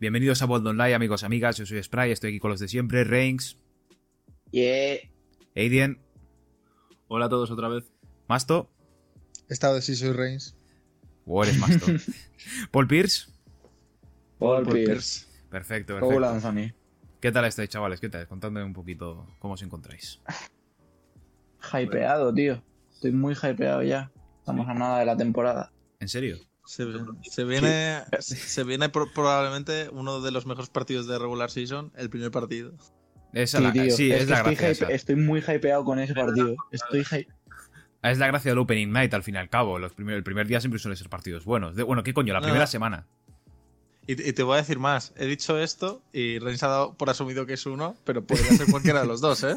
Bienvenidos a Bold Online, amigos, amigas. Yo soy Spray, estoy aquí con los de siempre. Reigns, Yeah. Aiden, Hola a todos otra vez. Masto. Esta vez sí soy Reigns. O eres Masto. Paul Pierce. Paul Paul Pierce. Perfecto, perfecto. Anthony. ¿Qué tal estáis, chavales? ¿Qué tal? Contadme un poquito cómo os encontráis. Hypeado, tío. Estoy muy hypeado ya. Estamos a nada de la temporada. ¿En serio? Se, se viene, se viene pro- probablemente uno de los mejores partidos de regular season, el primer partido. Esa Sí, la, tío. sí, es, la estoy, gracia. estoy muy hypeado con ese partido. Estoy Es la gracia del Opening Night, al fin y al cabo. Los primer- el primer día siempre suelen ser partidos buenos. De- bueno, ¿qué coño? La No. primera semana. Y, y te voy a decir más, he dicho esto y Reigns ha dado por asumido que es uno, pero podría ser cualquiera de los dos, ¿eh?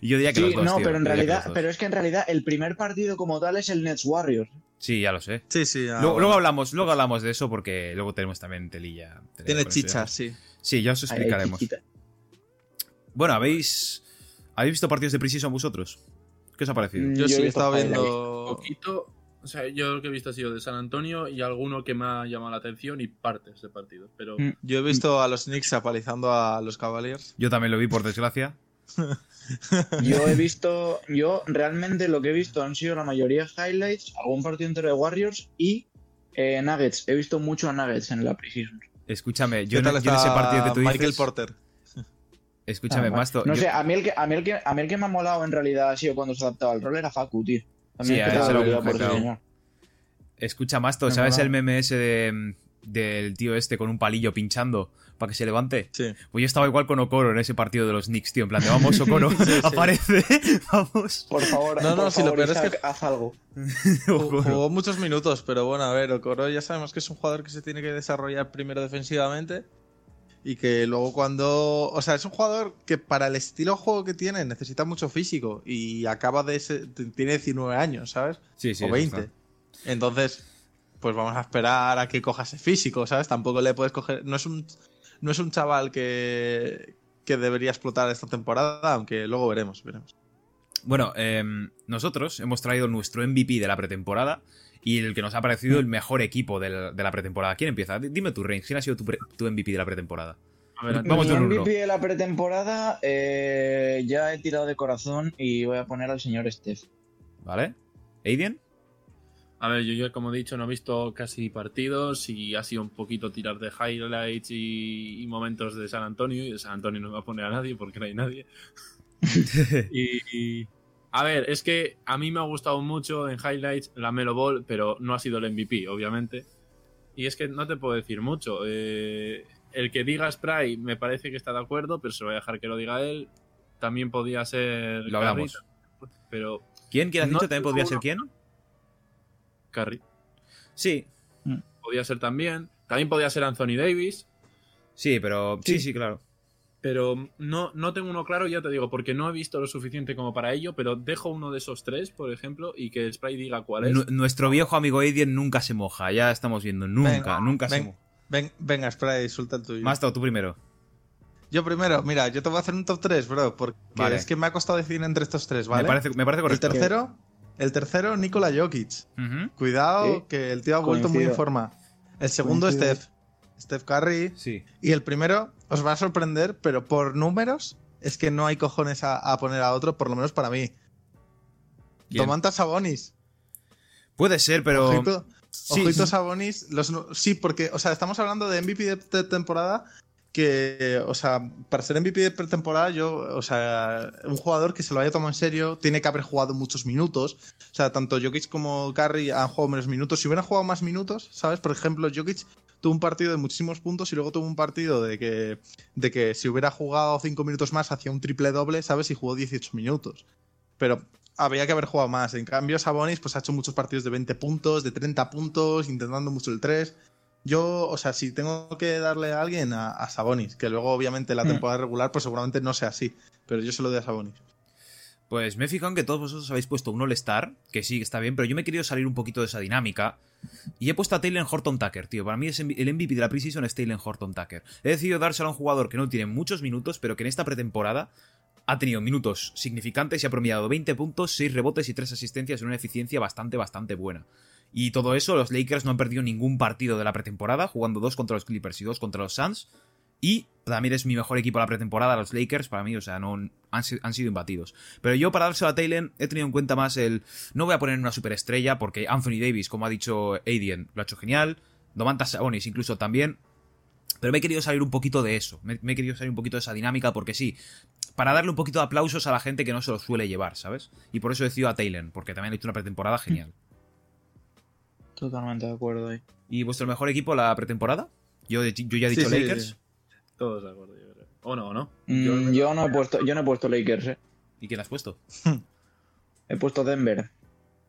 Y yo diría que Sí, los dos, no, tío, pero en realidad, los dos. pero es que en realidad el primer partido como tal es el Nets Warriors. Sí, ya lo sé. Sí, sí. luego, bueno. luego hablamos, luego hablamos de eso porque luego tenemos también telilla. telilla Tiene chichas, sí. Sí, ya os explicaremos. Bueno, ¿habéis, ¿habéis visto partidos de Precision vosotros? ¿Qué os ha parecido? Yo, Yo sí he estado viendo... Poquito. O sea, yo lo que he visto ha sido de San Antonio y alguno que me ha llamado la atención y partes de partidos. Pero. Yo he visto a los Knicks apalizando a los Cavaliers. Yo también lo vi, por desgracia. Yo he visto, yo realmente lo que he visto han sido la mayoría highlights, algún partido entero de Warriors y eh, Nuggets. He visto mucho a Nuggets en la preseason. Escúchame, yo, ¿Qué tal yo en ese partido que tú Michael dices... Porter? Escúchame, Ah. Masto. No yo- sé, a mí, el que, a, mí el que, a mí el que me ha molado en realidad ha sido cuando se adaptaba al rol era Facu, tío. También Sí, es que lo por. Escucha, Masto, Me ¿sabes el meme ese de, del tío este con un palillo pinchando para que se levante? Sí. Pues yo estaba igual con Okoro en ese partido de los Knicks, tío. En plan de, vamos, Okoro, aparece, vamos. Por favor, No, no, por si lo peor es que- haz algo. Jugó muchos minutos, pero bueno, a ver, Okoro ya sabemos que es un jugador que se tiene que desarrollar primero defensivamente y que luego cuando... O sea, es un jugador que para el estilo de juego que tiene necesita mucho físico y acaba de... ese- tiene 19 años, ¿sabes? Sí, sí. o eso 20. está. Entonces, pues vamos a esperar a que coja ese físico, ¿sabes? Tampoco le puedes coger... No es un, no es un chaval que, que debería explotar esta temporada, aunque luego veremos, veremos. Bueno, em, nosotros hemos traído nuestro MVP de la pretemporada y el que nos ha parecido el mejor equipo de la pretemporada. ¿Quién empieza? Dime tu Reigns, ¿quién ha sido tu, pre- tu MVP de la pretemporada? a ver, Vamos de Mi. MVP de la pretemporada eh, ya he tirado de corazón y voy a poner al señor Steph. ¿Vale? ¿Aiden? A ver, yo ya como he dicho no he visto casi partidos y ha sido un poquito tirar de highlights y, y momentos de San Antonio. Y de San Antonio no va a poner a nadie porque no hay nadie. y, y- a ver, es que a mí me ha gustado mucho en highlights la Melo Ball, pero no ha sido el MVP, obviamente. Y es que no te puedo decir mucho. Eh, el que diga Spray me parece que está de acuerdo, pero se lo voy a dejar que lo diga él. También podía ser Lo hablamos. Pero ¿Quién? ¿Quién has No dicho? ¿También podría ser quién? Curry Sí, podía ser también. También podía ser Anthony Davis. sí, pero... Sí, Sí. sí, claro. Pero no, no tengo uno claro, ya te digo, porque no he visto lo suficiente como para ello, pero dejo uno de esos tres, por ejemplo, y que Spray diga cuál es. Nu- nuestro viejo amigo Aiden nunca se moja, ya estamos viendo. Nunca, Venga, nunca se ven- moja. Ven, venga, Spray, suelta el tuyo. Masto, tú primero. Yo primero, mira, yo te voy a hacer un top 3, bro, porque Vale. es que me ha costado decidir entre estos tres, ¿vale? Me, parece, me parece el correcto. tercero, el tercero, Nikola Jokic. Cuidado, Sí. que el tío ha vuelto muy en forma. El segundo, Coincido. Steph. Steph Curry. Sí. Y el primero, os va a sorprender, pero por números, es que no hay cojones a, a poner a otro, por lo menos para mí. ¿Quién? Domantas Sabonis. Puede ser, pero... Ojito, sí, ojito sí. Sabonis. Los, sí, porque, o sea, estamos hablando de MVP de, de temporada que, o sea, para ser MVP de pretemporada, yo, o sea, un jugador que se lo haya tomado en serio tiene que haber jugado muchos minutos. O sea, tanto Jokic como Curry han jugado menos minutos. Si hubieran jugado más minutos, ¿sabes? Por ejemplo, Jokic tuvo un partido de muchísimos puntos y luego tuvo un partido de que, de que si hubiera jugado 5 minutos más hacía un triple doble, ¿sabes? Y jugó 18 minutos. Pero habría que haber jugado más. En cambio, Sabonis pues ha hecho muchos partidos de 20 puntos, de 30 puntos, intentando mucho el 3. Yo, o sea, si tengo que darle a alguien a, a Sabonis, que luego obviamente la Hmm. temporada regular pues seguramente no sea así, pero yo se lo doy a Sabonis. Pues me he fijado en que todos vosotros habéis puesto un All-Star, que sí, que está bien, pero yo me he querido salir un poquito de esa dinámica. Y he puesto a Taylor Horton Tucker, tío. Para mí es el MVP de la preseason es Taylor Horton Tucker. He decidido dárselo a un jugador que no tiene muchos minutos, pero que en esta pretemporada ha tenido minutos significantes y ha promediado 20 puntos, 6 rebotes y 3 asistencias en una eficiencia bastante, bastante buena. Y todo eso, los Lakers no han perdido ningún partido de la pretemporada, jugando dos contra los Clippers y dos contra los Suns. Y también es mi mejor equipo de la pretemporada, los Lakers, para mí, o sea, no han, han sido imbatidos. Pero yo, para dárselo a Taylor, he tenido en cuenta más el. No voy a poner una superestrella, porque Anthony Davis, como ha dicho Aiden, lo ha hecho genial. Domantas Sabonis, incluso también. Pero me he querido salir un poquito de eso. Me, he querido salir un poquito de esa dinámica, porque sí, para darle un poquito de aplausos a la gente que no se lo suele llevar, ¿sabes? Y por eso he decidido a Taylor, porque también ha hecho una pretemporada genial. Totalmente de acuerdo ahí. ¿Y vuestro mejor equipo la pretemporada? Yo, yo ya he dicho Sí, sí. Lakers. Todos de acuerdo, yo creo. O no, o no. Mm, Yo, no he puesto, yo no he puesto Lakers, eh. ¿Y quién has puesto? He puesto Denver.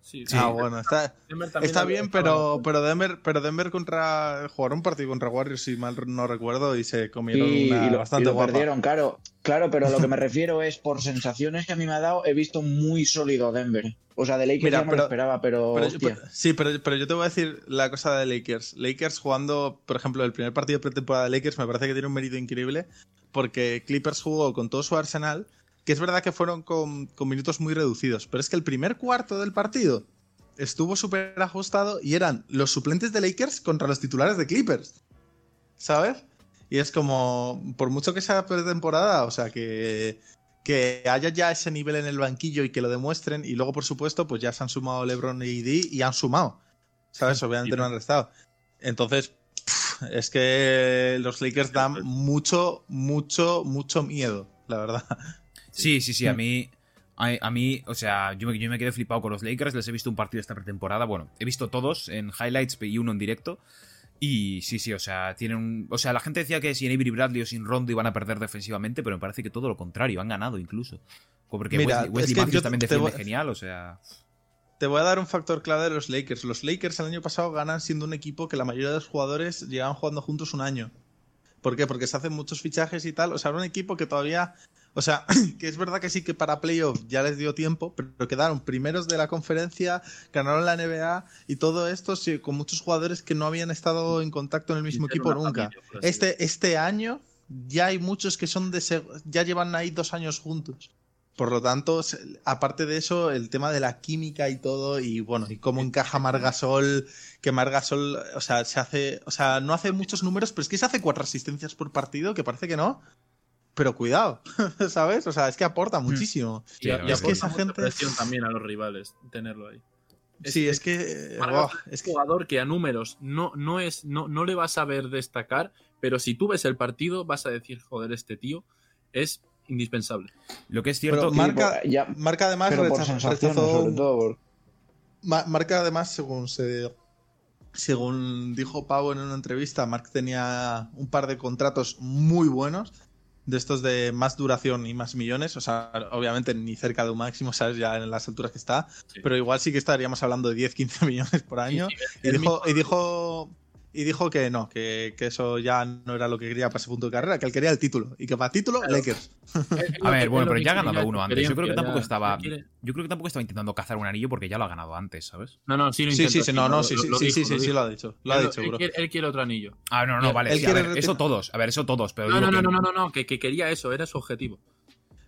Sí, Ah, bueno, está, está bien, pero, pero Denver, pero Denver contra jugaron un partido contra Warriors, si mal no recuerdo, y se comieron Y, una y lo, bastante y lo guapa. perdieron, claro. Claro, pero lo que me refiero es por sensaciones que a mí me ha dado, he visto muy sólido Denver. O sea, de Lakers Mira, ya me pero- lo esperaba, pero, Pero- hostia. pero- sí, pero, pero yo te voy a decir la cosa de Lakers. Lakers jugando, por ejemplo, el primer partido de pretemporada de Lakers me parece que tiene un mérito increíble porque Clippers jugó con todo su arsenal, que es verdad que fueron con, con minutos muy reducidos, pero es que el primer cuarto del partido estuvo súper ajustado y eran los suplentes de Lakers contra los titulares de Clippers. ¿Sabes? Y es como, por mucho que sea pretemporada, o sea, que, que haya ya ese nivel en el banquillo y que lo demuestren. Y luego, por supuesto, pues ya se han sumado LeBron y AD y han sumado. ¿Sabes? Obviamente no han restado. Entonces, es que los Lakers dan mucho, mucho, mucho miedo, la verdad. Sí, sí, sí, a mí. A, a mí, o sea, yo me, yo me quedé flipado con los Lakers. Les he visto un partido esta pretemporada. Bueno, he visto todos en highlights y uno en directo. Y sí, sí, o sea, tienen un. O sea, la gente decía que sin Avery Bradley o sin Rondo iban a perder defensivamente, pero me parece que todo lo contrario, han ganado incluso. Porque Mira, Wesley, Wesley es que Matthews yo también defiende voy- genial, o sea. Te voy a dar un factor clave de los Lakers. Los Lakers el año pasado ganan siendo un equipo que la mayoría de los jugadores llevan jugando juntos un año. ¿Por qué? Porque se hacen muchos fichajes y tal. O sea, era un equipo que todavía. O sea, que es verdad que sí que para playoff ya les dio tiempo, pero quedaron primeros de la conferencia, ganaron la NBA y todo esto sí, con muchos jugadores que no habían estado en contacto en el mismo equipo nunca. familia, Este, este año ya hay muchos que son de ya llevan ahí dos años juntos. Por lo tanto, aparte de eso, el tema de la química y todo, y bueno, y cómo encaja Margasol, que Margasol, o sea, se hace, o sea, no hace muchos números, pero es que se hace cuatro asistencias por partido, que parece que no. Pero cuidado, ¿sabes? O sea, es que aporta muchísimo. Sí, Y, es que esa gente- presión también a los rivales tenerlo ahí. Sí, es que. Buah, es es un que jugador que a números no, no, es, no, no le vas a ver destacar, pero si tú ves el partido vas a decir, joder, este tío es indispensable. Lo que es cierto Pero que- marca- por- ya, marca además pero rechazó sobre todo. por- Ma- Marca además, según se según dijo Pau en una entrevista, Mark tenía un par de contratos muy buenos, de estos de más duración y más millones, o sea, obviamente ni cerca de un máximo, sabes, ya en las alturas que está, Sí. pero igual sí que estaríamos hablando de 10, 15 millones por año. Sí, sí, Y dijo, mismo- y dijo y dijo que no, que, que eso ya no era lo que quería para ese punto de carrera, que él quería el título. Y que para título, Claro. Lakers. A ver, bueno, pero ya ha ganado uno antes. Yo creo que tampoco estaba. Yo creo que tampoco estaba intentando cazar un anillo porque ya lo ha ganado antes, ¿sabes? No, no, sí lo Sí, intentó, sí, sí, no, lo- no, sí, lo- sí, lo sí, dijo, sí, lo sí, sí, ha dicho. Lo ha Él- dicho, él bro. quiere- Él quiere otro anillo. Ah, no, no, vale. sí, eso todos. A ver, eso todos. Pero No, no, no, no, no, no, que, que quería eso, era su objetivo.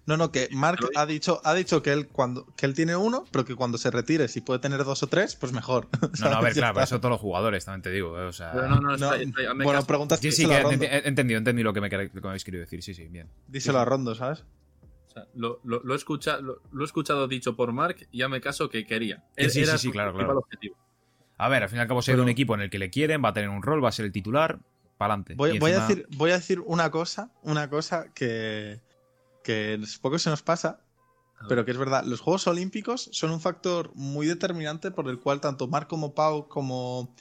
No, no, que Mark ha dicho, ha dicho que él cuando que él tiene uno, pero que cuando se retire, si puede tener dos o tres, pues mejor. No, no, a ver, claro, pero eso todos los jugadores, también te digo. eh, O sea. Pero no, no, No, está- está- bueno, caso. preguntas Sí, sí, que Rondo. he entendido, he entendido lo que me, lo que me habéis querido decir. Sí, sí, bien. Díselo a Rondo, ¿sabes? O sea, lo, lo- lo he escuchado, lo, lo he escuchado dicho por Mark y ya me caso que quería. Que sí, Era sí, sí, su claro, claro. objetivo. A ver, al fin y al cabo, ser Pero- un equipo en el que le quieren, va a tener un rol, va a ser el titular, para adelante. Voy, voy a decir, voy a decir una cosa, una cosa que, que poco se nos pasa, pero que es verdad. Los Juegos Olímpicos son un factor muy determinante por el cual tanto Mark como Pau como,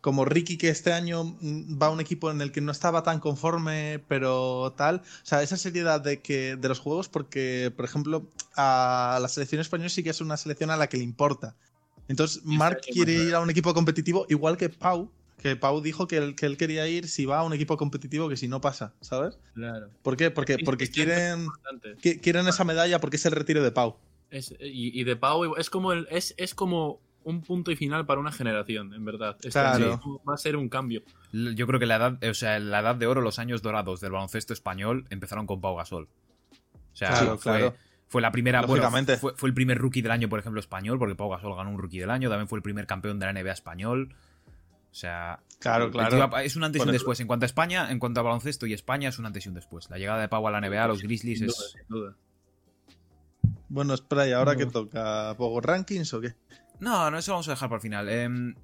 como Ricky, que este año mm, va a un equipo en el que no estaba tan conforme, pero tal. O sea, esa seriedad de que de los juegos, porque, por ejemplo, a la selección española sí que es una selección a la que le importa. Entonces, Mark quiere ir a un equipo competitivo, igual que Pau, que Pau dijo que él, que él quería ir si va a un equipo competitivo que si no pasa, ¿sabes? Claro. ¿Por qué? Porque, porque quieren, quieren esa medalla porque es el retiro de Pau. Es- y, y de Pau es como el, es, es como un punto y final para una generación, en verdad. Este Claro. Va a ser un cambio. Yo creo que la edad, o sea, la edad de oro, los años dorados del baloncesto español empezaron con Pau Gasol. O sea, Claro, fue, claro. Fue la primera, bueno, Lógicamente. fue, fue el primer rookie del año, por ejemplo, español, porque Pau Gasol ganó un rookie del año, también fue el primer campeón de la NBA español. O sea, Claro, claro. tío es un antes y un después. En cuanto a España, en cuanto a baloncesto y España, es un antes y un después. La llegada de Pau a la NBA, a los Grizzlies, Sin duda, es. sin duda. Bueno, espera, ¿y ahora No. qué toca? ¿Power Rankings o qué? No, no, eso vamos a dejar para el final. Em,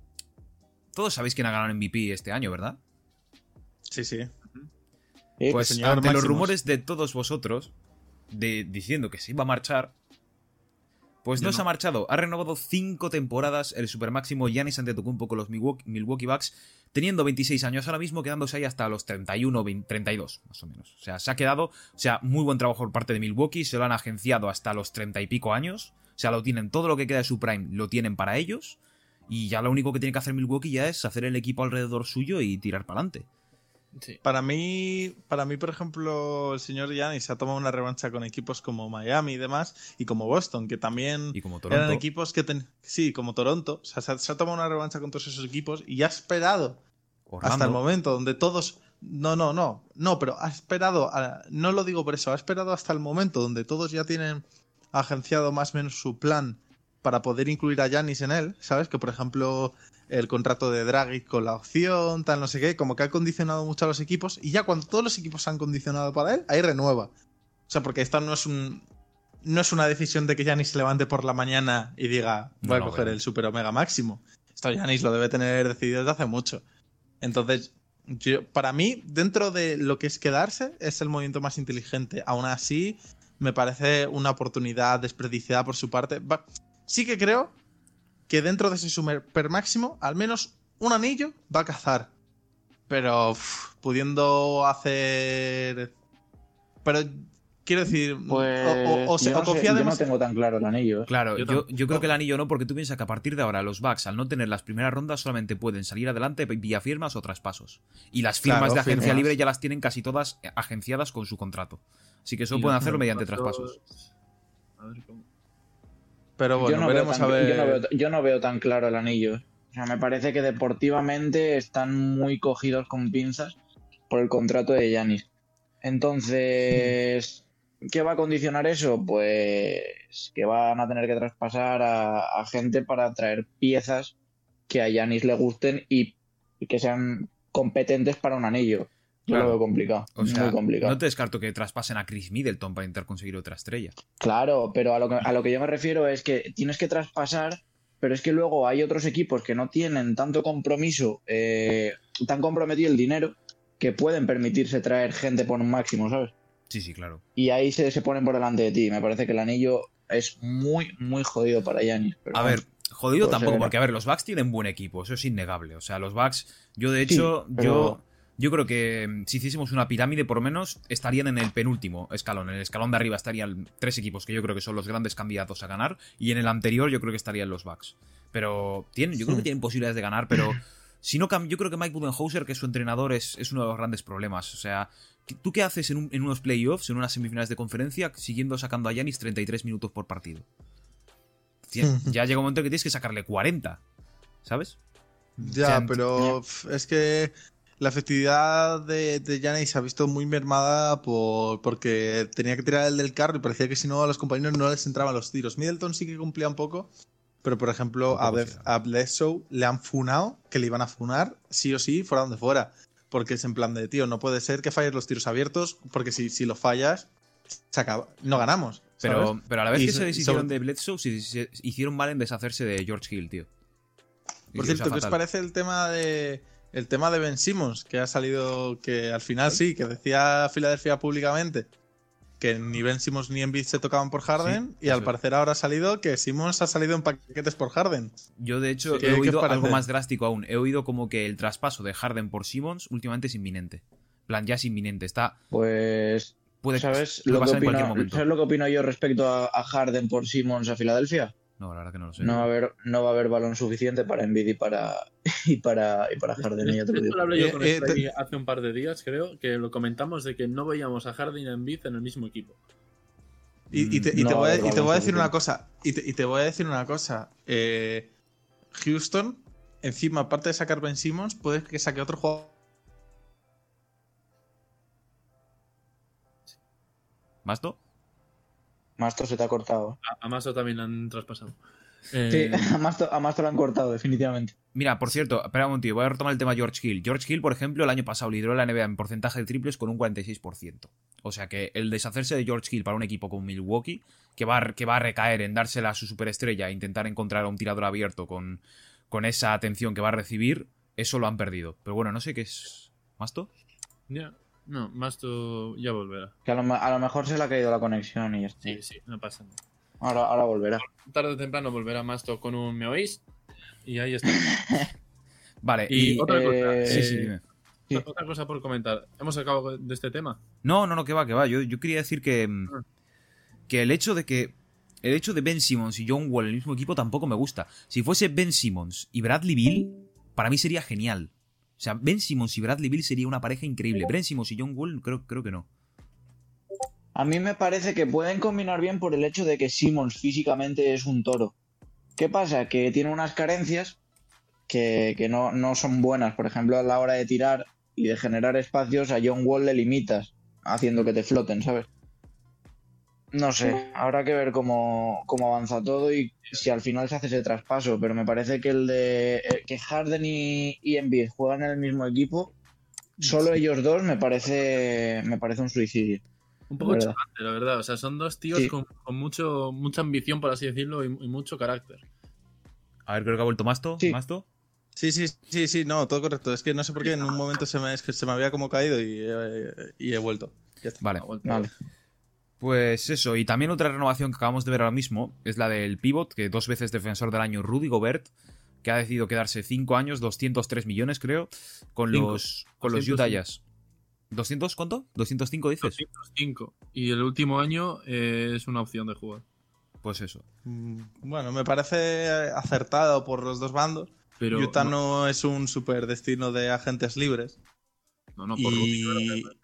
todos sabéis quién ha ganado el MVP este año, ¿verdad? Sí, sí. Sí, Pues señor ante los rumores de todos vosotros, de, diciendo que se iba a marchar, pues no, se ha marchado. Ha renovado cinco temporadas el supermáximo Giannis Antetokounmpo con los Milwaukee, Milwaukee Bucks, teniendo 26 años ahora mismo, quedándose ahí hasta los 31, 20, 32, más o menos. O sea, se ha quedado, o sea, muy buen trabajo por parte de Milwaukee, se lo han agenciado hasta los 30 y pico años, o sea, lo tienen, todo lo que queda de su prime lo tienen para ellos, y ya lo único que tiene que hacer Milwaukee ya es hacer el equipo alrededor suyo y tirar para adelante. Sí. Para mí, para mí, por ejemplo, el señor Giannis ha tomado una revancha con equipos como Miami y demás, y como Boston, que también Y como eran Toronto. equipos que ten- sí, como Toronto, o sea, se ha, se ha tomado una revancha con todos esos equipos y ha esperado Orlando. hasta el momento donde todos no, no, no, no, pero ha esperado, a- no lo digo por eso, ha esperado hasta el momento donde todos ya tienen agenciado más o menos su plan para poder incluir a Yanis en él, ¿sabes? Que por ejemplo el contrato de Dragic con la opción, tal, no sé qué, como que ha condicionado mucho a los equipos y ya cuando todos los equipos han condicionado para él, ahí renueva. O sea, porque esta no es un no es una decisión de que Yanis se levante por la mañana y diga, voy no, a coger el super omega máximo. Esto Yanis lo debe tener decidido desde hace mucho. Entonces, yo- para mí, dentro de lo que es quedarse, es el movimiento más inteligente. Aún así, me parece una oportunidad desperdiciada por su parte. Sí que creo que dentro de ese super máximo, al menos un anillo va a cazar. Pero uf, pudiendo hacer. Pero quiero decir. Pues o, o- o se- no o sé, confía yo no tengo tan claro el anillo. ¿eh? Claro, Yo yo, creo que el anillo no, porque tú piensas que a partir de ahora los Bucks, al no tener las primeras rondas, solamente pueden salir adelante vía firmas o traspasos. Y las firmas Claro, de agencia firmas. libre ya las tienen casi todas agenciadas con su contrato. Así que eso Y pueden hacerlo mediante traspasos- traspasos. A ver cómo. Pero bueno, yo, no veremos veo a tan, ver. yo, no veo, yo no veo tan claro el anillo. ¿eh? O sea, me parece que deportivamente están muy cogidos con pinzas por el contrato de Yanis. Entonces, ¿qué va a condicionar eso? Pues que van a tener que traspasar a, a gente para traer piezas que a Yanis le gusten y que sean competentes para un anillo. Yo Claro. lo veo complicado. O sea, muy complicado. no te descarto que traspasen a Chris Middleton para intentar conseguir otra estrella. Claro, pero a lo, que, a lo que yo me refiero es que tienes que traspasar, pero es que luego hay otros equipos que no tienen tanto compromiso, eh, tan comprometido el dinero, que pueden permitirse traer gente por un máximo, ¿sabes? Sí, sí, claro. Y ahí se, se ponen por delante de ti. Me parece que el anillo es muy, muy jodido para Yanis. A ver, jodido tampoco, porque a ver, los Bucks tienen buen equipo, eso es innegable. O sea, los Bucks, yo de Sí, hecho, pero- yo, yo creo que mm, si hiciésemos una pirámide, por lo menos estarían en el penúltimo escalón. En el escalón de arriba estarían tres equipos que yo creo que son los grandes candidatos a ganar, y en el anterior yo creo que estarían los Bucks. Pero tienen, yo creo que tienen posibilidades de ganar, pero si no yo creo que Mike Budenholzer, que es su entrenador, es, es uno de los grandes problemas. O sea, ¿tú qué haces en, un- en unos playoffs, en unas semifinales de conferencia, siguiendo sacando a Yanis 33 minutos por partido? Tien- Ya llega un momento en que tienes que sacarle 40, ¿sabes? Ya, O sea, pero pf, es que la efectividad de, de se ha visto muy mermada por, porque tenía que tirar el del carro y parecía que si no a los compañeros no les entraban los tiros. Middleton sí que cumplía un poco, pero por ejemplo a, Bef- Bledsoe le han funado, que le iban a funar sí o sí, fuera donde fuera. Porque es en plan de, tío, no puede ser que falles los tiros abiertos, porque si, si lo fallas, se acaba, no ganamos. ¿sabes? Pero, pero a la vez Y que se deshicieron sobre- de Bledsoe, se, se hicieron mal en deshacerse de George Hill, tío. Y, Por cierto, ¿qué os parece el tema de el tema de Ben Simmons? Que ha salido que al final sí, que decía Filadelfia públicamente que ni Ben Simmons ni Embiid se tocaban por Harden Sí, y al parecer ahora ha salido que Simmons ha salido en paquetes por Harden. Yo, de hecho, he ¿qué os oído algo más drástico aún. He oído como que el traspaso de Harden por Simmons últimamente es inminente. En plan, ya es inminente. Está. Pues, Puede, ¿sabes puede lo, que pasar en cualquier opino, momento. ¿sabes lo que opino yo respecto a, a Harden por Simmons a Filadelfia? No, la verdad que no lo sé. No va a haber, no va a haber balón suficiente para Embiid y para y para y para Harden. ya te lo Esto digo. lo hablé yo Eh, con eh, Stray hace un par de días, creo, que lo comentamos de que no veíamos a Harden y a Embiid en el mismo equipo. Y, y te, y No te voy, a, y te voy a decir una cosa. Y te, y te voy a decir una cosa. Eh, Houston, encima, aparte de sacar Ben Simmons, puede que saque otro jugador. ¿Masto? Masto se te ha cortado. A, a Masto también lo han traspasado. Sí, Eh, a Masto, a Masto lo han cortado, definitivamente. Mira, por cierto, espera un momento, voy a retomar el tema George Hill. George Hill, por ejemplo, el año pasado lideró la NBA en porcentaje de triples con un 46%. O sea que el deshacerse de George Hill para un equipo como Milwaukee, que va, a- que va a recaer en dársela a su superestrella e intentar encontrar a un tirador abierto con, con esa atención que va a recibir, eso lo han perdido. Pero bueno, no sé qué es. ¿Masto? ya. No, Masto ya volverá. Que a lo, me- a lo mejor se le ha caído la conexión y ya está. Sí, sí, no pasa nada. Ahora, ahora volverá. Tarde o temprano volverá Masto con un ¿me oís? Y ahí está. Vale, Y, y. otra cosa. eh, Sí, sí, dime. Sí. Otra cosa por comentar. ¿Hemos acabado de este tema? No, no, no, que va, que va. Yo, yo quería decir que. mm, Ah. Que el hecho de que. El hecho de Ben Simmons y John Wall en el mismo equipo tampoco me gusta. Si fuese Ben Simmons y Bradley Bill, para mí sería genial. O sea, Ben Simmons y Bradley Bill sería una pareja increíble. Ben Simmons y John Wall, creo, creo que no. A mí me parece que pueden combinar bien por el hecho de que Simmons físicamente es un toro. ¿Qué pasa? Que tiene unas carencias que, que no, no son buenas. Por ejemplo, a la hora de tirar y de generar espacios, a John Wall le limitas haciendo que te floten, ¿sabes? No sé, habrá que ver cómo, cómo avanza todo y si al final se hace ese traspaso, pero me parece que el de eh, que Harden y, y Embiid juegan en el mismo equipo, solo ellos dos me parece me parece un suicidio. Un poco verdad. chocante, la verdad. O sea, son dos tíos Sí. con, con mucho, mucha ambición, por así decirlo, y, y mucho carácter. A ver, creo que ha vuelto Masto. Sí. ¿Masto? Sí, sí, sí, sí, no, todo correcto. Es que no sé por qué en un momento se me, es que se me había como caído y, eh, y he vuelto. Ya está. Vale. Vale. Pues eso, y también otra renovación que acabamos de ver ahora mismo es la del pivot, que dos veces defensor del año Rudy Gobert, que ha decidido quedarse 5 años, 203 millones creo, con Cinco. los, con los 205. Utah Jazz. ¿200 cuánto? ¿205 dices? 205. Y el último año eh, es una opción de jugar. Pues eso. Mm, Bueno, me parece acertado por los dos bandos. Pero Utah no es un super destino de agentes libres. no, no, por y- Rudy Gobert.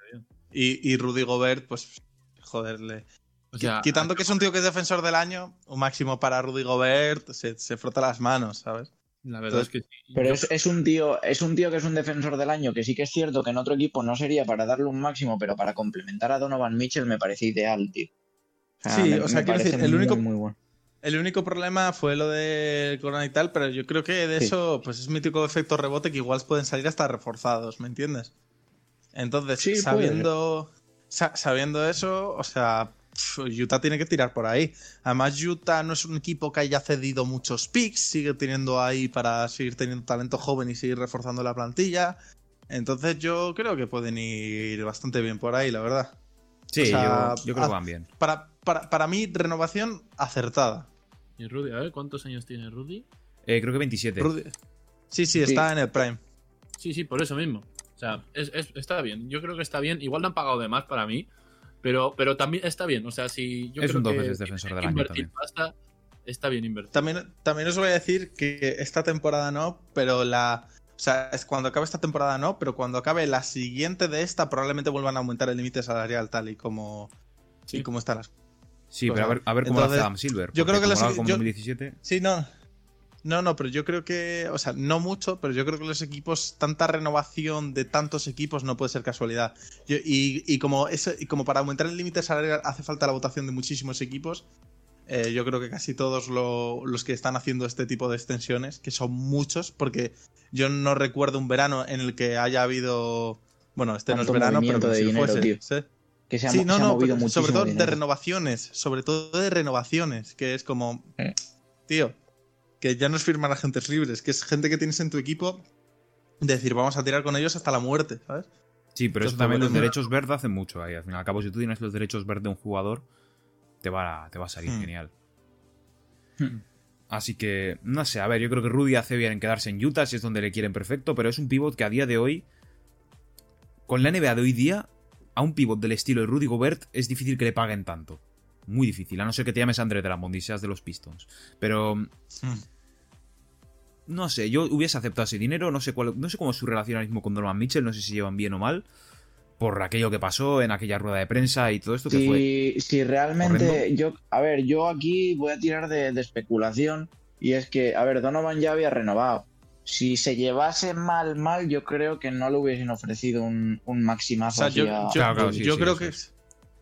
Y, y Rudy Gobert, pues, joderle. O sea, Quitando que es un tío que es defensor del año, un máximo para Rudy Gobert, se, se frota las manos, ¿sabes? la verdad Entonces, es que sí. Pero es, es un tío, es un tío que es un defensor del año, que sí que es cierto que en otro equipo no sería para darle un máximo, pero para complementar a Donovan Mitchell me parece ideal, tío. Sí, me- o sea, quiero decir, el único- muy bueno. El único problema fue lo de Corona y tal, pero yo creo que de Sí. eso, pues es mítico efecto rebote que igual pueden salir hasta reforzados, ¿me entiendes? Entonces, Sí, puede sabiendo, sa- sabiendo eso, o sea, Utah tiene que tirar por ahí. Además, Utah no es un equipo que haya cedido muchos picks, sigue teniendo ahí para seguir teniendo talento joven y seguir reforzando la plantilla. Entonces, yo creo que pueden ir bastante bien por ahí, la verdad. Sí, O sea, yo, yo creo que van bien. Para, para, para mí, renovación acertada. Y Rudy, a ver, ¿cuántos años tiene Rudy? Eh, creo que 27. Rudy- Sí, sí, Sí. está en el Prime. Sí, sí, por eso mismo. O sea, es- es- está bien. Yo creo que está bien. Igual no han pagado de más para mí, pero, pero también está bien. O sea, si yo Es creo un dos que veces defensor del año también. pasta, está bien invertir. También, también os voy a decir que esta temporada no, pero la. O sea, es cuando acabe esta temporada no, pero cuando acabe la siguiente de esta, probablemente vuelvan a aumentar el límite salarial tal y como, Sí. y como están las Sí, pero a ver, a ver cómo lo hace entonces, Adam Silver. yo creo que como lo haga como yo- 2017. Sí, no. No, no, pero yo creo que, o sea, no mucho, pero yo creo que los equipos, tanta renovación de tantos equipos no puede ser casualidad. Yo- y, y como ese, y como para aumentar el límite salarial hace falta la votación de muchísimos equipos, eh, yo creo que casi todos lo- los que están haciendo este tipo de extensiones, que son muchos, porque yo no recuerdo un verano en el que haya habido. Bueno, este no es verano, pero como de si dinero, fuese. tío. ¿sí? Que se ha, Sí, mo- no, se ha no, movido pero muchísimo sobre todo de renovaciones, sobre todo de renovaciones, que es como, Eh. tío, que ya no es firmar agentes libres, que es gente que tienes en tu equipo, decir, vamos a tirar con ellos hasta la muerte, ¿sabes? Sí, pero eso también los derechos verdes hacen mucho ahí. Al fin y al cabo, si tú tienes los derechos verdes de un jugador, te va a, te va a salir Hmm. genial. Hmm. Así que, no sé, a ver, yo creo que Rudy hace bien en quedarse en Utah si es donde le quieren perfecto, pero es un pivot que a día de hoy, con la NBA de hoy día, a un pivot del estilo de Rudy Gobert es difícil que le paguen tanto. Muy difícil, a no ser que te llames André Drummond y seas de los Pistons. Pero, no sé, yo hubiese aceptado ese dinero, no sé, cuál, no sé cómo es su relación ahora mismo con Donovan Mitchell, no sé si llevan bien o mal, por aquello que pasó en aquella rueda de prensa y todo esto que fue... Si, si realmente horrendo. yo, a ver, yo aquí voy a tirar de, de especulación y es que, a ver, Donovan ya había renovado. Si se llevase mal, mal, yo creo que no le hubiesen ofrecido un, un O sea, yo, a- yo- Claro, claro, sí, yo sí, creo que es.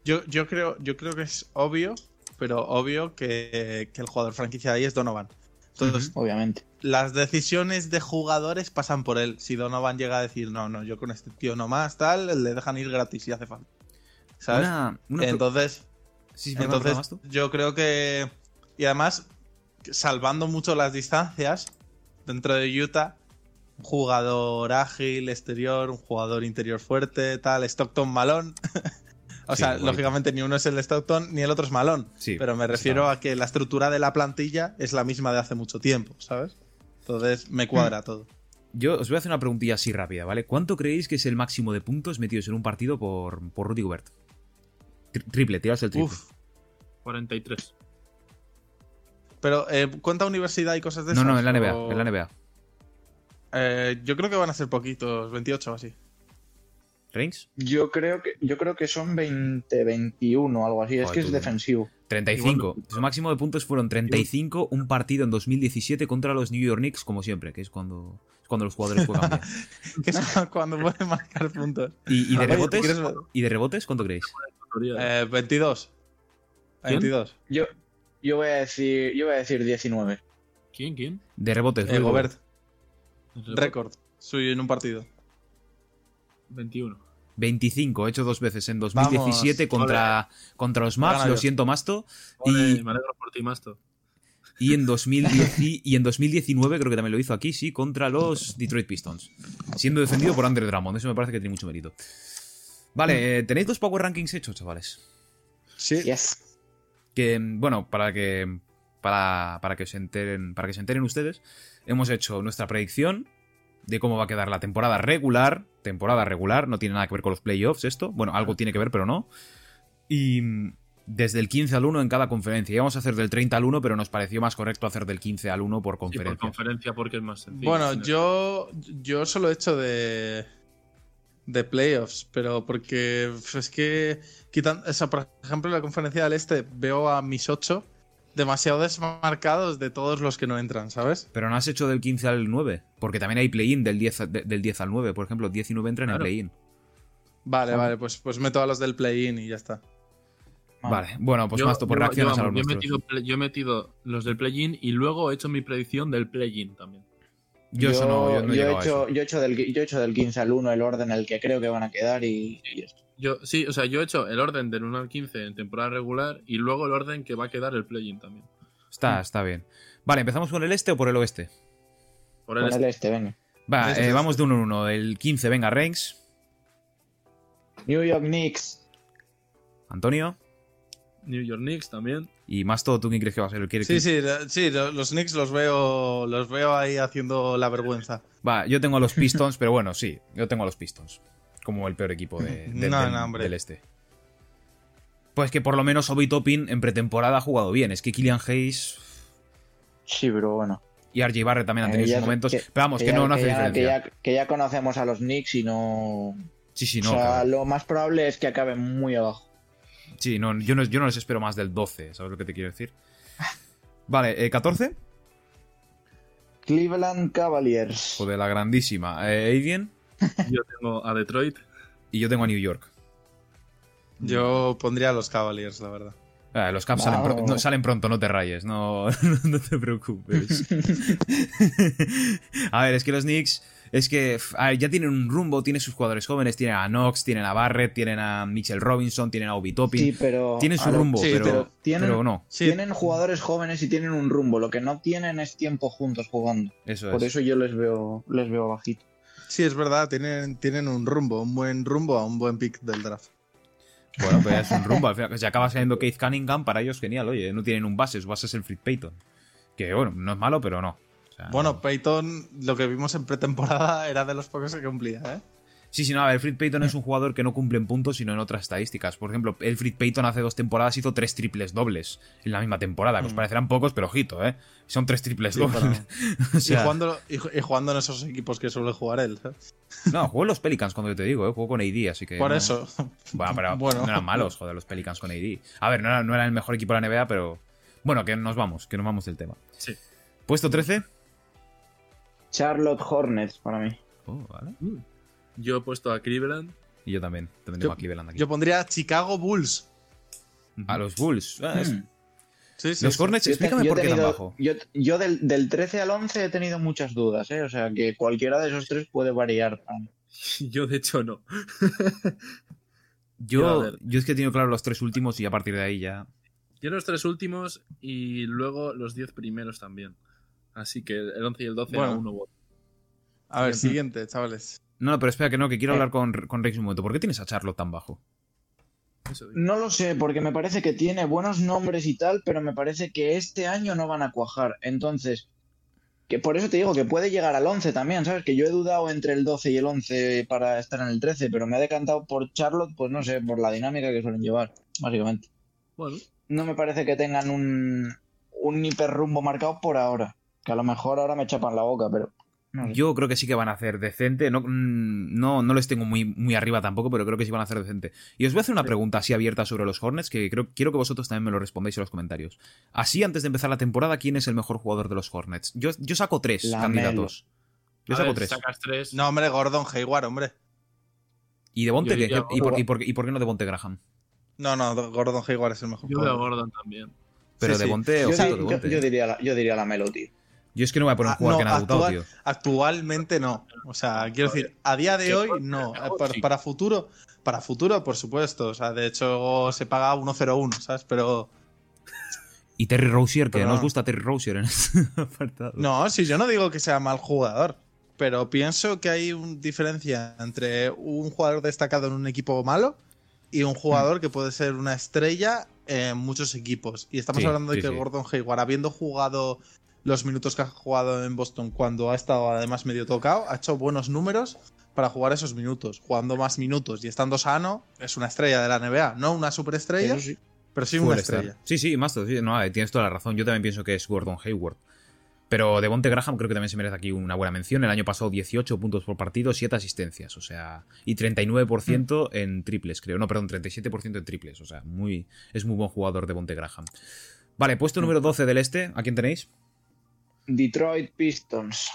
yo, yo creo, yo creo que es obvio, pero obvio que, que el jugador franquicia de ahí es Donovan. Entonces, Obviamente. las decisiones de jugadores pasan por él. Si Donovan llega a decir, no, no, yo con este tío no más, tal, le dejan ir gratis si hace falta. ¿Sabes? Una, una pro- Entonces, Sí, sí, perdón, entonces yo creo que. Y además, salvando mucho las distancias, dentro de Utah, un jugador ágil, exterior, un jugador interior fuerte, tal, Stockton malón. o Sí, sea, igualito. lógicamente ni uno es el Stockton ni el otro es malón. Sí, pero me está. refiero a que la estructura de la plantilla es la misma de hace mucho tiempo, ¿sabes? Entonces me cuadra Mm. todo. Yo os voy a hacer una preguntilla así rápida, ¿vale? ¿Cuánto creéis que es el máximo de puntos metidos en un partido por, por Rudy Gobert? Tri- triple, tiras el triple. Uf. 43. Pero, eh, ¿cuánta universidad y cosas de no, esas? no, en la NBA, O- en la NBA. Eh, yo creo que van a ser poquitos, 28 o así. ¿Reigns? Yo creo que, yo creo que son 20, 21 algo así. Es que es defensivo. 35. Su máximo de puntos fueron 35, un partido en 2017 contra los New York Knicks, como siempre, que es cuando, es cuando los jugadores juegan bien. Que es cuando pueden marcar puntos. ¿Y, y de Oye, ¿tú rebotes? quieres? ¿Y de rebotes cuánto creéis? Eh, 22. ¿Quién? 22. Yo, yo voy a decir, yo voy a decir 19. ¿Quién? ¿Quién? De rebotes, Eh, Gobert, récord suyo en un partido. 21. 25, hecho dos veces en 2017 Vamos, contra, contra los Mavs, lo siento, Masto. Ole, Y, Me alegro por ti, Masto. y, en 2010 y en 2019 creo que también lo hizo aquí, sí, contra los Detroit Pistons. Siendo defendido por Andre Drummond, eso me parece que tiene mucho mérito. Vale, eh, ¿tenéis dos Power Rankings hechos, chavales? Sí. Yes. que bueno para que para, para que se enteren para que se enteren ustedes hemos hecho nuestra predicción de cómo va a quedar la temporada regular temporada regular no tiene nada que ver con los playoffs esto. Bueno algo tiene que ver pero no. Y mm, desde el 15 al 1 en cada conferencia. Íbamos a hacer del 30 al 1 pero nos pareció más correcto hacer del 15 al 1 por Sí, por conferencia. conferencia porque es más sencillo. Bueno, yo, yo solo he hecho de, de playoffs, pero porque es que, quitan, o sea, por ejemplo, en la conferencia del Este veo a mis 8 demasiado desmarcados de todos los que no entran, ¿sabes? pero no has hecho del 15 al 9 porque también hay play-in del 10, a- de- del 10 al 9 por ejemplo 10 y 9 entran Claro. en play-in Vale, vale, pues, pues meto a los del play-in y ya está. vale bueno pues yo, más por yo- reacciones yo, a los yo he, nuestros metido, yo he metido los del play-in y luego he hecho mi predicción del play-in también. yo, eso no, yo no he yo he llegado a eso. hecho, yo he hecho del, yo he hecho del 15 al 1 el orden en el que creo que van a quedar y, y esto. Yo, sí, o sea, yo he hecho el orden del 1 al 15 en temporada regular y luego el orden que va a quedar el play-in también. Está, está bien. Vale, ¿empezamos por el este o por el oeste? Por el Con el este. este, venga. Va, Este, eh, este. vamos de uno en uno. El 15, venga, Reigns. New York Knicks. Antonio. New York Knicks también. Y más todo, ¿tú quién crees que va a ser? ¿Quiere- Sí, sí, sí, lo- los Knicks los veo, los veo ahí haciendo la vergüenza. Va, yo tengo a los Pistons, pero bueno, sí, yo tengo a los Pistons. Como el peor equipo de- de- No, del, no, hombre. del este. Pues que por lo menos Obi Toppin en pretemporada ha jugado bien. Es que Killian Hayes Sí, pero bueno. y RJ Barrett también han Eh, tenido sus momentos. que- pero vamos, que, ya- no, no hace ya- diferencia. Que ya, que ya conocemos a los Knicks y no. Sí, sí, no. o sea, claro. lo más probable es que acaben muy abajo. Sí, no, yo, no, yo no les espero más del 12, ¿sabes lo que te quiero decir? Vale, eh, 14. Cleveland Cavaliers. Joder, la grandísima. Eh, Aiden. Yo tengo a Detroit. Y yo tengo a New York. Yo pondría a los Cavaliers, la verdad. Ah, los Caps salen, pro- no, salen pronto, no te rayes, no, no te preocupes. a ver, es que los Knicks, es que f- a ver, ya tienen un rumbo, tienen sus jugadores jóvenes, tienen a Knox, tienen a Barrett, tienen a Mitchell Robinson, tienen a Obi Toppin, Sí, pero. tienen su rumbo, sí, pero, pero tienen- pero no, Sí. Tienen jugadores jóvenes y tienen un rumbo. Lo que no tienen es tiempo juntos jugando. eso Por es. eso yo les veo, les veo bajito. Sí, es verdad, tienen, tienen un rumbo, un buen rumbo a un buen pick del draft. Bueno, pues es un rumbo, al final, si acaba siendo Keith Cunningham, para ellos genial, oye, no tienen un base, su base es el Fred Payton. Que bueno, no es malo, pero no. O sea, Bueno, Peyton, lo que vimos en pretemporada era de los pocos que cumplía, ¿eh? Sí, sí, no, a ver, Fred Payton es un jugador que no cumple en puntos, sino en otras estadísticas. Por ejemplo, el Fred Payton hace dos temporadas hizo tres triples dobles en la misma temporada, que os Mm. parecerán pocos, pero ojito, ¿eh? Son tres triples Sí, dobles. para- o sea, y, jugando, y, ju- y jugando en esos equipos que suele jugar él. No, juego en los Pelicans cuando yo te digo, ¿eh? Juego con AD, así que... Por no- eso. Bueno, pero Bueno. no eran malos, joder, los Pelicans con AD. A ver, no eran, no eran el mejor equipo de la NBA, pero... Bueno, que nos vamos, que nos vamos del tema. Sí. Puesto 13. Charlotte Hornets para mí. Oh, vale. Yo he puesto a Cleveland. Y yo también, también Yo- tengo a Cleveland aquí. Yo pondría Chicago Bulls. A los Bulls. Ah, es- Hmm. Sí, sí, Los sí. Hornets, Yo, te- explícame por qué tan tenido- bajo. yo- yo del, del 13 al 11 he tenido, yo del, del 13 al 11 he tenido muchas dudas, ¿eh? O sea, que cualquiera de esos tres puede variar. Yo, de hecho, no. Yo, Yo, a es que he tenido claro los tres últimos y a partir de ahí ya. Yo los tres últimos y luego los diez primeros también. Así que el 11 y el 12 Bueno. era uno. A ver, siguiente, chavales. No, no, pero espera que no, que quiero Eh. hablar con, con Rex un momento. ¿Por qué tienes a Charlotte tan bajo? No lo sé, porque me parece que tiene buenos nombres y tal, pero me parece que este año no van a cuajar. Entonces, que por eso te digo que puede llegar al 11 también, ¿sabes? Que yo he dudado entre el 12 y el 11 para estar en el 13, pero me he decantado por Charlotte, pues no sé, por la dinámica que suelen llevar, básicamente. Bueno, No me parece que tengan un, un hiperrumbo marcado por ahora. Que a lo mejor ahora me chapan la boca, pero. No sé. Yo creo que sí que van a hacer decente. No, mm, no, no les tengo muy, muy arriba tampoco, pero creo que sí van a hacer decente. Y os voy a hacer una pregunta así abierta sobre los Hornets, que creo, quiero que vosotros también me lo respondáis en los comentarios. Así, antes de empezar la temporada, ¿quién es el mejor jugador de los Hornets? Yo, yo saco tres Lamelo. candidatos. Yo a saco ver, tres. sacas tres. No, hombre, Gordon Hayward, hombre. ¿Y de Bonte Yo qué? ¿Y, por, Gordon. y, por, ¿Y por qué no de Bonte Graham? No, no, Gordon Hayward es el mejor Yo veo a jugador. Gordon también. Pero Sí, de sí. Bonte, yo, ojito, di- de yo- Bonte. yo diría la, yo diría la Melo, tío. Yo es que no voy a poner un Ah, jugador no, que nada debutado, actual- tío. Actualmente no. O sea, quiero decir, a día de hoy no. mejor Para, sí. para futuro, para futuro, por supuesto. O sea, de hecho se paga 1.01, ¿sabes? Pero Y Terry Rozier, que no os no. gusta Terry Rozier en este apartado. no, si yo no digo que sea mal jugador, pero pienso que hay una diferencia entre un jugador destacado en un equipo malo y un jugador que puede ser una estrella en muchos equipos. Y estamos Sí, hablando de sí, que sí. Gordon Hayward, habiendo jugado los minutos que ha jugado en Boston cuando ha estado además medio tocado, ha hecho buenos números para jugar esos minutos. Jugando más minutos y estando sano, es una estrella de la NBA. No una superestrella, sí. pero sí una estrella. Sí, sí, más sí, no, eh, tienes toda la razón. Yo también pienso que es Gordon Hayward. Pero de Bonte Graham creo que también se merece aquí una buena mención. El año pasado 18 puntos por partido, 7 asistencias, o sea, y 39% Mm. en triples, creo. No, perdón, 37% en triples, o sea, muy es muy buen jugador de Bonte Graham. Vale, puesto Mm. número 12 del este, ¿a quién tenéis? Detroit Pistons.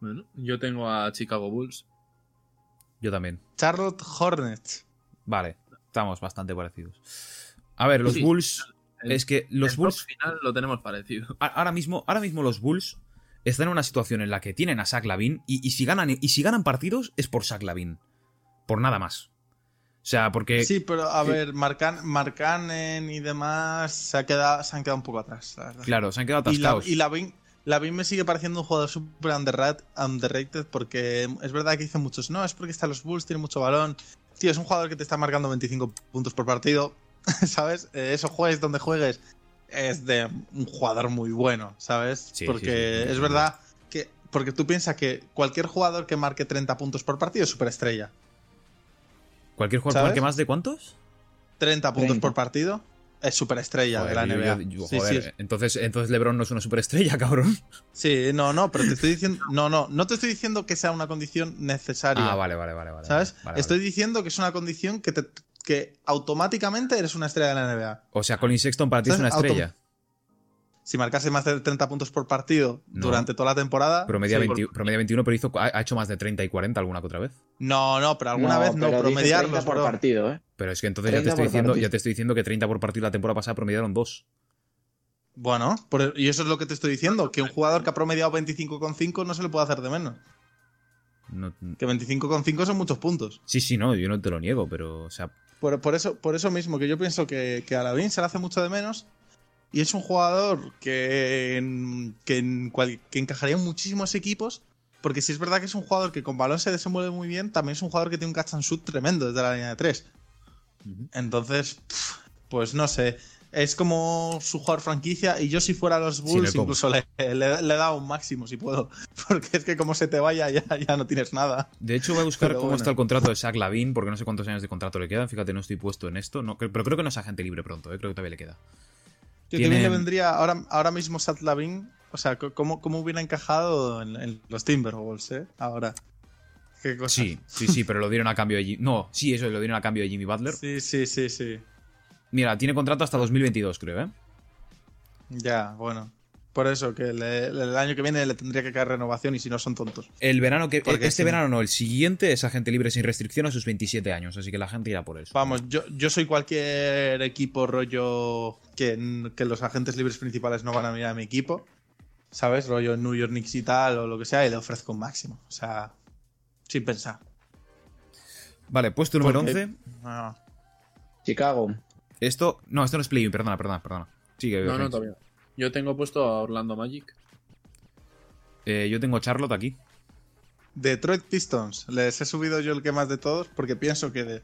Bueno, yo tengo a Chicago Bulls. Yo también. Charlotte Hornets. Vale, estamos bastante parecidos. A ver, los Sí. Bulls El- es que los el Bulls final lo tenemos parecido. ahora mismo, ahora mismo los Bulls están en una situación en la que tienen a Zach Lavin y, y si ganan y si ganan partidos es por Zach Lavin. Por nada más. O sea, porque Sí, pero a sí. ver, Marcan, Marcanen y demás se, ha quedado, se han quedado un poco atrás, la verdad. claro, se han quedado y, la, atascados. y Lavin, Lavin me sigue pareciendo un jugador súper underrated, underrated porque es verdad que dicen muchos, no, es porque está en los Bulls, tiene mucho balón. Tío, es un jugador que te está marcando 25 puntos por partido, ¿sabes? Eh, eso juegues donde juegues, es de un jugador muy bueno, ¿sabes? Sí, porque sí, es verdad que... Porque tú piensas que cualquier jugador que marque 30 puntos por partido es superestrella. Cualquier jugador marque más de cuántos? 30 puntos 30. por partido es superestrella de la NBA. yo- yo- Sí, joder, sí, entonces, entonces LeBron no es una superestrella, cabrón. sí, no, no, pero te estoy diciendo, no, no, no te estoy diciendo que sea una condición necesaria. Ah, vale, vale, vale, vale. ¿Sabes? Vale, vale. Estoy diciendo que es una condición que te que automáticamente eres una estrella de la NBA. O sea, Colin Sexton para ti es una estrella. Si marcase más de 30 puntos por partido No. durante toda la temporada. Promedia, sí. 20 promedia 21, pero hizo, ha ha hecho más de 30 y 40 alguna que otra vez. No, no, pero alguna vez no, promediarlos, 30 por partido, ¿eh? Pero es que entonces ya te, 30 estoy diciendo, partido. ya te estoy diciendo que 30 por partido la temporada pasada promediaron 2. Bueno, por- y eso es lo que te estoy diciendo, que un jugador que ha promediado 25,5 no se le puede hacer de menos. No- Que 25,5 son muchos puntos. sí, sí, no, yo no te lo niego, pero, o sea, Por, por eso, por eso mismo, que yo pienso que, que a Lavín se le hace mucho de menos. Y es un jugador que, que, que encajaría en muchísimos equipos. Porque si es verdad que es un jugador que con balón se desenvuelve muy bien, también es un jugador que tiene un catch and shoot tremendo desde la línea de 3. Entonces, pues no sé. Es como su jugador franquicia. Y yo, si fuera los Bulls, incluso le, le, le da un máximo si puedo. Porque es que como se te vaya, ya, ya no tienes nada. De hecho, voy a buscar Pero cómo bueno. está el contrato de Zach Lavin, porque no sé cuántos años de contrato le quedan. Fíjate, no estoy puesto en esto. No, pero creo que no es agente libre pronto, ¿eh? creo que todavía le queda. Tío, Tiene- qué bien le vendría ahora, ahora mismo Sat Lavin. O sea, ¿cómo, cómo hubiera encajado en, en los Timberwolves, eh? Ahora. Qué cosa. Sí, sí, sí, pero lo dieron a cambio de Jimmy. No, sí, eso, lo dieron a cambio de Jimmy Butler. Sí, sí, sí, sí. Mira, tiene contrato hasta 2022, creo, ¿eh? Ya, bueno. Por eso, que le- el año que viene le tendría que caer renovación y si no son tontos. El verano que. Porque este sí. verano no, el siguiente es agente libre sin restricción a sus 27 años. Así que la gente irá por eso. Vamos, yo, yo soy cualquier equipo rollo que, que los agentes libres principales no van a mirar a mi equipo. ¿Sabes? Rollo New York Knicks y tal o lo que sea y le ofrezco un máximo. O sea, sin pensar. Vale, puesto número Porque- 11. Ah. Chicago. Esto. No, esto no es play perdona, perdona, perdona. Sigue. No, no, todavía. Yo tengo puesto a Orlando Magic. Eh, yo tengo Charlotte aquí. Detroit Pistons. Les he subido yo el que más de todos porque pienso que, de-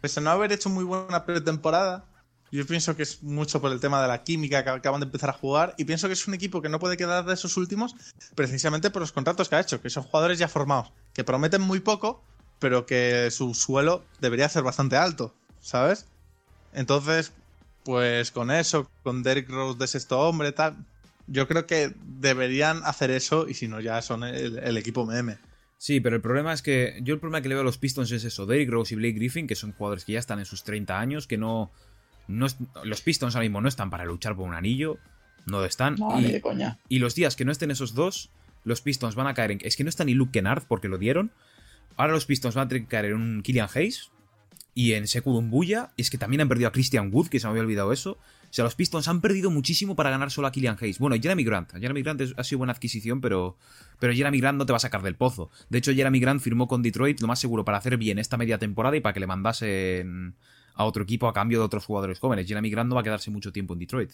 pese a no haber hecho muy buena pretemporada, yo pienso que es mucho por el tema de la química que acaban de empezar a jugar y pienso que es un equipo que no puede quedar de esos últimos precisamente por los contratos que ha hecho, que son jugadores ya formados, que prometen muy poco, pero que su suelo debería ser bastante alto, ¿sabes? Entonces, pues con eso, con Derrick Rose de sexto hombre, tal, yo creo que deberían hacer eso y si no ya son el, el equipo meme. Sí, pero el problema es que. Yo el problema que le veo a los Pistons es eso. Derrick Rose y Blake Griffin, que son jugadores que ya están en sus 30 años, que no. no los Pistons ahora mismo no están para luchar por un anillo. No lo están. No, y, ni de coña. y los días que no estén esos dos, los Pistons van a caer en. Es que no está ni Luke Kennard porque lo dieron. Ahora los Pistons van a tener que caer en un Killian Hayes y en Sekou Doumbouya. Y es que también han perdido a Christian Wood, que se me había olvidado eso. O sea, los Pistons han perdido muchísimo para ganar solo a Killian Hayes. Bueno, Jeremy Grant. Jeremy Grant ha sido buena adquisición, pero, pero Jeremy Grant no te va a sacar del pozo. De hecho, Jeremy Grant firmó con Detroit lo más seguro para hacer bien esta media temporada y para que le mandasen a otro equipo a cambio de otros jugadores jóvenes. Jeremy Grant no va a quedarse mucho tiempo en Detroit.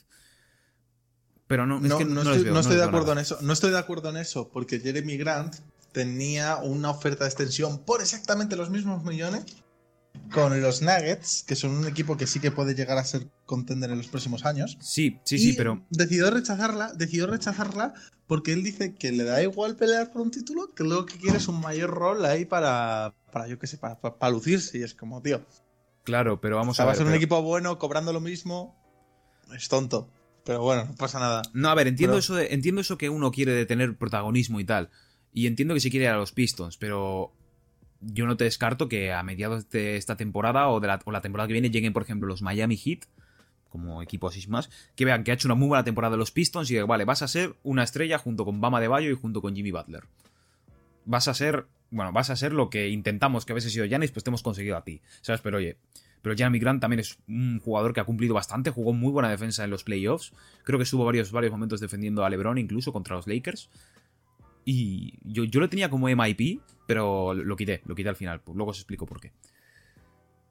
Pero no, es No, que no no les estoy, veo, no estoy de acuerdo nada. en eso. No estoy de acuerdo en eso, porque Jeremy Grant tenía una oferta de extensión por exactamente los mismos millones con los Nuggets, que son un equipo que sí que puede llegar a ser contender en los próximos años. Sí, sí, Y sí, pero. decidió rechazarla, decidió rechazarla porque él dice que le da igual pelear por un título, que luego que quiere es un mayor rol ahí para, para yo qué sé, para, para- para lucirse. Y es como, tío, Claro, pero o vamos sea, a va ver. a ser un equipo bueno cobrando lo mismo. Es tonto. Pero bueno, no pasa nada. No, a ver, entiendo Pero- eso de, entiendo eso que uno quiere de tener protagonismo y tal. Y entiendo que se quiere ir a los Pistons, pero yo no te descarto que a mediados de esta temporada o de la, o la temporada que viene lleguen, por ejemplo, los Miami Heat, como equipo así más, que vean que ha hecho una muy buena temporada de los Pistons y que, vale, vas a ser una estrella junto con Bama de Bayo y junto con Jimmy Butler. Vas a ser, bueno, vas a ser lo que intentamos que veces sido Giannis, pues te hemos conseguido a ti, ¿sabes? Pero oye, pero Jeremy Grant también es un jugador que ha cumplido bastante, jugó muy buena defensa en los playoffs. Creo que estuvo varios, varios momentos defendiendo a LeBron, incluso contra los Lakers. Y yo, yo lo tenía como MIP, pero lo quité, lo quité al final. Pues luego os explico por qué.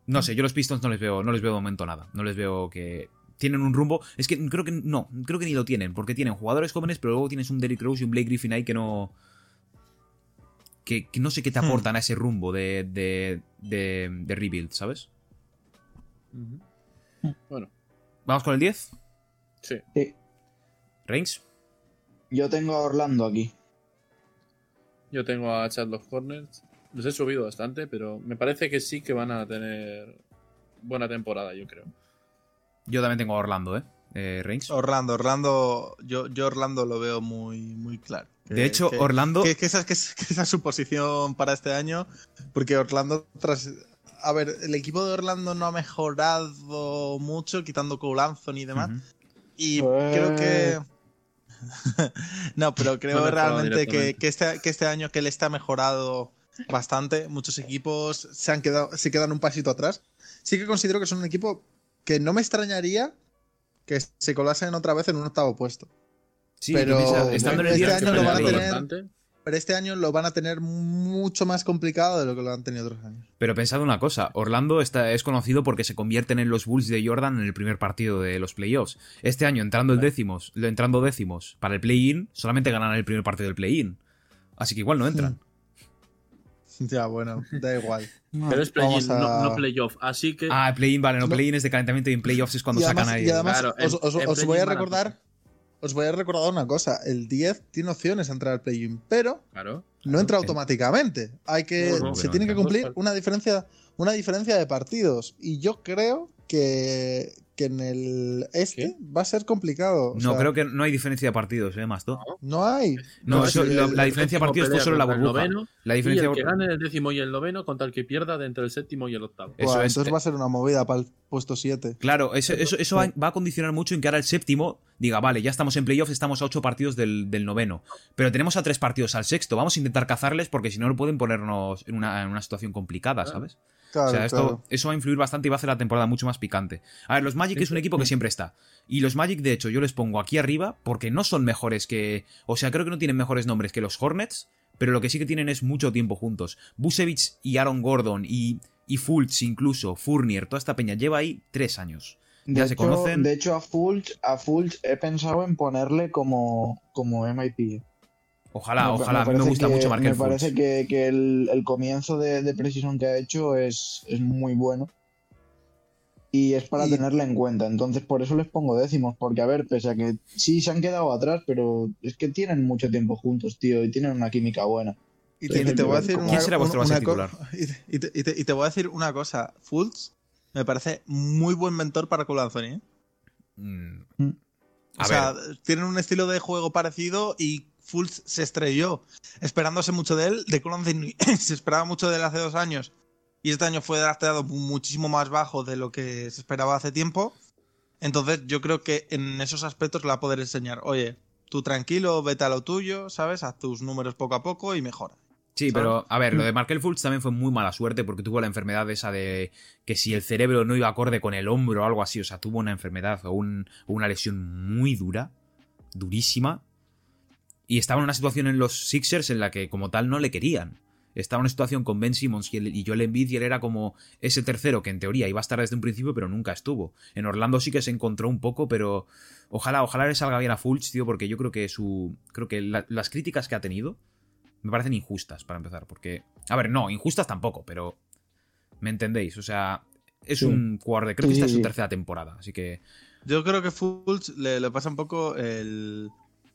No sé, yo los Pistons no les veo, no les veo de momento nada. No les veo que. Tienen un rumbo. Es que creo que no, creo que ni lo tienen, porque tienen jugadores jóvenes, pero luego tienes un Derrick Rose y un Blake Griffin ahí que no. Que, que no sé qué te Hmm. aportan a ese rumbo de, de, de, de rebuild, ¿sabes? Bueno, Vamos con el 10. sí. Sí. Reigns. Yo tengo a Orlando aquí. Yo tengo a Charlotte Hornets. Los he subido bastante, pero me parece que sí que van a tener buena temporada, yo creo. Yo también tengo a Orlando, ¿eh? eh Reigns. Orlando, Orlando, yo, yo Orlando lo veo muy, muy claro. De hecho, que- Orlando. Que, que esa, que, es- que esa es su posición para este año, porque Orlando, tras... A ver, el equipo de Orlando no ha mejorado mucho, quitando Cole Anthony y demás, y Pues- creo que... no, pero creo No realmente que, directamente. que este, que este año que él está mejorado bastante, muchos equipos se han quedado, se quedan un pasito atrás. Sí que considero que son un equipo que no me extrañaría que se colasen otra vez en un octavo puesto. Sí, pero estando en el este 10 año lo van a tener- Bastante. Pero este año lo van a tener mucho más complicado de lo que lo han tenido otros años. Pero pensad una cosa, Orlando está, es conocido porque se convierten en los Bulls de Jordan en el primer partido de los playoffs. Este año, entrando el décimos, entrando décimos para el play-in, solamente ganan el primer partido del play-in. Así que igual no entran. Ya, bueno, da igual. Pero es play-in, a- no, no playoff. Así que. Ah, play-in, vale, no, play-in es de calentamiento y en playoffs es cuando y además, sacan ahí. y además Claro, os, voy a a recordar. Os voy a recordar una cosa. El 10 tiene opciones a entrar al play-in, pero Claro. no entra automáticamente. Hay que. No, no, se tiene que cumplir una diferencia, una diferencia de partidos. Y yo creo que, que en el este va a ser complicado. o No, sea, creo que no hay diferencia de partidos, ¿eh, Masto? No hay. No, No, eso- sí, la, el- la el diferencia de partidos fue solo la el burbuja. noveno, La Y diferencia el que gane el décimo y el noveno contra el que pierda de entre el séptimo y el octavo. Eso Buah, entonces eh. va a ser una movida para el puesto 7. Claro, eso, eso, eso va, va a condicionar mucho en que ahora el séptimo diga, vale, ya estamos en playoff, estamos a ocho partidos del, del noveno. Pero tenemos a tres partidos al sexto. Vamos a intentar cazarles porque si no, no pueden ponernos en una, en una situación complicada, ¿sabes? Claro, o sea, esto, claro. eso va a influir bastante y va a hacer la temporada mucho más picante. A ver, los Magic es un equipo que siempre está. Y los Magic, de hecho, yo les pongo aquí arriba porque no son mejores que. O sea, creo que no tienen mejores nombres que los Hornets, pero lo que sí que tienen es mucho tiempo juntos. Busevich y Aaron Gordon y, y Fultz incluso, Fournier, toda esta peña lleva ahí tres años. De Ya se hecho, conocen. De hecho, a Fulch, a Fulch he pensado en ponerle como, como MIP. Ojalá, Me- ojalá. A mí me gusta que- mucho Markel Me parece Fultz. que, que el, el comienzo de, de Precision que ha hecho es, es muy bueno. Y es para Y- tenerle en cuenta. Entonces, por eso les pongo décimos. Porque, a ver, pese a que sí se han quedado atrás, pero es que tienen mucho tiempo juntos, tío. Y tienen una química buena. Y te, y te voy a decir ¿Quién una, será vuestro una base titular? Y te, y te- y te- y te voy a decir una cosa. Fultz me parece muy buen mentor para Cole Anthony. ¿eh? Mm. Mm. A o sea, ver, tienen un estilo de juego parecido y Fultz se estrelló esperándose mucho de él. De Anthony se esperaba mucho de él hace dos años y este año fue drafteado muchísimo más bajo de lo que se esperaba hace tiempo. Entonces yo creo que en esos aspectos le va a poder enseñar, oye, tú tranquilo, vete a lo tuyo, ¿sabes? Haz tus números poco a poco y mejora. Sí, ¿sabes? pero a ver, lo de Markel Fultz también fue muy mala suerte porque tuvo la enfermedad esa de que si el cerebro no iba acorde con el hombro o algo así, o sea, tuvo una enfermedad o, un- o una lesión muy dura, durísima, y estaba en una situación en los Sixers en la que como tal no le querían. Estaba en una situación con Ben Simmons y, el, y Joel Embiid y él era como ese tercero que en teoría iba a estar desde un principio pero nunca estuvo. En Orlando sí que se encontró un poco, pero ojalá, ojalá le salga bien a Fultz, tío, porque yo creo que su, creo que la- las críticas que ha tenido me parecen injustas, para empezar, porque... A ver, no, injustas tampoco, pero... ¿Me entendéis? O sea, es Sí. un jugador de... Creo que Sí, esta sí, es su sí. tercera temporada, así que... Yo creo que Fultz le, le pasa un poco el,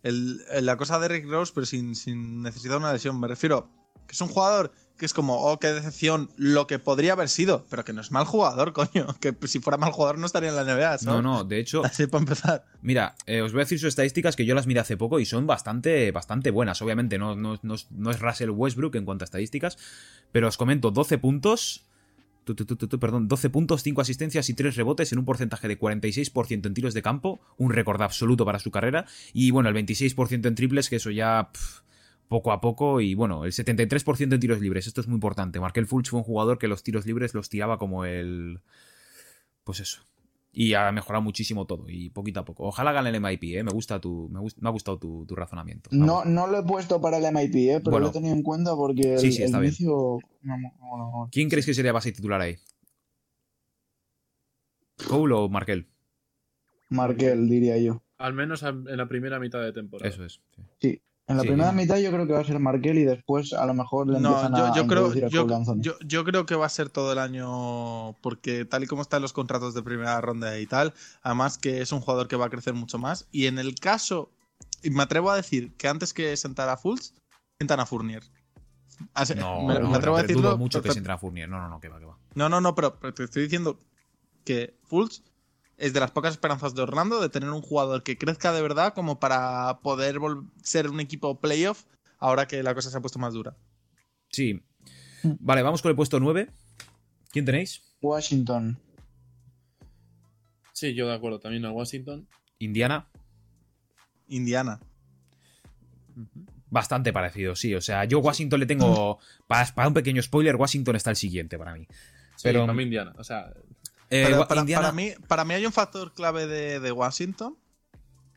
el- la cosa de Rick Rose, pero sin, sin necesidad de una lesión. Me refiero que es un jugador que es como, oh, qué decepción, lo que podría haber sido, pero que no es mal jugador, coño. Que si fuera mal jugador no estaría en la NBA, ¿sabes? No, no, de hecho, Así para empezar. mira, eh, os voy a decir sus estadísticas que yo las miré hace poco y son bastante, bastante buenas. Obviamente no, no, no no es Russell Westbrook en cuanto a estadísticas, pero os comento 12 puntos... perdón, 12 puntos, 5 asistencias y 3 rebotes en un porcentaje de 46% en tiros de campo, un récord absoluto para su carrera, y bueno, el 26% en triples, que eso ya pf, poco a poco, y bueno, el 73% en tiros libres, esto es muy importante. Markel Fulch fue un jugador que los tiros libres los tiraba como el... Pues eso. Y ha mejorado muchísimo todo, y poquito a poco. Ojalá gane el MIP, ¿eh? Me, gusta tu, me, gust- me ha gustado tu, tu razonamiento. No, no lo he puesto para el MIP, ¿eh? pero Bueno. lo he tenido en cuenta porque el, Sí, sí, está el bien. inicio. no, no, no, no. ¿Quién crees que sería base titular ahí? ¿Cole o Markel? Markel, diría yo. Al menos en la primera mitad de temporada. Eso es. sí. En la Sí. primera mitad yo creo que va a ser Markel y después a lo mejor le No, empiezan yo, a, yo a creo, a yo, Cole Anthony. yo- yo creo que va a ser todo el año, porque tal y como están los contratos de primera ronda y tal, además que es un jugador que va a crecer mucho más. Y en el caso, y me atrevo a decir que antes que sentar a Fultz, sentan a Fournier. Así- No, me, no, me atrevo a pero decirlo. dudo mucho que pero- se entre a Fournier. No, no, no, que va, que va. No, no, no, pero, pero te estoy diciendo que Fultz es de las pocas esperanzas de Orlando de tener un jugador que crezca de verdad como para poder ser un equipo playoff ahora que la cosa se ha puesto más dura. Sí. Vale, vamos con el puesto 9. ¿Quién tenéis? Washington. Sí, yo de acuerdo. También al Washington. Indiana. Indiana. Bastante parecido, sí. O sea, yo Washington le tengo. Para, para un pequeño spoiler, Washington está el siguiente para mí. Sí, Pero- para mí Indiana. O sea, Eh, Pero para, Indiana- para mí, para mí hay un factor clave de, de Washington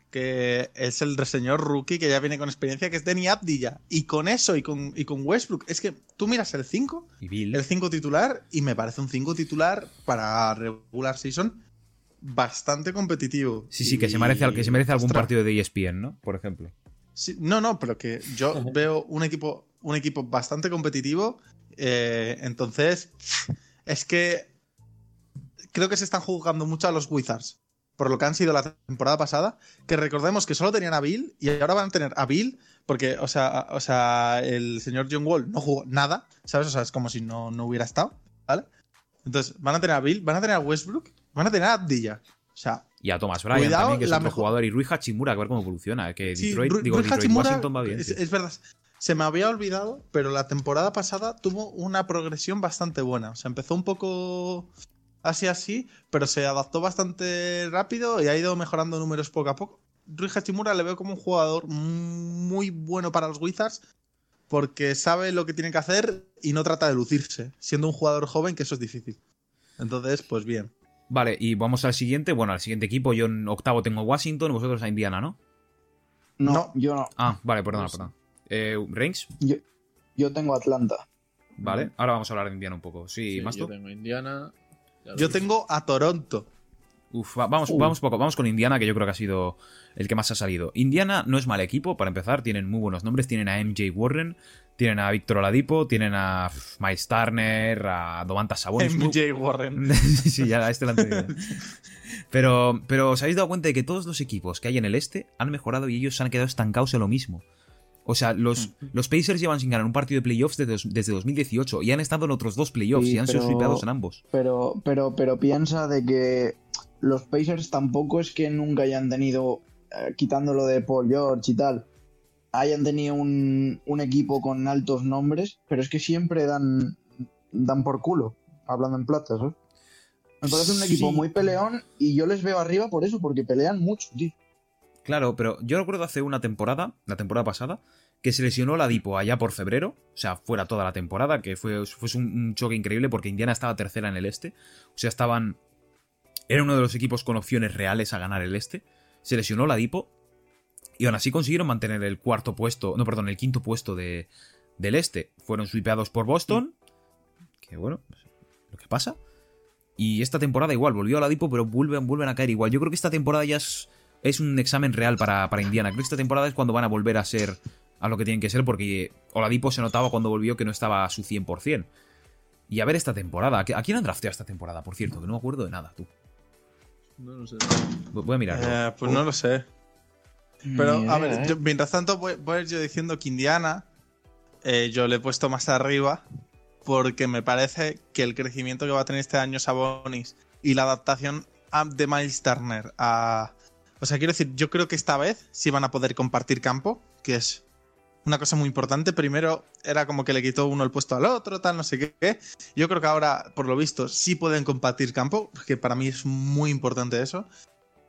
que es el señor rookie que ya viene con experiencia, que es Denny Abdilla. Y con eso y con, y con Westbrook, es que tú miras el 5, Y Bill. el 5 titular, y me parece un 5 titular para regular season bastante competitivo. Sí, sí, que se merece, al- que se merece algún ostras, partido de ESPN, ¿no? Por ejemplo. Sí, no, no, pero que yo veo un equipo, un equipo bastante competitivo. eh, entonces, es que creo que se están jugando mucho a los Wizards. Por lo que han sido la temporada pasada. Que recordemos que solo tenían a Bill y ahora van a tener a Bill. Porque, o sea, o sea el señor John Wall no jugó nada. ¿Sabes? O sea, es como si no, no hubiera estado. ¿Vale? Entonces, van a tener a Bill, van a tener a Westbrook, van a tener a Abdilla. O sea, Y a Thomas Bryan Cuidado, también, que es otro mejor- jugador. Y Rui Hachimura, a ver cómo evoluciona. Que Sí, Detroit, digo, Rui Detroit, Washington va bien. es verdad. Se me había olvidado, pero la temporada pasada tuvo una progresión bastante buena. O sea, empezó un poco así así, pero se adaptó bastante rápido y ha ido mejorando números poco a poco. Rui Hachimura le veo como un jugador muy bueno para los Wizards porque sabe lo que tiene que hacer y no trata de lucirse, siendo un jugador joven que eso es difícil. Entonces, pues bien. Vale, y vamos al siguiente. Bueno, al siguiente equipo. Yo en octavo tengo a Washington y vosotros a Indiana, ¿no? No, No. yo no. Ah, vale, perdona, Pues- perdona. Eh, Reigns, Yo, yo tengo Atlanta. vale. Ahora vamos a hablar de Indiana un poco. Sí, Sí, más yo tengo Indiana. Yo tengo a Toronto. Uf, va- vamos, Uh. vamos poco, vamos con Indiana, que yo creo que ha sido el que más ha salido. Indiana no es mal equipo, para empezar, tienen muy buenos nombres, tienen a MJ Warren, tienen a Víctor Oladipo, tienen a Miles Turner, a Domantas Sabonis. MJ Warren. sí, ya este lo han tenido. Pero, pero os habéis dado cuenta de que todos los equipos que hay en el este han mejorado y ellos se han quedado estancados en lo mismo. O sea, los, los Pacers llevan sin ganar un partido de playoffs desde, desde 2018 y han estado en otros dos playoffs Sí, y han sido pero- sweepeados en ambos. Pero, pero, pero piensa de que los Pacers tampoco es que nunca hayan tenido, eh, quitándolo de Paul George y tal, hayan tenido un, un equipo con altos nombres, pero es que siempre dan, dan por culo, hablando en plata, ¿sabes? Me parece un equipo Sí. muy peleón y yo les veo arriba por eso, porque pelean mucho, tío. Claro, pero yo recuerdo hace una temporada, la temporada pasada, que se lesionó la Dipo allá por febrero, o sea, fuera toda la temporada, que fue, fue un, choque increíble porque Indiana estaba tercera en el este, o sea, estaban... Era uno de los equipos con opciones reales a ganar el este, se lesionó la Dipo y aún así consiguieron mantener el cuarto puesto, no, perdón, el quinto puesto de, del este. Fueron sweepeados por Boston, que bueno, pues, lo que pasa. Y esta temporada igual, volvió a la Dipo, pero vuelven, vuelven a caer igual. Yo creo que esta temporada ya es, es un examen real para, para Indiana. Creo que esta temporada es cuando van a volver a ser a lo que tienen que ser, porque Oladipo se notaba cuando volvió que no estaba a su 100%. Y a ver esta temporada. ¿A qui- ¿A quién han drafteado esta temporada, por cierto? Que no me acuerdo de nada, tú. No lo sé. Voy a mirar. Eh, pues no lo sé. Pero, a ver, ¿eh? yo- mientras tanto voy, voy a ir yo diciendo que Indiana eh, yo le he puesto más arriba porque me parece que el crecimiento que va a tener este año Sabonis y la adaptación a- de Miles Turner a... O sea, quiero decir, yo creo que esta vez sí van a poder compartir campo, que es una cosa muy importante. Primero era como que le quitó uno el puesto al otro, tal, no sé qué. Yo creo que ahora, por lo visto, sí pueden compartir campo, que para mí es muy importante eso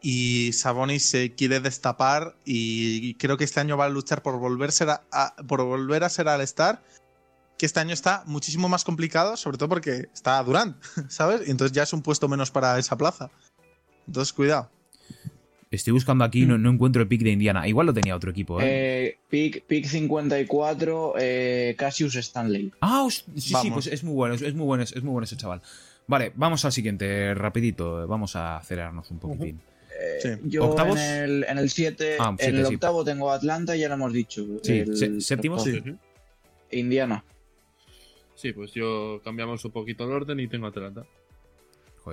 y Sabonis se quiere destapar y creo que este año va a luchar por a, por volver a ser al Star que este año está muchísimo más complicado, sobre todo porque está Durant, ¿sabes? Y entonces ya es un puesto menos para esa plaza. Entonces, cuidado. Estoy buscando aquí, no, no encuentro el pick de Indiana. Igual lo tenía otro equipo, ¿eh? Eh, pick, pick 54, eh, Cassius Stanley. Ah, os- sí, sí, pues es muy bueno, es, es muy bueno, es, es muy bueno ese chaval. Vale, vamos al siguiente, rapidito. Vamos a acelerarnos un poquitín. Sí. Yo ¿Octavos? en el, en el 7, Ah, en siete, el sí. octavo tengo Atlanta, ya lo hemos dicho. Sí, El- sé- séptimos. Sí. Indiana. Sí, pues yo cambiamos un poquito el orden y tengo Atlanta.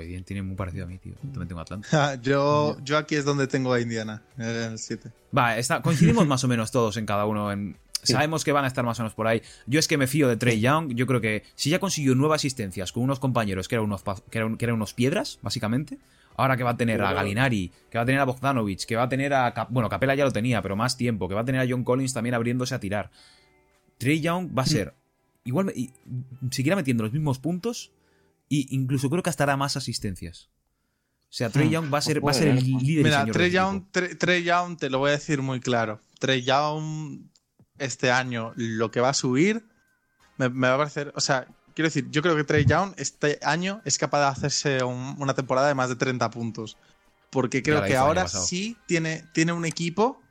Joder, tiene muy parecido a mí, tío. Yo También tengo Atlanta. yo, yo aquí es donde tengo a Indiana, en el 7. Va, está, coincidimos más o menos todos en cada uno. En, Sí. Sabemos que van a estar más o menos por ahí. Yo es que me fío de Trey Young. Yo creo que si ya consiguió nueve asistencias con unos compañeros que eran unos, que eran, que eran unos piedras, básicamente. Ahora que va a tener a. Galinari, que va a tener a Bogdanovich, que va a tener a. Cap- bueno, Capela ya lo tenía, pero más tiempo. Que va a tener a John Collins también abriéndose a tirar. Trey Young va a ser. Igual. me- y- seguirá metiendo los mismos puntos. Y incluso creo que hasta hará más asistencias. O sea, Trey Hmm, Young va a ser, va a ser el ser. líder. Mira, señor Trey. Young, Tre- Trey Young, te lo voy a decir muy claro. Trey Young este año lo que va a subir me, me va a parecer, o sea, quiero decir, yo creo que Trey Young este año es capaz de hacerse un- una temporada de más de 30 puntos. Porque creo que ahora sí tiene, tiene un equipo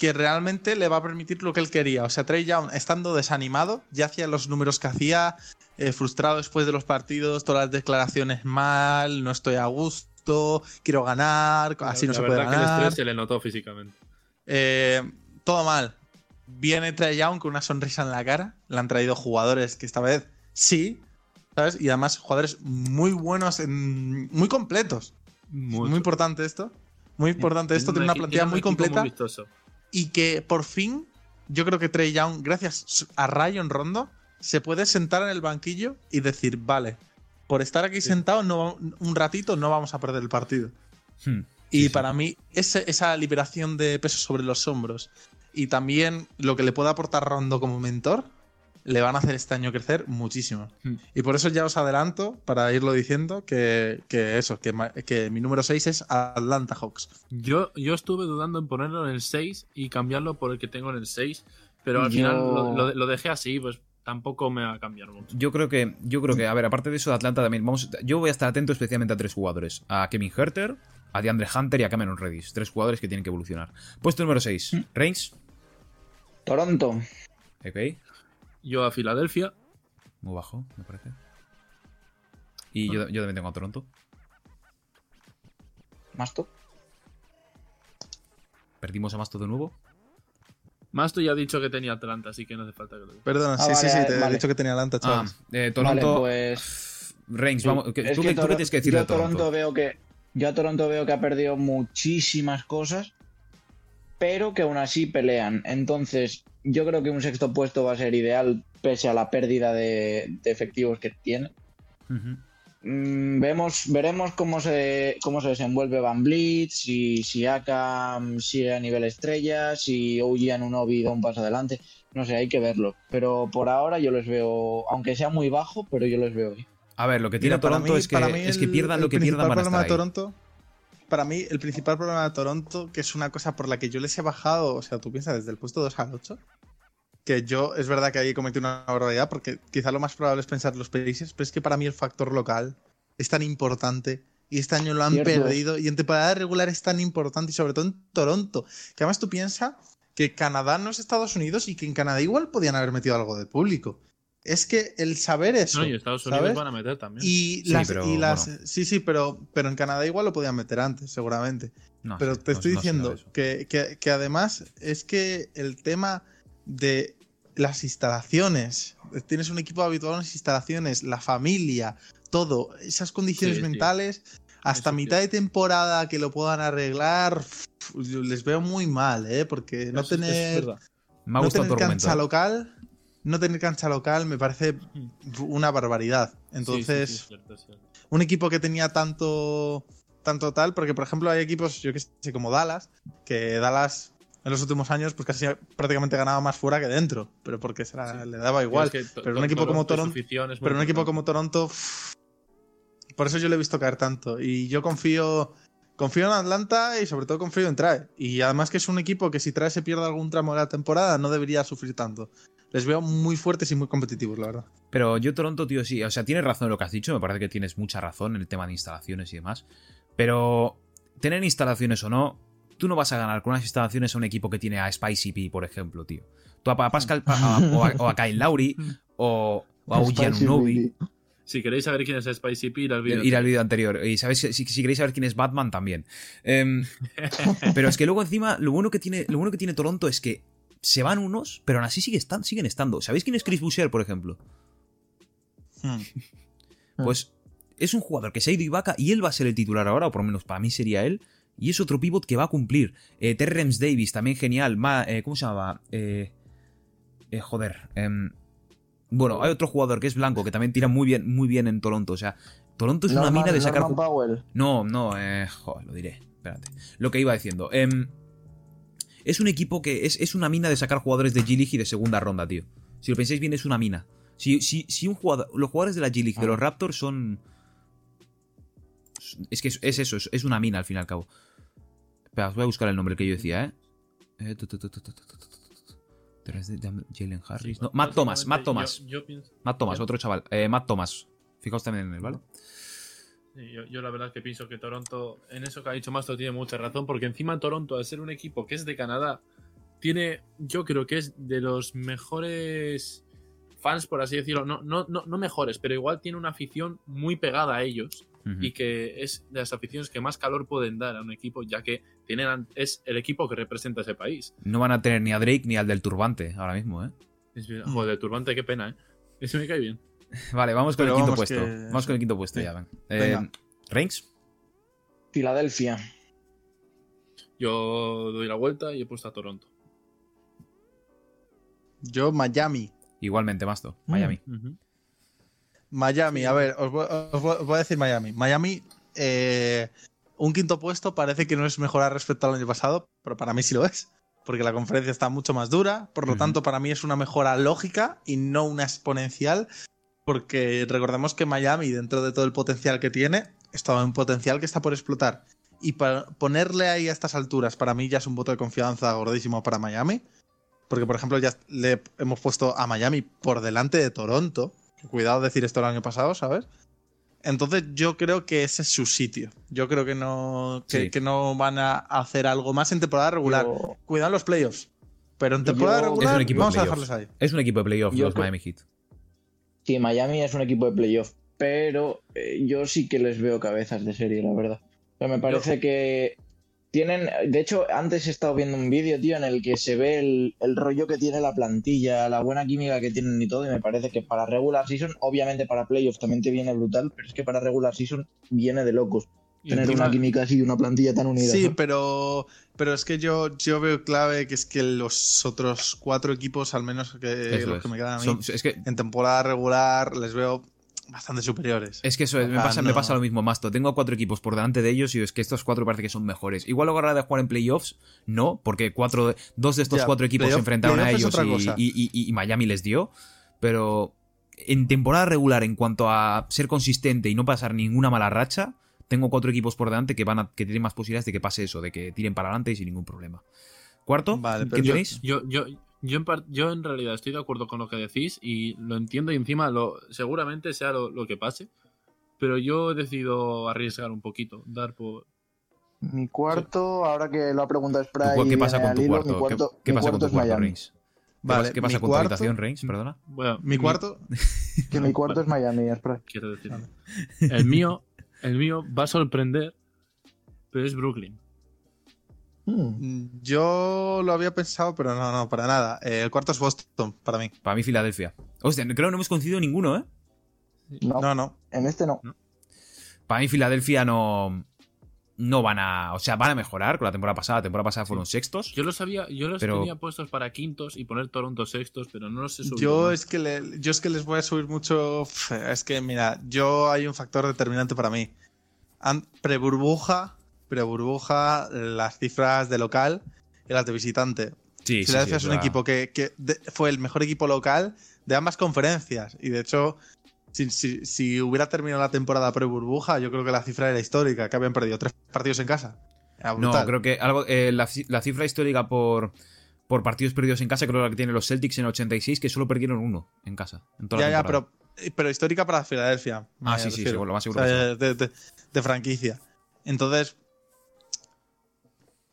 que realmente le va a permitir lo que él quería. O sea, Trey Young, estando desanimado, ya hacía los números que hacía, eh, frustrado después de los partidos, todas las declaraciones mal, no estoy a gusto, quiero ganar, así no la se puede verdad que el ganar. estrés se le notó físicamente. Eh, todo mal. Viene Trey Young con una sonrisa en la cara. Le han traído jugadores que esta vez sí, ¿sabes? Y además jugadores muy buenos, en- muy completos. Muy importante esto. Muy importante esto, tiene una plantilla muy completa. vistoso. Y que por fin, yo creo que Trey Young, gracias a Rayon Rondo, se puede sentar en el banquillo y decir, vale, por estar aquí sentado no, un ratito no vamos a perder el partido. Hmm. Y Sí, sí. para mí, ese- esa liberación de peso sobre los hombros y también lo que le puede aportar Rondo como mentor, le van a hacer este año crecer muchísimo. Hmm. Y por eso ya os adelanto, para irlo diciendo, que, que eso, que, que mi número 6 es Atlanta Hawks. Yo, yo estuve dudando en ponerlo en el 6 y cambiarlo por el que tengo en el 6, pero al Yo- final lo, lo- lo dejé así, pues tampoco me va a cambiar mucho. Yo creo que, yo creo que, a ver, aparte de eso, de Atlanta también, vamos, yo voy a estar atento especialmente a tres jugadores: a Kevin Herter, a DeAndre Hunter y a Cameron Reddish. Tres jugadores que tienen que evolucionar. Puesto número 6, Reigns. Toronto. Ok, Yo a Filadelfia, muy bajo, me parece. Y yo, yo también tengo a Toronto. Masto. Perdimos a Masto de nuevo. Masto ya ha dicho que tenía Atlanta, así que no hace falta que lo diga. Perdona, Ah, sí, sí, vale, sí, te he vale. dicho que tenía Atlanta, Ah, chavales. eh, Toronto. Vale, pues. Reigns, vamos. ¿qué- Es ¿tú, que qué, tú qué Toron- tienes que decir yo a Toronto Toronto? veo que yo a Toronto veo que ha perdido muchísimas cosas, pero que aún así pelean. Entonces, yo creo que un sexto puesto va a ser ideal pese a la pérdida de, de efectivos que tiene. Mm, vemos, veremos cómo se, cómo se desenvuelve Van Blitz, si, si Aka sigue a nivel estrella, si OG Anunobi da un paso adelante. No sé, hay que verlo. Pero por ahora yo les veo, aunque sea muy bajo, pero yo les veo ahí. A ver, lo que tiene Mira, Toronto mí- es, que, para mí es que el- pierdan el lo que pierdan principal problema de ahí. Para mí, el principal problema de Toronto, que es una cosa por la que yo les he bajado, o sea, tú piensas desde el puesto 2 al 8, que yo es verdad que ahí cometí una barbaridad, porque quizá lo más probable es pensar los Pacers, pero es que para mí el factor local es tan importante y este año lo han Cierto. perdido y en temporada regular es tan importante y sobre todo en Toronto, que además tú piensas que Canadá no es Estados Unidos y que en Canadá igual podían haber metido algo de público. Es que el saber eso... No, y Estados Unidos ¿sabes? van a meter también. Y Sí, las, pero y las- bueno. sí, sí, pero, pero en Canadá igual lo podían meter antes, seguramente. No pero te no- estoy diciendo que, que- que además es que el tema de las instalaciones, tienes un equipo habituado en las instalaciones, la familia, todo, esas condiciones Sí, sí. mentales, hasta Eso, mitad tío. de temporada que lo puedan arreglar, les veo muy mal, ¿eh? Porque no Eso es- eso es tener verdad. Me ha no tener cancha ¿eh? local, no tener cancha local me parece una barbaridad. Sí, sí, sí, Entonces, cierto, cierto. un equipo que tenía tanto tanto tal, porque por ejemplo hay equipos, yo que sé, como Dallas, que Dallas en los últimos años pues casi prácticamente ganaba más fuera que dentro, pero porque se la- le daba igual. Es que to- pero un equipo como Toronto- Pero un equipo como Toronto, uff, por eso yo le he visto caer tanto. Y yo confío, confío en Atlanta y sobre todo confío en Trae. Y además que es un equipo que si Trae se pierde algún tramo de la temporada no debería sufrir tanto. Les veo muy fuertes y muy competitivos, la verdad. Pero yo Toronto, tío, sí. O sea, tienes razón en lo que has dicho. Me parece que tienes mucha razón en el tema de instalaciones y demás. Pero tener instalaciones o no, tú no vas a ganar con unas instalaciones a un equipo que tiene a Spicy P, por ejemplo, tío. Tú a Pa- Pascal a- o, a, o a Kyle Lowry o, o a Uji Anunoby. Si queréis saber quién es Spicy P, ir al vídeo. Ir al vídeo anterior. Y sabéis, si, si queréis saber quién es Batman, también. Em, pero es que luego encima, lo bueno que tiene, lo bueno que tiene Toronto es que se van unos, pero aún así sigue estan- siguen estando. ¿Sabéis quién es Chris Boucher, por ejemplo? Hmm. Pues es un jugador que se ha ido Ibaka y él va a ser el titular ahora, o por lo menos para mí sería él. Y es otro pivot que va a cumplir. Eh, Terrence Davis, también genial. Ma- eh, ¿Cómo se llamaba? Eh, eh, joder. em, bueno, hay otro jugador que es blanco, que también tira muy bien, muy bien en Toronto. O sea, Toronto es una mina de sacar... Norman ju- Powell. No, no, eh, joder, lo diré. Espérate. Lo que iba diciendo. Es un equipo que es, es una mina de sacar jugadores de G-League y de segunda ronda, tío. Si lo pensáis bien, es una mina. Si, si, si un jugador, los jugadores de la G-League, de los Raptors, son. Es que es, eso, es, una mina al fin y al cabo. Espera, os voy a buscar el nombre que yo decía, ¿eh? eh Jalen Harris. Sí, Matt Thomas, Matt Thomas. Yo. Matt Thomas, otro chaval. Eh, Matt Thomas. Fijaos también en él, ¿vale? Yo, yo la verdad que pienso que Toronto, en eso que ha dicho Mastro, tiene mucha razón, porque encima Toronto, al ser un equipo que es de Canadá, tiene, yo creo que es de los mejores fans, por así decirlo, no, no, no, no mejores, pero igual tiene una afición muy pegada a ellos y que es de las aficiones que más calor pueden dar a un equipo, ya que tienen, es el equipo que representa ese país. No van a tener ni a Drake ni al del turbante ahora mismo, ¿eh? Es, joder, Turbante, qué pena, ¿eh? Ese me cae bien. Vale, vamos con Pero el quinto vamos puesto. que- Vamos con el quinto puesto Sí. ya, ven. Eh. Reigns, Filadelfia. Yo doy la vuelta y he puesto a Toronto. Yo, Miami. igualmente, Masto. Mm. Miami. Miami, a ver, os voy, os voy- os voy a decir Miami. Miami, eh, un quinto puesto parece que no es mejorar respecto al año pasado, pero para mí sí lo es. Porque la conferencia está mucho más dura, por lo tanto para mí es una mejora lógica y no una exponencial, porque recordemos que Miami, dentro de todo el potencial que tiene, es todo un potencial que está por explotar. Y para ponerle ahí a estas alturas, para mí ya es un voto de confianza gordísimo para Miami. Porque, por ejemplo, ya le hemos puesto a Miami por delante de Toronto. Cuidado decir esto el año pasado, ¿sabes? Entonces yo creo que ese es su sitio. Yo creo que no, que, Sí. que no van a hacer algo más en temporada regular. Yo- Cuidado los playoffs. Pero en temporada Yo- Es un regular equipo de vamos a playoffs. dejarlos ahí. Es un equipo de playoff, Yo los creo- Miami Heat. Sí, Miami es un equipo de playoff, pero eh, yo sí que les veo cabezas de serie, la verdad. O sea, me parece que tienen. De hecho, antes he estado viendo un vídeo, tío, en el que se ve el, el rollo que tiene la plantilla, la buena química que tienen y todo, y me parece que para regular season, obviamente para playoffs también te viene brutal, pero es que para regular season viene de locos. Y Tener encima- una química así y una plantilla tan unida. Sí, ¿no? pero, pero es que yo, yo veo clave que es que los otros cuatro equipos, al menos que Eso los es. que me quedan a mí, Son- es que en temporada regular les veo bastante superiores. Es que eso es, me, Ah, pasa, me no. pasa lo mismo, Masto. Tengo cuatro equipos por delante de ellos y es que estos cuatro parece que son mejores. Igual luego a la hora de jugar en playoffs, no, porque cuatro, dos de estos Ya, cuatro equipos se enfrentaron a ellos y, y- y- y Miami les dio. Pero en temporada regular, en cuanto a ser consistente y no pasar ninguna mala racha, tengo cuatro equipos por delante que van a, que tienen más posibilidades de que pase eso, de que tiren para adelante y sin ningún problema. Cuarto, Vale, pero ¿quién yo- tenéis? Yo, yo, yo, en par- yo en realidad estoy de acuerdo con lo que decís y lo entiendo y encima lo, seguramente sea lo, lo que pase, pero yo he decidido arriesgar un poquito, dar por... Mi cuarto, ahora que lo ha preguntado ¿Tu Spray. ¿Qué pasa con tu hilo, cuarto? Mi cuarto, ¿Qué, qué pasa con cuarto tu cuarto. Reigns? ¿Qué Vale, pasa- ¿Qué pasa con tu cuarto- habitación, Reigns? Perdona. Bueno, Mi cuarto, Que mi cuarto es Miami, Spray. Quiero decir. El mío, el mío va a sorprender, pero es Brooklyn. Hmm. yo lo había pensado, pero no, no, para nada. Eh, el cuarto es Boston, para mí. Para mí, Filadelfia. Hostia, creo que no hemos coincidido ninguno, ¿eh? No, No, no. en este no. Para mí, Filadelfia no. No van a. O sea, van a mejorar con la temporada pasada. La temporada pasada fueron sextos. Yo los sabía, yo los Pero- tenía puestos para quintos y poner Toronto sextos, pero no los he subido. Yo es, que le- yo es que les voy a subir mucho. Es que, mira, yo hay un factor determinante para mí. Pre-burbuja, pre-burbuja, las cifras de local y las de visitante. Sí, sí, Filadelfia sí, es un verdad. equipo que, que de- fue el mejor equipo local de ambas conferencias. Y de hecho, si, si- si hubiera terminado la temporada pre-burbuja, yo creo que la cifra era histórica, que habían perdido tres partidos en casa. Era No, creo que algo. eh, la, ci- la cifra histórica por. Por partidos perdidos en casa, creo que la que tienen los Celtics en el 86, que solo perdieron uno en casa. En toda Ya, la ya, temporada. pero, pero histórica para Filadelfia. Ah, sí, sí, seguro, lo más seguro O sea, que de, de- de franquicia. Entonces,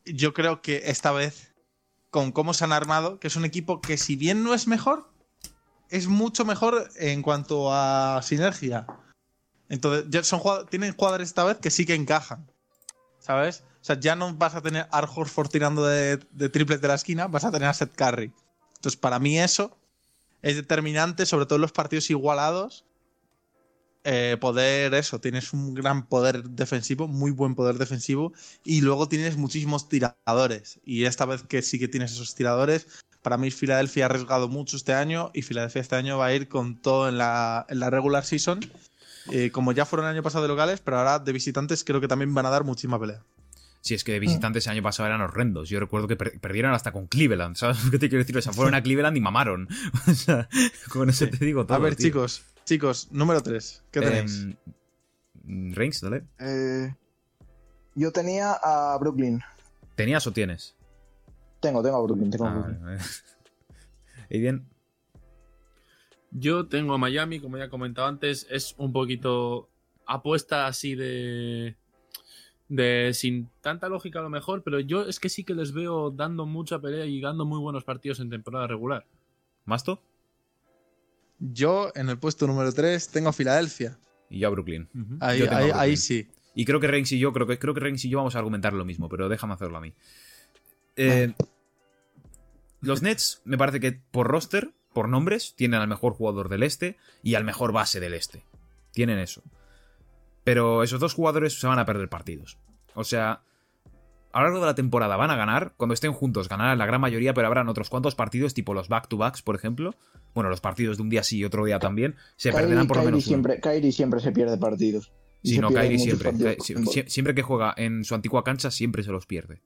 yo creo que esta vez, con cómo se han armado, que es un equipo que si bien no es mejor, es mucho mejor en cuanto a sinergia. Entonces, tienen jugadores esta vez que sí que encajan. ¿Sabes? O sea, ya no vas a tener a Horford tirando de, de triples de la esquina, vas a tener a Seth Curry. Entonces, para mí eso es determinante, sobre todo en los partidos igualados. eh, poder, eso, tienes un gran poder defensivo, muy buen poder defensivo, y luego tienes muchísimos tiradores. Y esta vez que sí que tienes esos tiradores, para mí Filadelfia ha arriesgado mucho este año, y Filadelfia este año va a ir con todo en la, en la regular season, eh, como ya fueron el año pasado de locales, pero ahora de visitantes creo que también van a dar muchísima pelea. Sí, es que de visitantes el año pasado eran horrendos. Yo recuerdo que per- perdieron hasta con Cleveland. ¿Sabes lo que te quiero decir? O sea, fueron a Cleveland y mamaron. O sea, con eso te digo todo. a ver, tío. chicos, chicos, número 3, ¿qué tenéis? Em, Reigns, dale. Eh, yo tenía a Brooklyn. ¿Tenías o tienes? Tengo, tengo a Brooklyn, tengo a Ah, Brooklyn. Y bien. Yo tengo a Miami, como ya he comentado antes, es un poquito apuesta así de. de sin tanta lógica a lo mejor, pero yo es que sí que les veo dando mucha pelea y dando muy buenos partidos en temporada regular. ¿Masto? Yo en el puesto número 3 tengo a Filadelfia. Y yo a Brooklyn. Ujú. Ahí, Yo tengo a ahí, Brooklyn. ahí sí. Y creo que Reigns y yo, creo que, creo que Reigns y yo vamos a argumentar lo mismo, pero déjame hacerlo a mí. Eh, los Nets, me parece que por roster, por nombres, tienen al mejor jugador del este y al mejor base del este. Tienen eso. Pero esos dos jugadores se van a perder partidos. O sea, a lo largo de la temporada van a ganar, cuando estén juntos ganarán la gran mayoría, pero habrán otros cuantos partidos, tipo los back-to-backs, por ejemplo. Bueno, los partidos de un día sí y otro día también, se Kyrie, perderán por lo menos uno. siempre, Kyrie siempre se pierde partidos. Sí, no, Kyrie siempre. partidos siempre que juega en su antigua cancha, siempre se los pierde.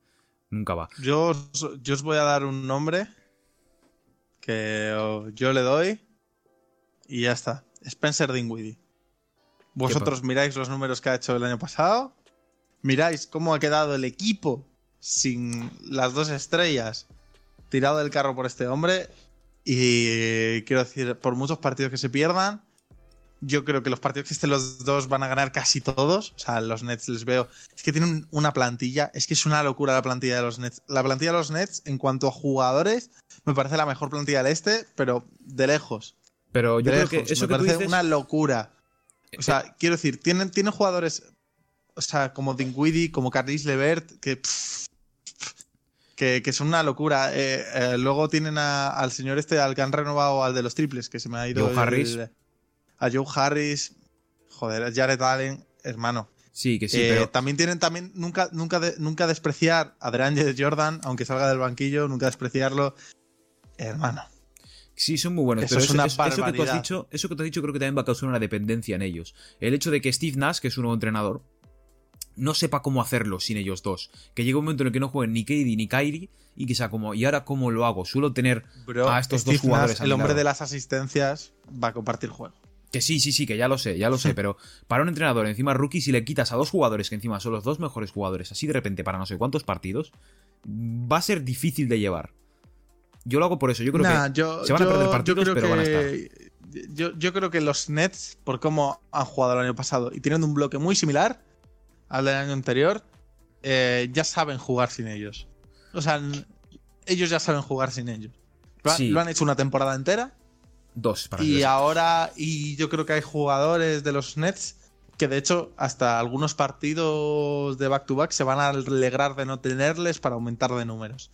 Nunca va. Yo, os- yo os voy a dar un nombre que oh, yo le doy y ya está. Spencer Dinwiddie. Vosotros miráis los números que ha hecho el año pasado, miráis cómo ha quedado el equipo sin las dos estrellas tirado del carro por este hombre y quiero decir, por muchos partidos que se pierdan, yo creo que los partidos que estén los dos van a ganar casi todos. O sea, los Nets les veo. Es que tienen una plantilla. Es que es una locura la plantilla de los Nets. La plantilla de los Nets, en cuanto a jugadores, me parece la mejor plantilla del este, pero de lejos. Pero yo de creo lejos. que eso me que tú parece dices. una locura. O sea, quiero decir, tienen, tienen jugadores. O sea, como Dinwiddie, como Caris Levert, que. pff, que, que son una locura. Eh, eh, luego tienen a- al señor este, al que han renovado, al de los triples, que se me ha ido. Joe el-. A Joe Harris. Joder, a Jared Allen, hermano. Sí, que sí, Eh, pero. También tienen también nunca, nunca, de- nunca despreciar a DeAndre Jordan, aunque salga del banquillo, nunca despreciarlo. Hermano. Sí, son muy buenos, Eso pero es una eso, eso que tú has dicho, eso que tú has dicho creo que también va a causar una dependencia en ellos. El hecho de que Steve Nash, que es un nuevo entrenador, no sepa cómo hacerlo sin ellos dos. Que llegue un momento en el que no jueguen ni KD ni Kyrie y que sea como, ¿y ahora cómo lo hago? Suelo tener Bro, a estos Steve dos jugadores Nash, el hombre de las asistencias, va a compartir juego. Que sí, sí, sí, que ya lo sé, ya lo sé, pero para un entrenador encima rookie, si le quitas a dos jugadores que encima son los dos mejores jugadores, así de repente para no sé cuántos partidos, va a ser difícil de llevar. Yo lo hago por eso, yo creo Nah, que yo, se van a perder partidos, pero van a que- Yo, yo creo que los Nets, por cómo han jugado el año pasado y teniendo un bloque muy similar al del año anterior, eh, ya saben jugar sin ellos. O sea, ellos ya saben jugar sin ellos. Lo, han- Sí. lo han hecho una temporada entera dos para y ahora, y yo creo que hay jugadores de los Nets que de hecho hasta algunos partidos de back-to-back se van a alegrar de no tenerles para aumentar de números.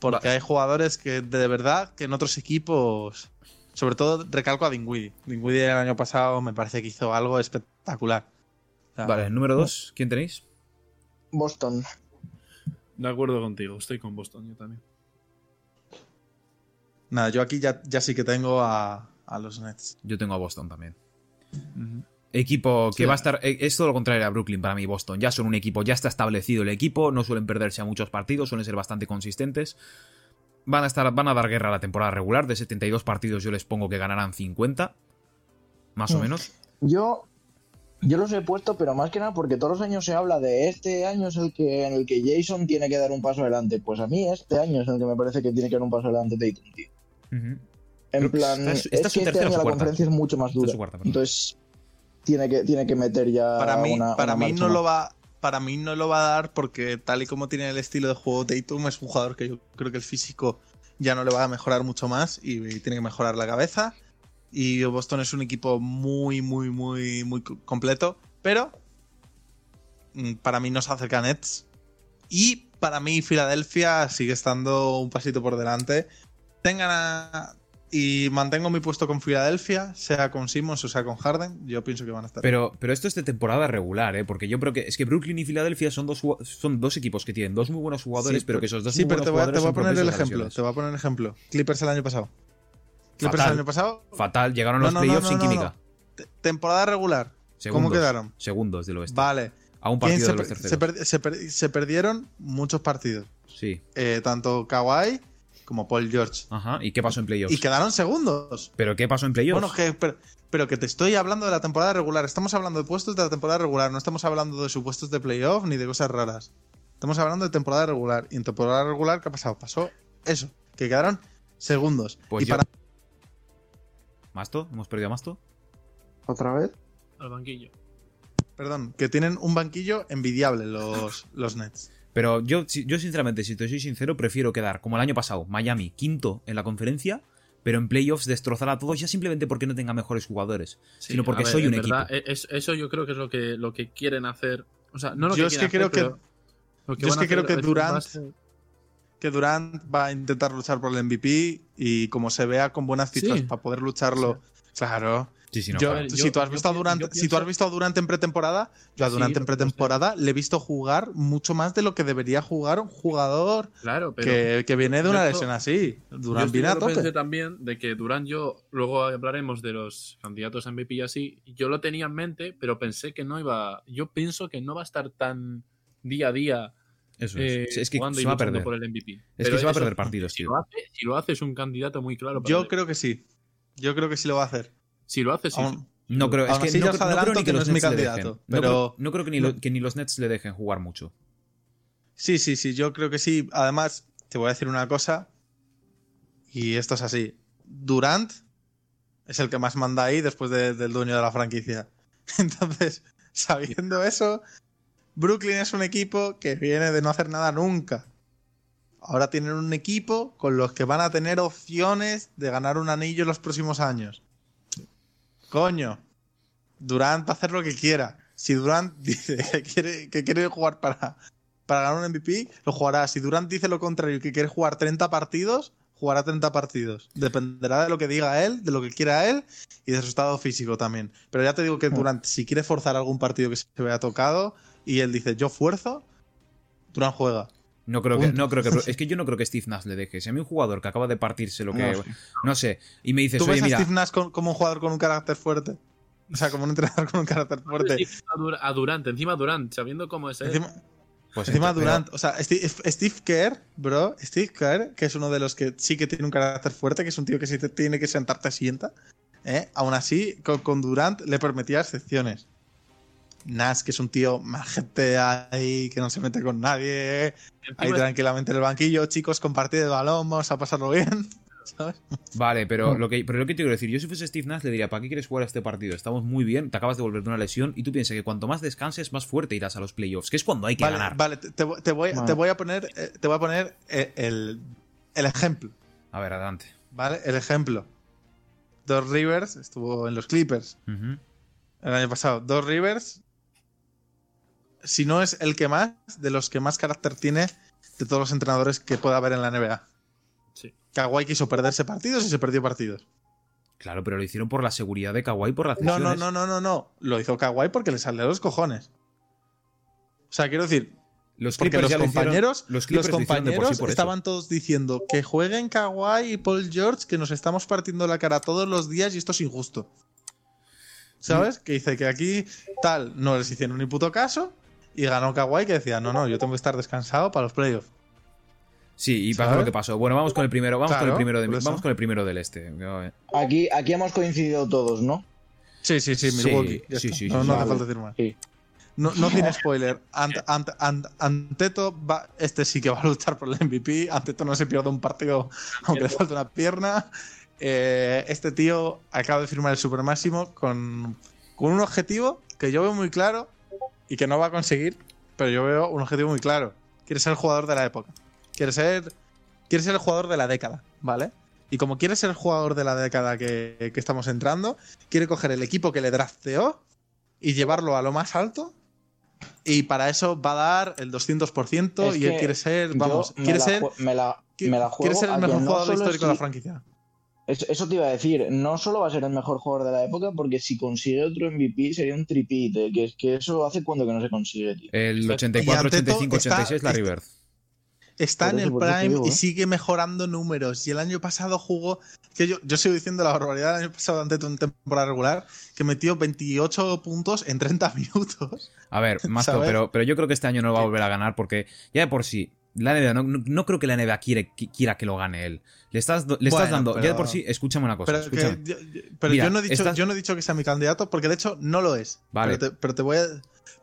Porque hay jugadores que de verdad que en otros equipos, sobre todo recalco a Dinwiddie. Dinwiddie el año pasado me parece que hizo algo espectacular. O sea, Vale, número dos, ¿quién tenéis? Boston. De acuerdo contigo, estoy con Boston yo también. Nada, yo aquí ya, ya sí que tengo a, a los Nets. Yo tengo a Boston también. Equipo que Sí. va a estar. eh, Es todo lo contrario a Brooklyn para mí, Boston. Ya son un equipo, ya está establecido el equipo, no suelen perderse a muchos partidos, suelen ser bastante consistentes. Van a, estar, van a dar guerra a la temporada regular. De 72 partidos, yo les pongo que ganarán 50. Más o Mm. menos. Yo, yo los he puesto, pero más que nada porque todos los años se habla de este año es el que en el que Jason tiene que dar un paso adelante. Pues a mí este año es el que me parece que tiene que dar un paso adelante Tatum, tío. En plan, esta es- esta es es su que este año la conferencia es mucho más dura. cuarta. Entonces tiene que, tiene que meter ya Para mí, una, para una mí marcha no más. lo va. Para mí no lo va a dar porque tal y como tiene el estilo de juego Tatum es un jugador que yo creo que el físico ya no le va a mejorar mucho más y, y tiene que mejorar la cabeza. Y Boston es un equipo muy, muy, muy, muy co- completo. Pero mm, para mí no se acerca a Nets. Y para mí Filadelfia sigue estando un pasito por delante. Tengan a... Y mantengo mi puesto con Filadelfia, sea con Simmons o sea con Harden. Yo pienso que van a estar. Pero, pero esto es de temporada regular, ¿eh? Porque yo creo que es que Brooklyn y Filadelfia son dos, son dos equipos que tienen dos muy buenos jugadores, Sí, pero que esos dos Sí, muy pero buenos te voy, a- te jugadores voy a poner el ejemplo. Te voy a poner el ejemplo. Clippers el año pasado. Clippers Fatal. el año pasado. Fatal, llegaron a los no, no, playoffs no, sin química. te- Temporada regular. Segundos, ¿Cómo quedaron? Segundos del oeste. Vale. A un ¿Quién partido se, de los terceros. se per- se per- se perdieron muchos partidos. Sí. Eh, tanto Kawhi como Paul George. Ajá. ¿Y qué pasó en playoffs? Y quedaron segundos. ¿Pero qué pasó en playoffs? Bueno, que, pero, pero que te estoy hablando de la temporada regular. Estamos hablando de puestos de la temporada regular. No estamos hablando de supuestos de playoff ni de cosas raras. Estamos hablando de temporada regular. Y en temporada regular, ¿qué ha pasado? Pasó eso. Que quedaron segundos. Pues y yo- para ¿Masto? ¿Hemos perdido a Masto? ¿Otra vez? Al banquillo. Perdón, que tienen un banquillo envidiable los, los Nets. Pero yo, yo sinceramente, si te soy sincero, prefiero quedar como el año pasado, Miami, quinto en la conferencia, pero en playoffs destrozar a todos ya simplemente porque no tenga mejores jugadores, Sí, sino porque ver, soy un verdad, equipo. e- es- eso yo creo que es lo que, lo que quieren hacer. O sea, no lo Yo que es que creo hacer, que- yo es que creo que Durant- va a ser- Que Durant va a intentar luchar por el MVP y como se vea con buenas Sí. para poder lucharlo. Claro. Sí, sí, no, Yo- claro. yo- si, tú has yo visto Durant, yo si tú has pienso- visto a Durant en pretemporada, yo a Sí, Durant en lo sé. pretemporada le he visto jugar mucho más de lo que debería jugar un jugador Claro, pero. que, que viene de yo una lesión así. Yo Durant esto viene a lo tope. pensé también de que Durán yo, luego hablaremos de los candidatos a MVP y así, yo lo tenía en mente, pero pensé que no iba, yo pienso que no va a estar tan día a día Eso eh, es. Es que jugando se y va a perder. por el MVP. Es Pero que se va a perder partidos, si tío. lo, hace, si lo hace es un candidato muy claro. para Yo el- creo que sí. Yo creo que sí lo va a hacer. Si lo hace, sí. Aún- No creo, es que no, no creo adelanto ni que que no los es mi Nets le dejen. candidato, No pero- creo, no creo que, ni lo- que ni los Nets le dejen jugar mucho. Sí, sí, sí, yo creo que sí. Además, te voy a decir una cosa. Y esto es así. Durant es el que más manda ahí después de- del dueño de la franquicia. Entonces, sabiendo eso, Brooklyn es un equipo que viene de no hacer nada nunca. Ahora tienen un equipo con los que van a tener opciones de ganar un anillo en los próximos años. Coño, Durant va a hacer lo que quiera. Si Durant dice que quiere, que quiere jugar para, para ganar un MVP, lo jugará. Si Durant dice lo contrario, que quiere jugar 30 partidos, jugará 30 partidos. Dependerá de lo que diga él, de lo que quiera él y de su estado físico también. Pero ya te digo que Durant, si quiere forzar algún partido que se vea tocado y él dice yo fuerzo, Durant juega. No creo que, no creo que, es que yo no creo que Steve Nash le deje. Si a mí un jugador que acaba de partirse lo que, No. no sé, y me dices, ¿Tú oye, ves a Steve Nash con- como un jugador con un carácter fuerte? O sea, como un entrenador con un carácter fuerte. A Dur- A Durant, encima Durant, sabiendo cómo es él. Encima, pues encima Durant, o sea, Steve, Steve Kerr, bro, Steve Kerr, que es uno de los que sí que tiene un carácter fuerte, que es un tío que si te tiene que sentar te sienta, ¿eh? aún así, con, con Durant le permitía excepciones. Nash, que es un tío majete ahí, que no se mete con nadie, ahí tranquilamente en el banquillo, chicos, compartir el balón, vamos a pasarlo bien, ¿sabes? Vale, pero lo, que, pero lo que te quiero decir, yo si fuese Steve Nash le diría, ¿para qué quieres jugar este partido? Estamos muy bien, te acabas de volver de una lesión y tú piensas que cuanto más descanses, más fuerte irás a los playoffs, que es cuando hay que Vale, ganar. vale, te, te voy- te voy, Vale. te voy a poner, eh, te voy a poner eh, el, el ejemplo. A ver, adelante. ¿Vale? El ejemplo. Dos Rivers estuvo en los Clippers el año pasado. Dos Rivers, si no es el que más, de los que más carácter tiene de todos los entrenadores que pueda haber en la NBA. Sí. Kawhi quiso perderse partidos y se perdió partidos. Claro, pero lo hicieron por la seguridad de Kawhi, por las No, no, no, no, no, no. Lo hizo Kawhi porque le salió a los cojones. O sea, quiero decir, Los porque Clippers los ya lo hicieron- compañeros, los Clippers compañeros sí por eso. estaban todos diciendo que jueguen Kawhi y Paul George, que nos estamos partiendo la cara todos los días y esto es injusto. ¿Sabes? Que dice que aquí tal, no les hicieron ni puto caso y ganó Kawhi que decía, no, no, yo tengo que estar descansado para los playoffs. Sí, y pasó lo que pasó. Bueno, vamos con el primero, vamos con el primero de vamos con el primero del este. Aquí, aquí hemos coincidido todos, ¿no? Sí, sí, sí, Milwaukee. sí, sí, no sí, no sí. hace falta decir más. Sí. No, no tiene spoiler. Ant, Ant- Ant- Anteto va, este sí que va a luchar por el MVP. Anteto no se pierde un partido aunque le falte una pierna. Eh, este tío acaba de firmar el super máximo con, con un objetivo que yo veo muy claro y que no va a conseguir, pero yo veo un objetivo muy claro. Quiere ser el jugador de la época. Quiere ser, quiere ser el jugador de la década, ¿vale? Y como quiere ser el jugador de la década que, que estamos entrando, quiere coger el equipo que le drafteó y llevarlo a lo más alto. Y para eso va a dar el 200% Es y él quiere ser, vamos, quiere ser, me la, qui- me la juego quiere ser el mejor no jugador histórico de la franquicia. Eso, eso te iba a decir, no solo va a ser el mejor jugador de la época, porque si consigue otro MVP sería un tripite, que es que eso hace cuando que no se consigue, tío. El Exacto. 84, Y Anteto 85, está- 86, Larry está- Bird. Está en el prime digo, y ¿eh? sigue mejorando números. Y el año pasado jugó. Que yo, yo sigo diciendo la barbaridad del año pasado ante en temporada regular, que metió 28 puntos en 30 minutos. A ver, ¿Sabes? pero, pero yo creo que este año no va a volver a ganar porque ya de por sí, la NBA, no, no- no creo que la NBA quiere, qui- quiera que lo gane él. Le estás, le estás Bueno, dando, ya de por sí, escúchame una cosa, Pero, escúchame. yo, yo- pero Mira, yo, no he dicho, estás- yo no he dicho que sea mi candidato, porque de hecho no lo es. Vale. Pero, te, pero te voy a,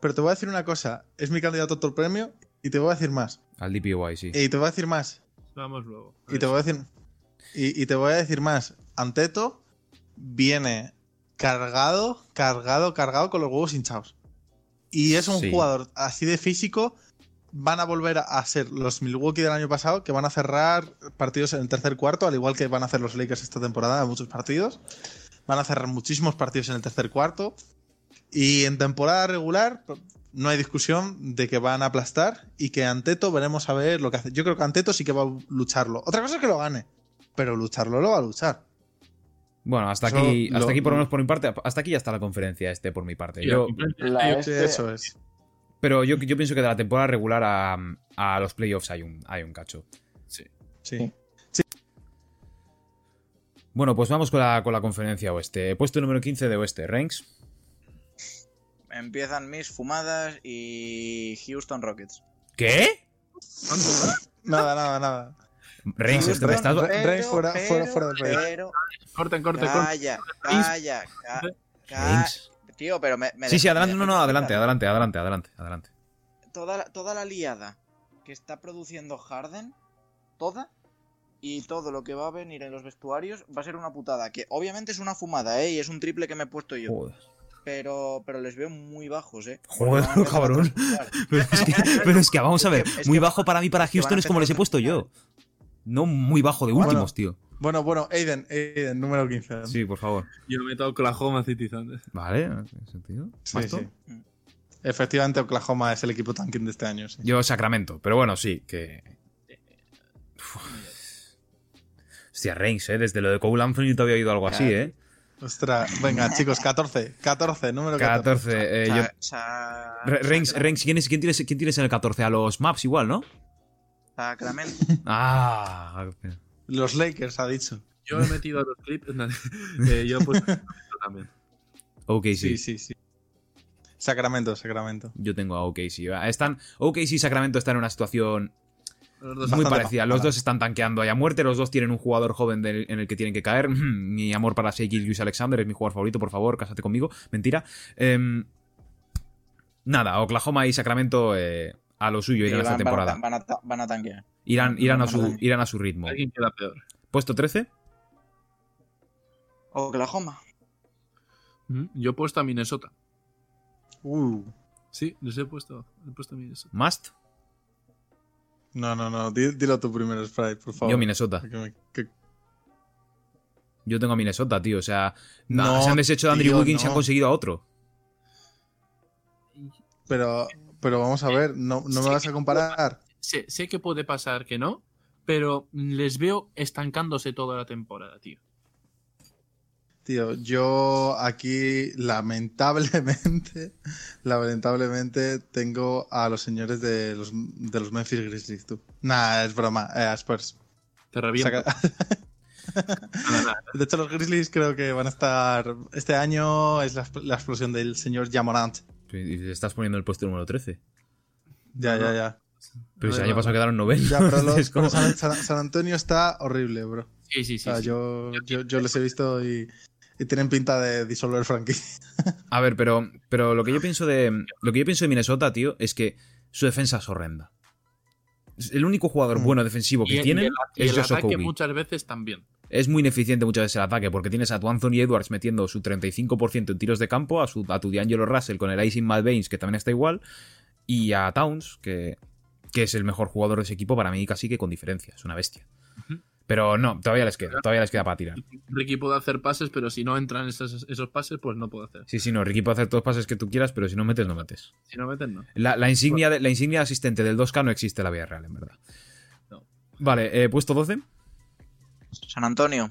pero te voy a decir una cosa. Es mi candidato a otro premio y te voy a decir más. Al DPOY, sí. Y te voy a decir más. Vamos luego. Y te voy a decir. Y, y te voy a decir más. Anteto viene cargado, cargado, cargado con los huevos hinchados. Y es un Sí. jugador así de físico. Van a volver a ser los Milwaukee del año pasado, que van a cerrar partidos en el tercer cuarto, al igual que van a hacer los Lakers esta temporada, muchos partidos. Van a cerrar muchísimos partidos en el tercer cuarto. Y en temporada regular, no hay discusión de que van a aplastar y que Anteto veremos a ver lo que hace. Yo creo que Anteto sí que va a lucharlo. Otra cosa es que lo gane, pero lucharlo lo va a luchar. Bueno, hasta Eso aquí, lo- hasta aquí por lo menos por mi parte, hasta aquí ya está la conferencia este por mi parte. Yo, la- este- eso es. Pero yo, yo pienso que de la temporada regular a, a los playoffs hay un, hay un cacho. Sí. Sí. Bueno, pues vamos con la, con la conferencia oeste. Puesto número 15 de oeste, Ranks. Empiezan mis fumadas y Houston Rockets. ¿Qué? Nada, nada, nada. Reigns, Sí, este me estás- Reyes fuera- fuera- fuera del Corten, corten, corten. calla, calla, ca- ca- Reigns. Tío, pero me, me Sí, sí, adelante, no, no, adelante, adelante, adelante, adelante, adelante. Toda, la- toda la liada que está produciendo Harden, toda, y todo lo que va a venir en los vestuarios va a ser una putada. Que obviamente es una fumada, ¿eh? Y es un triple que me he puesto yo. Joder. Pero, pero les veo muy bajos, ¿eh? Joder, cabrón. Pero es, que, pero es que vamos a ver, Es muy que- bajo para mí, para Houston es como les he puesto yo. No muy bajo de últimos, tío. Bueno, bueno, Aiden, Aiden, número 15. Sí, por favor. Yo meto Oklahoma City Thunder. Vale, ¿en sentido? Sí, sí. Efectivamente, Oklahoma es el equipo tanking de este año. sí. Yo Sacramento, pero bueno, sí, que... Uf. Hostia, Reigns, ¿eh? Desde lo de Cole Anthony te había oído algo así, ¿eh? Ostras, venga, chicos, 14. 14, número 14. 14. eh, yo- Reigns, Reigns, ¿quién, es- quién tienes, ¿quién tienes en el 14? A los Maps igual, ¿no? Sacramento. Ah, Los Lakers, ha dicho. Yo he metido a los clips. eh, yo he puesto también. ok, sí. Sí, sí, sí. Sacramento, Sacramento. Yo tengo a OKC. Están, OKC y Sacramento están en una situación muy parecida. Los dos están tanqueando ahí a muerte. Los dos tienen un jugador joven del- en el que tienen que caer. Mi amor para Shea Gilgeous Alexander es mi jugador favorito. Por favor, cásate conmigo. Mentira. Em, nada, Oklahoma y Sacramento eh, a lo suyo irán esta temporada. van a ta- van a tanquear. Irán, irán, a van a su, irán a su ritmo. Alguien queda peor. Puesto 13. Oklahoma. Mm, Yo he puesto a Minnesota. Uh. Sí, les he puesto, he puesto a Minnesota. Must. No, no, no. di- Dilo tú primero, Sprite, por favor. Yo Minnesota. Que me- que- Yo tengo a Minnesota, tío. O sea, No, se han deshecho de Andrew tío, Wiggins y han conseguido a otro. Pero, pero vamos a ver, no, no me vas a comparar. Sé, sé que puede pasar que no, pero les veo estancándose toda la temporada, tío. Tío, yo aquí lamentablemente, lamentablemente tengo a los señores de los, de los Memphis Grizzlies, tú. Nah, es broma, eh, Spurs. Te reviento. De hecho, los Grizzlies creo que van a estar. Este año es la, la explosión del señor Jamorant. Y le estás poniendo el puesto número 13. Ya, ya, ya. Pero si el No, año no, pasado quedaron novenos. Ya, pero, los- como- pero San, Antonio está horrible, bro. Sí, sí, O sí. sea, sí. yo, yo, yo les he visto y, y tienen pinta de disolver franquicia. A ver, pero, pero lo que yo pienso de. Lo que yo pienso de Minnesota, tío, es que su defensa es horrenda. El único jugador Mm. bueno defensivo que y, tienen y el, y es el Josh ataque muchas veces también. Es muy ineficiente muchas veces el ataque, porque tienes a tu Anthony Edwards metiendo su 35% en tiros de campo, a, su, a tu D'Angelo Russell con el Icing Mad Baines, que también está igual, y a Towns, que, que es el mejor jugador de ese equipo para mí casi que con diferencia, es una bestia. Pero no, todavía les queda, todavía les queda para tirar. Ricky puede hacer pases, pero si no entran esos, esos pases, pues no puede hacer. Sí, sí, no, Ricky puede hacer todos los pases que tú quieras, pero si no metes, no metes. Si no meten, no. La, la insignia, de, la insignia asistente del 2K no existe en la vida real, en verdad. No. Vale, eh, puesto 12. San Antonio.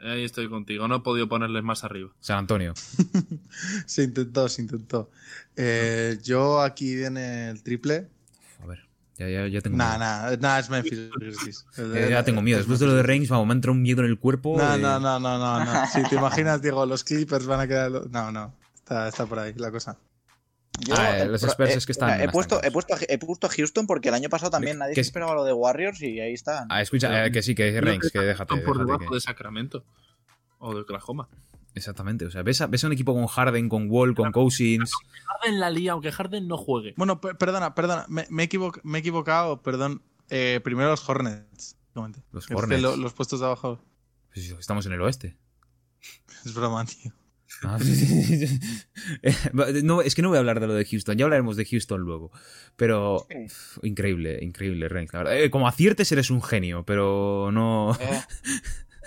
Ahí estoy contigo. No he podido ponerles más arriba. San Antonio. se intentó, se intentó. Eh, yo aquí viene el triple. A ver, ya, ya, ya tengo Nah, miedo. nah, nah, es Memphis. Ya, ya tengo miedo. Después de lo de Reigns, vamos, me entra un miedo en el cuerpo. No, eh, no, no, no, no, no. Si te imaginas, Diego, los Clippers van a quedar. No, no. Está, está por ahí la cosa. Yo, Ah, el los Spurs eh, es que están He puesto, he, puesto, a- he puesto a Houston porque el año pasado también nadie que se es- esperaba lo de Warriors y ahí está. Ah, escucha, eh, que sí, que es Reigns, que déjate. Están por déjate debajo que- de Sacramento. O de Oklahoma. Exactamente, o sea, ves a, ves a un equipo con Harden, con Wall, con Cousins. Harden la lía, aunque Harden no juegue. Bueno, per- perdona, perdona. Me, me, he equivoc- me he equivocado, perdón. Eh, primero los Hornets. Los que Hornets. lo- los puestos de abajo. Pues Estamos en el oeste. Es broma, tío. Ah, eh, no, es que no voy a hablar de lo de Houston, ya hablaremos de Houston luego. Pero increíble, increíble, Reigns. la verdad. Eh, como aciertes eres un genio, pero no. Eh,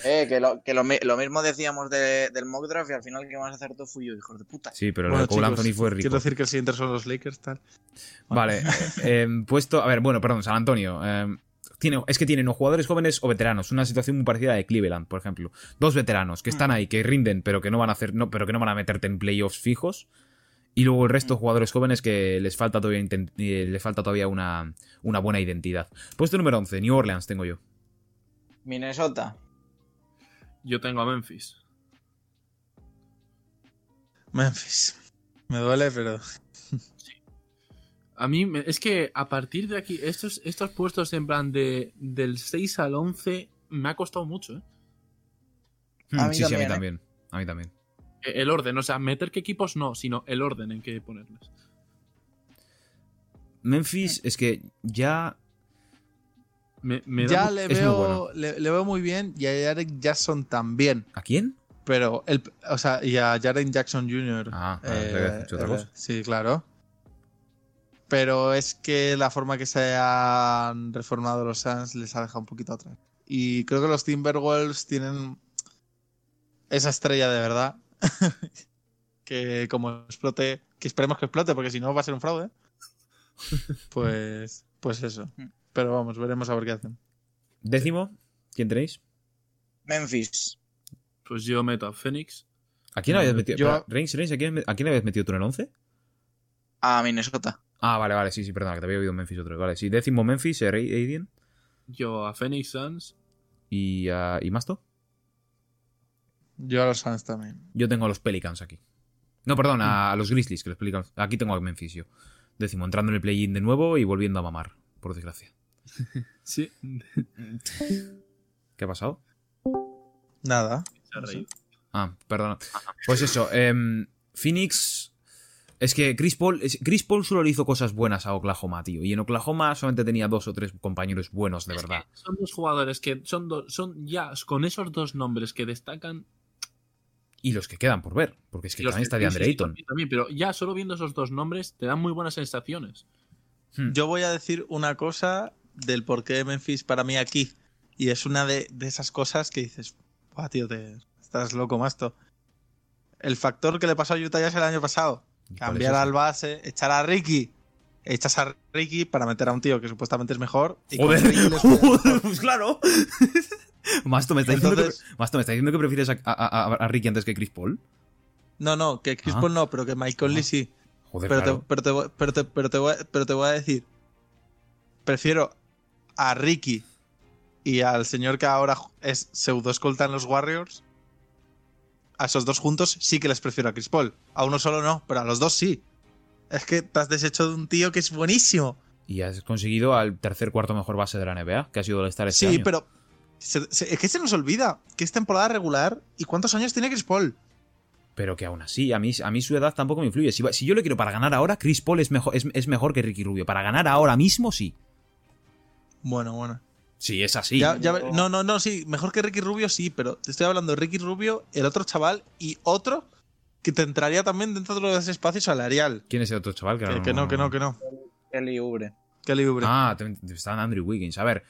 eh, que lo, que lo, mi- lo mismo decíamos de- del mock draft y al final que vas a hacer tú fui yo, hijos de puta. Sí, pero lo Bueno, de Cole Anthony fue rico. Quiero decir que el siguiente son los Lakers, tal. Vale, puesto. A ver, bueno, perdón, San Antonio. Tiene, es que tienen o jugadores jóvenes o veteranos. Una situación muy parecida a de Cleveland, por ejemplo. Dos veteranos que están ahí, que rinden, pero que no van a hacer, no, pero que no van a meterte en playoffs fijos. Y luego el resto de jugadores jóvenes que les falta todavía, eh, les falta todavía una, una buena identidad. Puesto número 11, New Orleans tengo yo. Minnesota. Yo tengo a Memphis. Memphis. Me duele, pero. A mí, me- es que a partir de aquí, estos, estos puestos en plan de, del 6 al 11 me ha costado mucho, ¿eh? A Hmm, mí sí, sí, a mí también, ¿eh? también. A mí también. E- El orden, o sea, meter qué equipos no, sino el orden en que ponerles. Memphis es que ya. Me, me da Ya le veo, bueno. le, le veo muy bien y a Jarek Jackson también. ¿A quién? Pero, el, o sea, y a Jaren Jackson Jr. Ah, ah, otra eh, cosa. sí, claro. Pero es que la forma que se han reformado los Suns les ha dejado un poquito atrás. Y creo que los Timberwolves tienen esa estrella de verdad. que como explote, que esperemos que explote, porque si no va a ser un fraude. Pues, pues eso. Pero vamos, veremos a ver qué hacen. Décimo, ¿quién tenéis? Memphis. Pues yo meto a Phoenix. ¿A quién habías metido? Yo- Reigns, Reigns, ¿a quién, ¿a quién habías metido tú en el 11? A Minnesota. Ah, vale, vale, sí, sí, perdona, que te había oído Memphis otro. Vale, sí, décimo Memphis, eh, Aiden. Yo a Phoenix Suns. ¿Y, ah, ¿Y Masto? Yo a los Suns también. Yo tengo a los Pelicans aquí. No, perdón, a, a los Grizzlies, que los Pelicans. Aquí tengo a Memphis yo. Décimo, entrando en el play-in de nuevo y volviendo a mamar, por desgracia. Sí. ¿Qué ha pasado? Nada. Se ha reído. Ah, perdona. Pues eso, em, Phoenix. Es que Chris Paul, Chris Paul solo le hizo cosas buenas a Oklahoma, tío. Y en Oklahoma solamente tenía dos o tres compañeros buenos, de Es verdad. son dos jugadores que son, dos son ya con esos dos nombres que destacan. Y los que quedan por ver. Porque es que también está de sí, Andre sí, Ayton. también, pero ya solo viendo esos dos nombres te dan muy buenas sensaciones. Hmm. Yo voy a decir una cosa del porqué de Memphis para mí aquí. Y es una de, de esas cosas que dices, tío, te, estás loco, masto. El factor que le pasó a Utah Jazz el año pasado. ¿Y cuál es Cambiar al base, echar a Ricky. Echas a Ricky para meter a un tío que supuestamente es mejor. y Joder, mejor. pues claro. Masto me, está diciendo que, Entonces- Masto, ¿me está diciendo que prefieres a, a- a- a Ricky antes que Chris Paul? No, no, que Chris Ah. Paul no, pero que Mike Conley Ah. sí. Joder, Pero, claro. te, pero, te, voy- pero, te, pero, te voy, pero te voy a decir, prefiero a Ricky y al señor que ahora es pseudo escolta en los Warriors. A esos dos juntos sí que les prefiero a Chris Paul. A uno solo no, pero a los dos sí. Es que te has deshecho de un tío que es buenísimo. Y has conseguido al tercer cuarto mejor base de la NBA, que ha sido el estar este sí, año. pero se- se- es que se nos olvida que es temporada regular y cuántos años tiene Chris Paul. Pero que aún así, a mí, a mí su edad tampoco me influye. Si, si yo le quiero para ganar ahora, Chris Paul es mejor, es, es mejor que Ricky Rubio. Para ganar ahora mismo, sí. Bueno, bueno. Sí, es así. Ya- ya ve- no, no, no, sí, mejor que Ricky Rubio, sí, pero te estoy hablando de Ricky Rubio, el otro chaval y otro que te entraría también dentro de ese espacio salarial. ¿Quién es el otro chaval? Que, que no, que no, que no. Kelly Oubre. Kelly Oubre. Ah, te, te está Andrew Wiggins. A ver,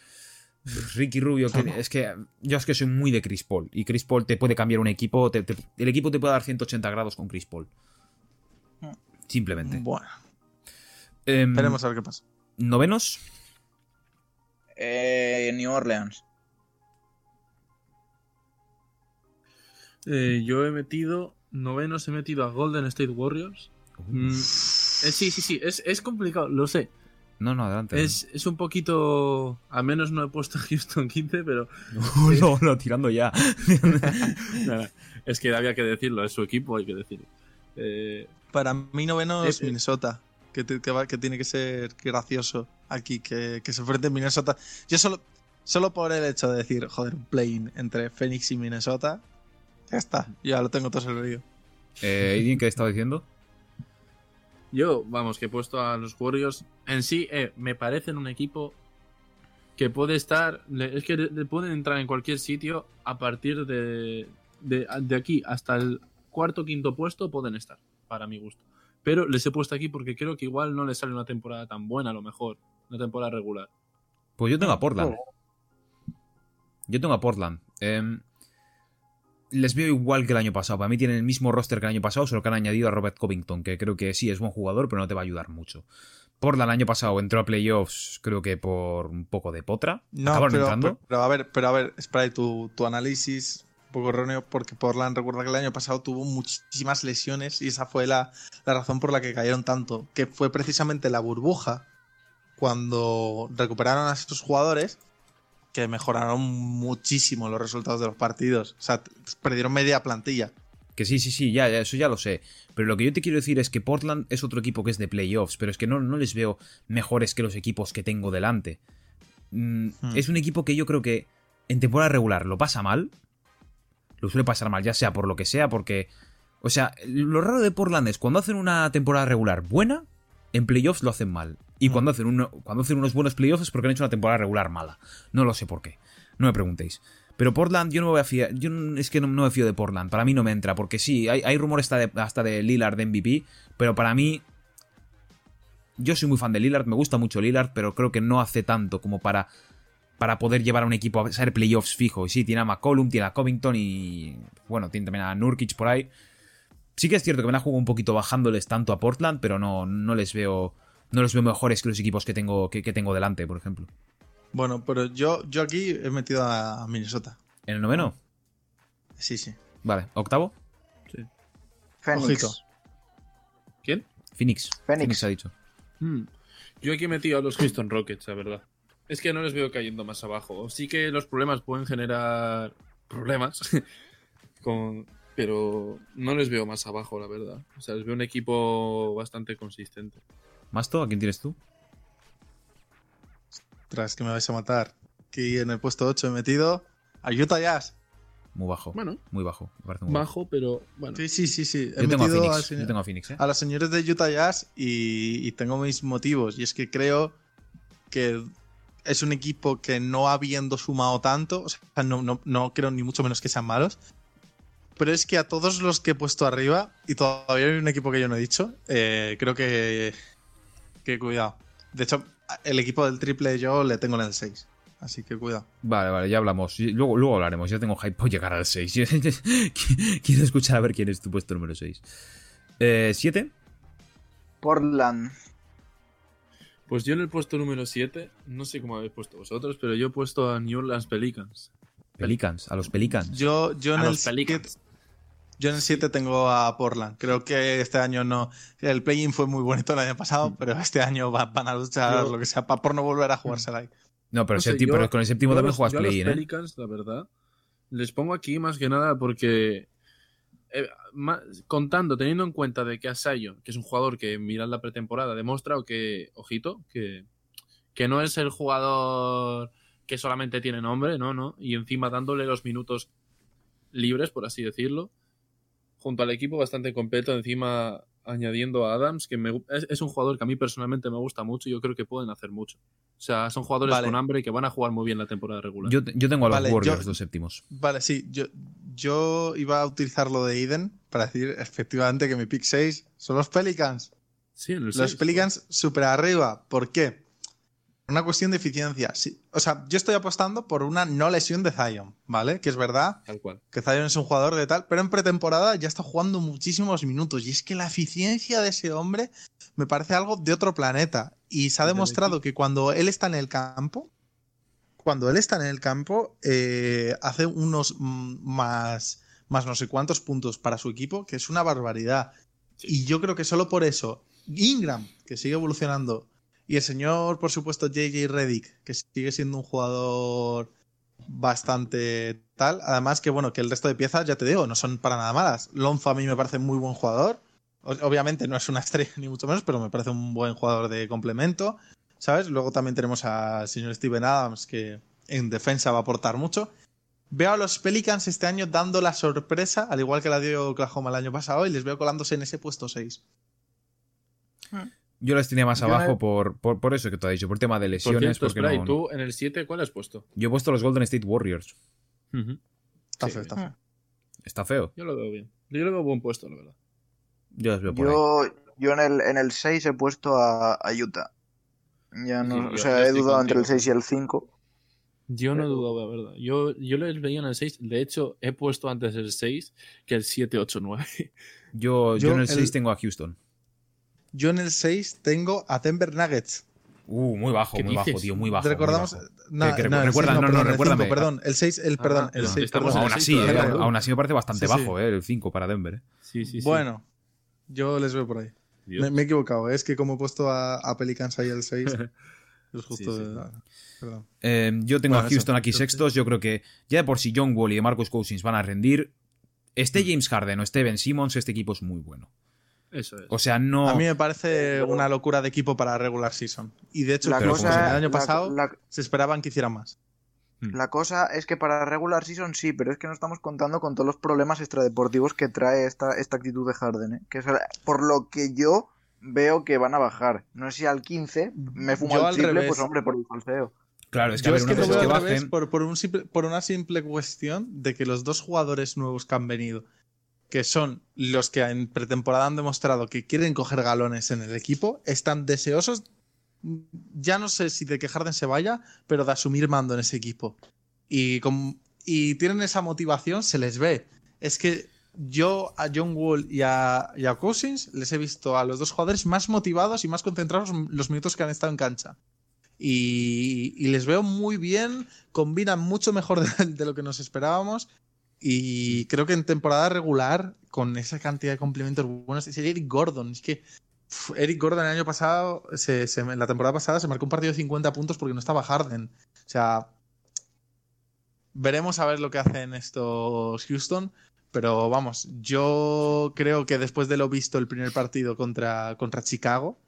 Ricky Rubio, que- es que yo es que soy muy de Chris Paul. Y Chris Paul te puede cambiar un equipo. te- te- el equipo te puede dar 180 grados con Chris Paul. Simplemente. Bueno, Em, esperemos a ver qué pasa. ¿Novenos? Eh, New Orleans. Eh, yo he metido. Novenos he metido a Golden State Warriors. Mm, eh, sí, sí, sí. Es, es complicado, lo sé. No, no, adelante. Es, es un poquito. Al menos no he puesto a Houston 15, pero. no, no, tirando ya. es que había que decirlo, es su equipo, hay que decirlo. Eh, Para mí noveno es. Minnesota, que, te- que va- que tiene que ser gracioso aquí, que, que se enfrente Minnesota. Yo solo, solo por el hecho de decir, joder, un play entre Phoenix y Minnesota, ya está, ya lo tengo todo servido. Eh, Aiden, ¿qué estaba diciendo? Yo, vamos, que he puesto a los Warriors. En sí, eh, me parecen un equipo que puede estar. Es que pueden entrar en cualquier sitio a partir de, de, de aquí hasta el cuarto quinto puesto pueden estar, para mi gusto. Pero les he puesto aquí porque creo que igual no les sale una temporada tan buena, a lo mejor. Una temporada regular. Pues yo tengo a Portland. Yo tengo a Portland. Em, les veo igual que el año pasado. Para mí tienen el mismo roster que el año pasado, solo que han añadido a Robert Covington, que creo que sí es buen jugador, pero no te va a ayudar mucho. Portland el año pasado entró a playoffs, creo que por un poco de potra. No, pero, pero- pero a ver, pero a ver, Spray, tu, tu análisis un poco erróneo porque Portland recuerda que el año pasado tuvo muchísimas lesiones y esa fue la, la razón por la que cayeron tanto, que fue precisamente la burbuja cuando recuperaron a estos jugadores que mejoraron muchísimo los resultados de los partidos. O sea, perdieron media plantilla. Que sí, sí, sí, ya, ya, eso ya lo sé. Pero lo que yo te quiero decir es que Portland es otro equipo que es de playoffs, pero es que no, no les veo mejores que los equipos que tengo delante. Mm, Hmm. Es un equipo que yo creo que en temporada regular lo pasa mal. Lo suele pasar mal, ya sea por lo que sea, porque. O sea, lo raro de Portland es cuando hacen una temporada regular buena, en playoffs lo hacen mal. Y Hmm. cuando, hacen uno- cuando hacen unos buenos playoffs es porque han hecho una temporada regular mala. No lo sé por qué. No me preguntéis. Pero Portland, yo no me voy a fiar. Yo es que no, no me fío de Portland. Para mí no me entra. Porque sí, hay, hay rumores hasta de, hasta de Lillard de MVP. Pero para mí. Yo soy muy fan de Lillard. Me gusta mucho Lillard. Pero creo que no hace tanto como para. Para poder llevar a un equipo a ser playoffs fijo. Y sí, tiene a McCollum, tiene a Covington y. Bueno, tiene también a Nurkic por ahí. Sí que es cierto que me la juego un poquito bajándoles tanto a Portland. Pero no, no les veo. No los veo mejores que los equipos que tengo, que, que tengo delante, por ejemplo. Bueno, pero yo, yo aquí he metido a Minnesota. ¿En el noveno? Sí, sí. Vale. ¿Octavo? Phoenix. Ojito. ¿Quién? Phoenix. Phoenix. ha dicho. Hmm. Yo aquí he metido a los Houston Rockets, la verdad. Es que no les veo cayendo más abajo. Sí que los problemas pueden generar problemas, con... pero no les veo más abajo, la verdad. O sea, les veo un equipo bastante consistente. ¿Masto? ¿A quién tienes tú? Tras que me vais a matar. Aquí en el puesto 8 he metido a Utah Jazz. Muy bajo. Bueno, Muy bajo. Me parece muy bajo, pero bueno. Sí, sí, sí, sí. He Yo tengo a metido Phoenix. Yo tengo a Phoenix, ¿eh? a los señores de Utah Jazz y, y tengo mis motivos. Y es que creo que es un equipo que no habiendo sumado tanto, o sea, no, no, no creo ni mucho menos que sean malos. Pero es que a todos los que he puesto arriba, y todavía hay un equipo que yo no he dicho, eh, creo que, que cuidado. De hecho, el equipo del triple yo le tengo en el 6. Así que cuidado. Vale, vale, ya hablamos. Luego, luego hablaremos. Yo tengo hype por llegar al 6. Quiero escuchar a ver quién es tu puesto número 6. Eh, ¿Siete? Portland. Pues yo en el puesto número 7, no sé cómo habéis puesto vosotros, pero yo he puesto a New Orleans Pelicans. Pelicans. A los Pelicans. Yo, yo, en a el los siete- Pelicans. yo en el 7 tengo a Portland. Creo que este año no. El play-in fue muy bonito el año pasado, pero este año va- van a luchar Yo- lo que sea pa- por no volver a jugársela ahí. No, pero, No sé, séptimo- yo- pero con el séptimo yo también los- juegas play-in, ¿eh? Pelicans, la verdad, les pongo aquí más que nada porque eh, ma- contando, teniendo en cuenta de que Asayo, que es un jugador que mira la pretemporada, ha demostrado que, ojito, que, que no es el jugador que solamente tiene nombre, no, no, y encima dándole los minutos libres, por así decirlo, junto al equipo bastante completo, encima añadiendo a Adams, que me es, es un jugador que a mí personalmente me gusta mucho y yo creo que pueden hacer mucho. O sea, son jugadores Vale. con hambre y que van a jugar muy bien la temporada regular. Yo, yo tengo a los Vale, Warriors, yo- los séptimos. Vale, sí, yo, yo iba a utilizar lo de Eden para decir efectivamente que mi pick 6 son los Pelicans. Sí, en el Los seis. Pelicans súper arriba. ¿Por qué? Una cuestión de eficiencia. Sí, O sea, yo estoy apostando por una no lesión de Zion, ¿vale? Que es verdad Tal cual. que Zion es un jugador de tal, pero en pretemporada ya está jugando muchísimos minutos. Y es que la eficiencia de ese hombre me parece algo de otro planeta. Y se ha demostrado que cuando él está en el campo, cuando él está en el campo, eh, hace unos más, más no sé cuántos puntos para su equipo, que es una barbaridad. Y yo creo que solo por eso, Ingram, que sigue evolucionando, y el señor, por supuesto, JJ Reddick, que sigue siendo un jugador bastante tal. Además que, bueno, que el resto de piezas, ya te digo, no son para nada malas. Lonzo a mí me parece muy buen jugador. Obviamente no es una estrella ni mucho menos, pero me parece un buen jugador de complemento. ¿Sabes? Luego también tenemos al señor Steven Adams, que en defensa va a aportar mucho. Veo a los Pelicans este año dando la sorpresa, al igual que la dio Oklahoma el año pasado, y les veo colándose en ese puesto 6. Yo les tenía más Yo abajo por, por, por eso que te has dicho, por tema de Por lesiones. cierto, porque espera, no- ¿y tú en el 7 cuál has puesto? Yo he puesto los Golden State Warriors. Está Sí, feo, está feo. Está feo. Yo lo veo bien. Yo lo veo buen puesto, la verdad. Yo los veo por ahí. Yo, yo en el, en el 6 he puesto a, a Utah. Ya no, Sí, o yo- sea, yo he dudado entre el contigo. 6 y el 5. Yo no he dudado, la verdad. Yo, yo les veía en el 6. De hecho, he puesto antes el 6 que el 7, 8, 9. Yo, yo Yo en el el- 6 tengo a Houston. Yo en el 6 tengo a Denver Nuggets. Uh, muy bajo, ¿Qué muy bajo, tío, muy bajo. muy Recordamos. No, Que- que no, el recuerda- no, no, perdón, el recuérdame. cinco, perdón, el 6, el, Ah, perdón, el no, 6, estamos perdón. en Aún el así, seis eh, aún así me parece bastante Sí, sí. bajo, eh, el 5 para Denver. eh. Sí, sí, sí. Bueno, yo les veo por ahí. Me, me he equivocado, ¿eh? es que como he puesto a, a Pelicans ahí el 6, es justo. Sí, sí. eh, Perdón. Eh, yo tengo Bueno, a Houston eso. aquí Entonces- sextos. Yo creo que ya de por sí John Wall y de Marcus Cousins van a rendir. Esté James Harden o esté Ben Simmons, este equipo es muy bueno. Eso es. O sea, no. A mí me parece una locura de equipo para regular season. Y de hecho, La como el año la- pasado la- se esperaban que hicieran más. La cosa es que para regular season sí, pero es que no estamos contando con todos los problemas extradeportivos que trae esta, esta actitud de Harden, ¿eh? que es por lo que yo veo que van a bajar. No sé si al 15 me fumo Yo el al triple, revés. pues hombre, por el falseo. Claro, es que a ver, es que lo veo bajen. por, por un simple- por una simple cuestión de que los dos jugadores nuevos que han venido, que son los que en pretemporada han demostrado que quieren coger galones en el equipo, están deseosos, ya no sé si de que Harden se vaya, pero de asumir mando en ese equipo. Y, tienen esa motivación, se les ve. Es que yo a John Wall y a, y Cousins les he visto a los dos jugadores más motivados y más concentrados los minutos que han estado en cancha. Y, les veo muy bien, combinan mucho mejor de lo que nos esperábamos. Y creo que en temporada regular, con esa cantidad de complementos buenos, es Eric Gordon. Es que Eric Gordon el año pasado, se- se- en la temporada pasada, se marcó un partido de 50 puntos porque no estaba Harden. O sea, veremos a ver lo que hacen estos Houston. Pero vamos, yo creo que después de lo visto el primer partido contra, contra Chicago,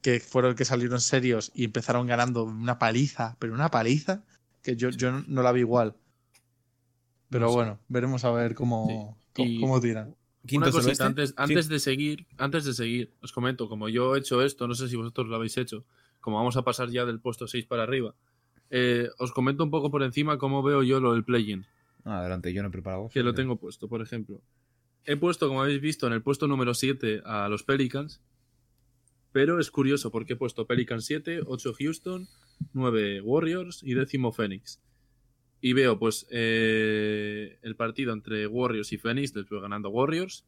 que fueron que salieron serios y empezaron ganando una paliza, pero una paliza que yo, yo no la vi igual. Pero No sé. bueno, veremos a ver cómo, Sí. cómo, Y- cómo tiran. Quinto Una cosita, antes, Sí. antes de seguir, antes de seguir, os comento, como yo he hecho esto, no sé si vosotros lo habéis hecho, como vamos a pasar ya del puesto 6 para arriba, eh, os comento un poco por encima cómo veo yo lo del play-in, Ah, adelante, yo no he preparado. que lo tengo puesto, por ejemplo. He puesto, como habéis visto, en el puesto número 7 a los Pelicans, pero es curioso porque he puesto Pelicans 7, 8 Houston, 9 Warriors y décimo Phoenix. Y veo, pues, eh, el partido entre Warriors y Phoenix, les veo ganando Warriors.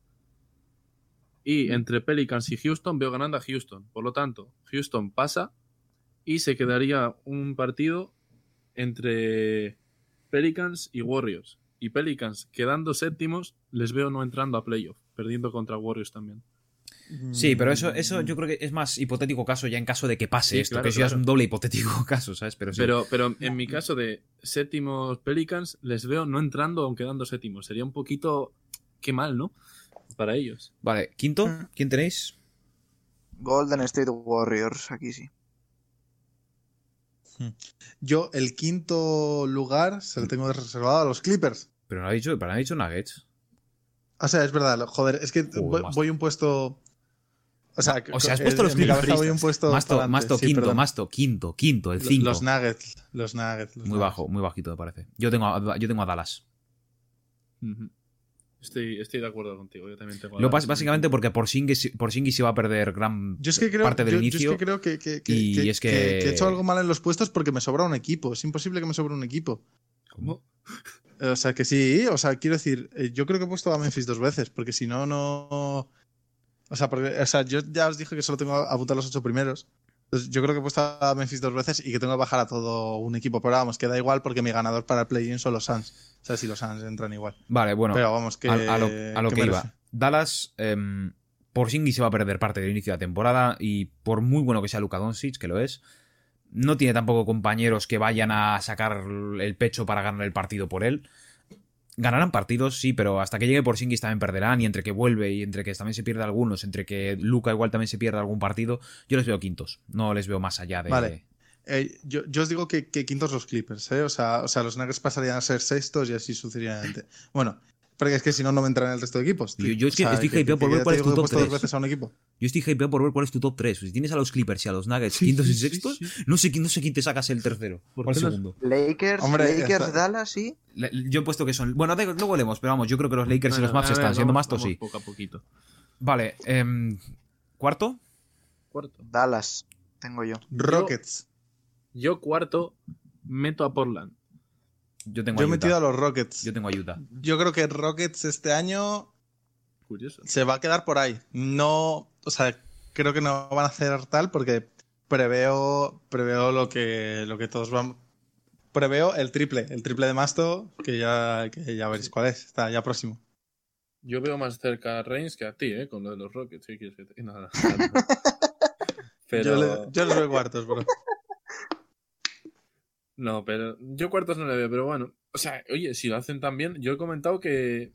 Y entre Pelicans y Houston veo ganando a Houston. Por lo tanto, Houston pasa y se quedaría un partido entre Pelicans y Warriors. Y Pelicans quedando séptimos, les veo no entrando a playoff, perdiendo contra Warriors también. Sí, pero eso, eso yo creo que es más hipotético caso ya en caso de que pase Sí, esto, claro, que eso ya es claro. un doble hipotético caso, ¿sabes? Pero sí. Pero, pero en mi caso de séptimos Pelicans, les veo no entrando aunque quedando séptimos. Sería un poquito... Qué mal, ¿no? Para ellos. Vale, quinto, Mm. ¿quién tenéis? Golden State Warriors, aquí sí. Yo, el quinto lugar se lo tengo reservado a los Clippers. Pero no ha dicho, pero no ha dicho Nuggets. O sea, es verdad, joder, es que voy, voy un puesto. O sea, O sea, has puesto los Clippers. voy un puesto. Masto, Masto sí, quinto, perdón. Masto quinto, quinto, el 5. Los Nuggets. Los Nuggets. los Muy Nuggets. bajo, muy bajito me parece. Yo tengo a, yo tengo a Dallas. Estoy, estoy de acuerdo contigo. Yo también tengo... a Lo básicamente porque por Porzingis por se va a perder gran Yo es que creo, parte del yo- yo inicio. es que, creo que, que- que- y que- es que- que- que he hecho algo mal en los puestos porque me sobra un equipo. Es imposible que me sobre un equipo. ¿Cómo? O sea, que sí, o sea, quiero decir, eh, yo creo que he puesto a Memphis dos veces, porque si no, no. O sea, porque, o sea, yo ya os dije que solo tengo apuntar los ocho primeros. Entonces, yo creo que he puesto a Memphis dos veces y que tengo que bajar a todo un equipo. Pero vamos, que da igual porque mi ganador para el play-in son los Suns. O sea, si los Suns entran igual. Vale, bueno, Pero vamos, que. a, a lo, a lo que, iba. Dallas, em, Porzingis se va a perder parte del inicio de la temporada y por muy bueno que sea Luka Doncic, que lo es, no tiene tampoco compañeros que vayan a sacar el pecho para ganar el partido por él. Ganarán partidos, sí, pero hasta que llegue Porzingis también perderán y entre que vuelve y entre que también se pierde algunos, entre que Luca igual también se pierda algún partido, yo les veo quintos, no les veo más allá de... Vale. Eh, yo, yo os digo que, que quintos los Clippers, ¿eh? O sea, o sea, los Nuggets pasarían a ser sextos y así sucesivamente. Bueno, porque es que si no, no me entran en el resto de equipos. tío. Yo- yo es que O sea, estoy hypeado por ver cuál es tu top puesto dos tres. veces a un equipo. Yo estoy hypeado por ver cuál es tu top 3. Si tienes a los Clippers y a los Nuggets Sí, quintos y sí, sí, sextos, sí. No, sé, quién- no sé quién te sacas el tercero. ¿Por ¿Cuál qué los- segundo? Lakers, Hombre, Lakers, está- Dallas, sí. Le- Yo he puesto que son. Bueno, de- luego leemos, pero vamos, yo creo que los Lakers y los ver, están siendo más vamos sí. Poco a poquito. Vale, em, ¿cuarto? Cuarto. Dallas, tengo yo. Rockets. Yo cuarto meto a Portland. Yo tengo Yo he metido a los Rockets. Yo tengo a Utah. Yo creo que Rockets este año Curioso. se va a quedar por ahí. No, o sea, creo que no van a hacer tal porque preveo, preveo lo que, lo que todos van. Preveo el triple, el triple de Masto, que ya, que ya veréis cuál es, está ya próximo. Yo veo más cerca a Reigns que a ti, ¿eh? Con lo de los Rockets. Pero... Yo, le- yo los veo cuartos, bro. No, pero yo cuartos no le veo, pero bueno. O sea, oye, si lo hacen tan bien, yo he comentado que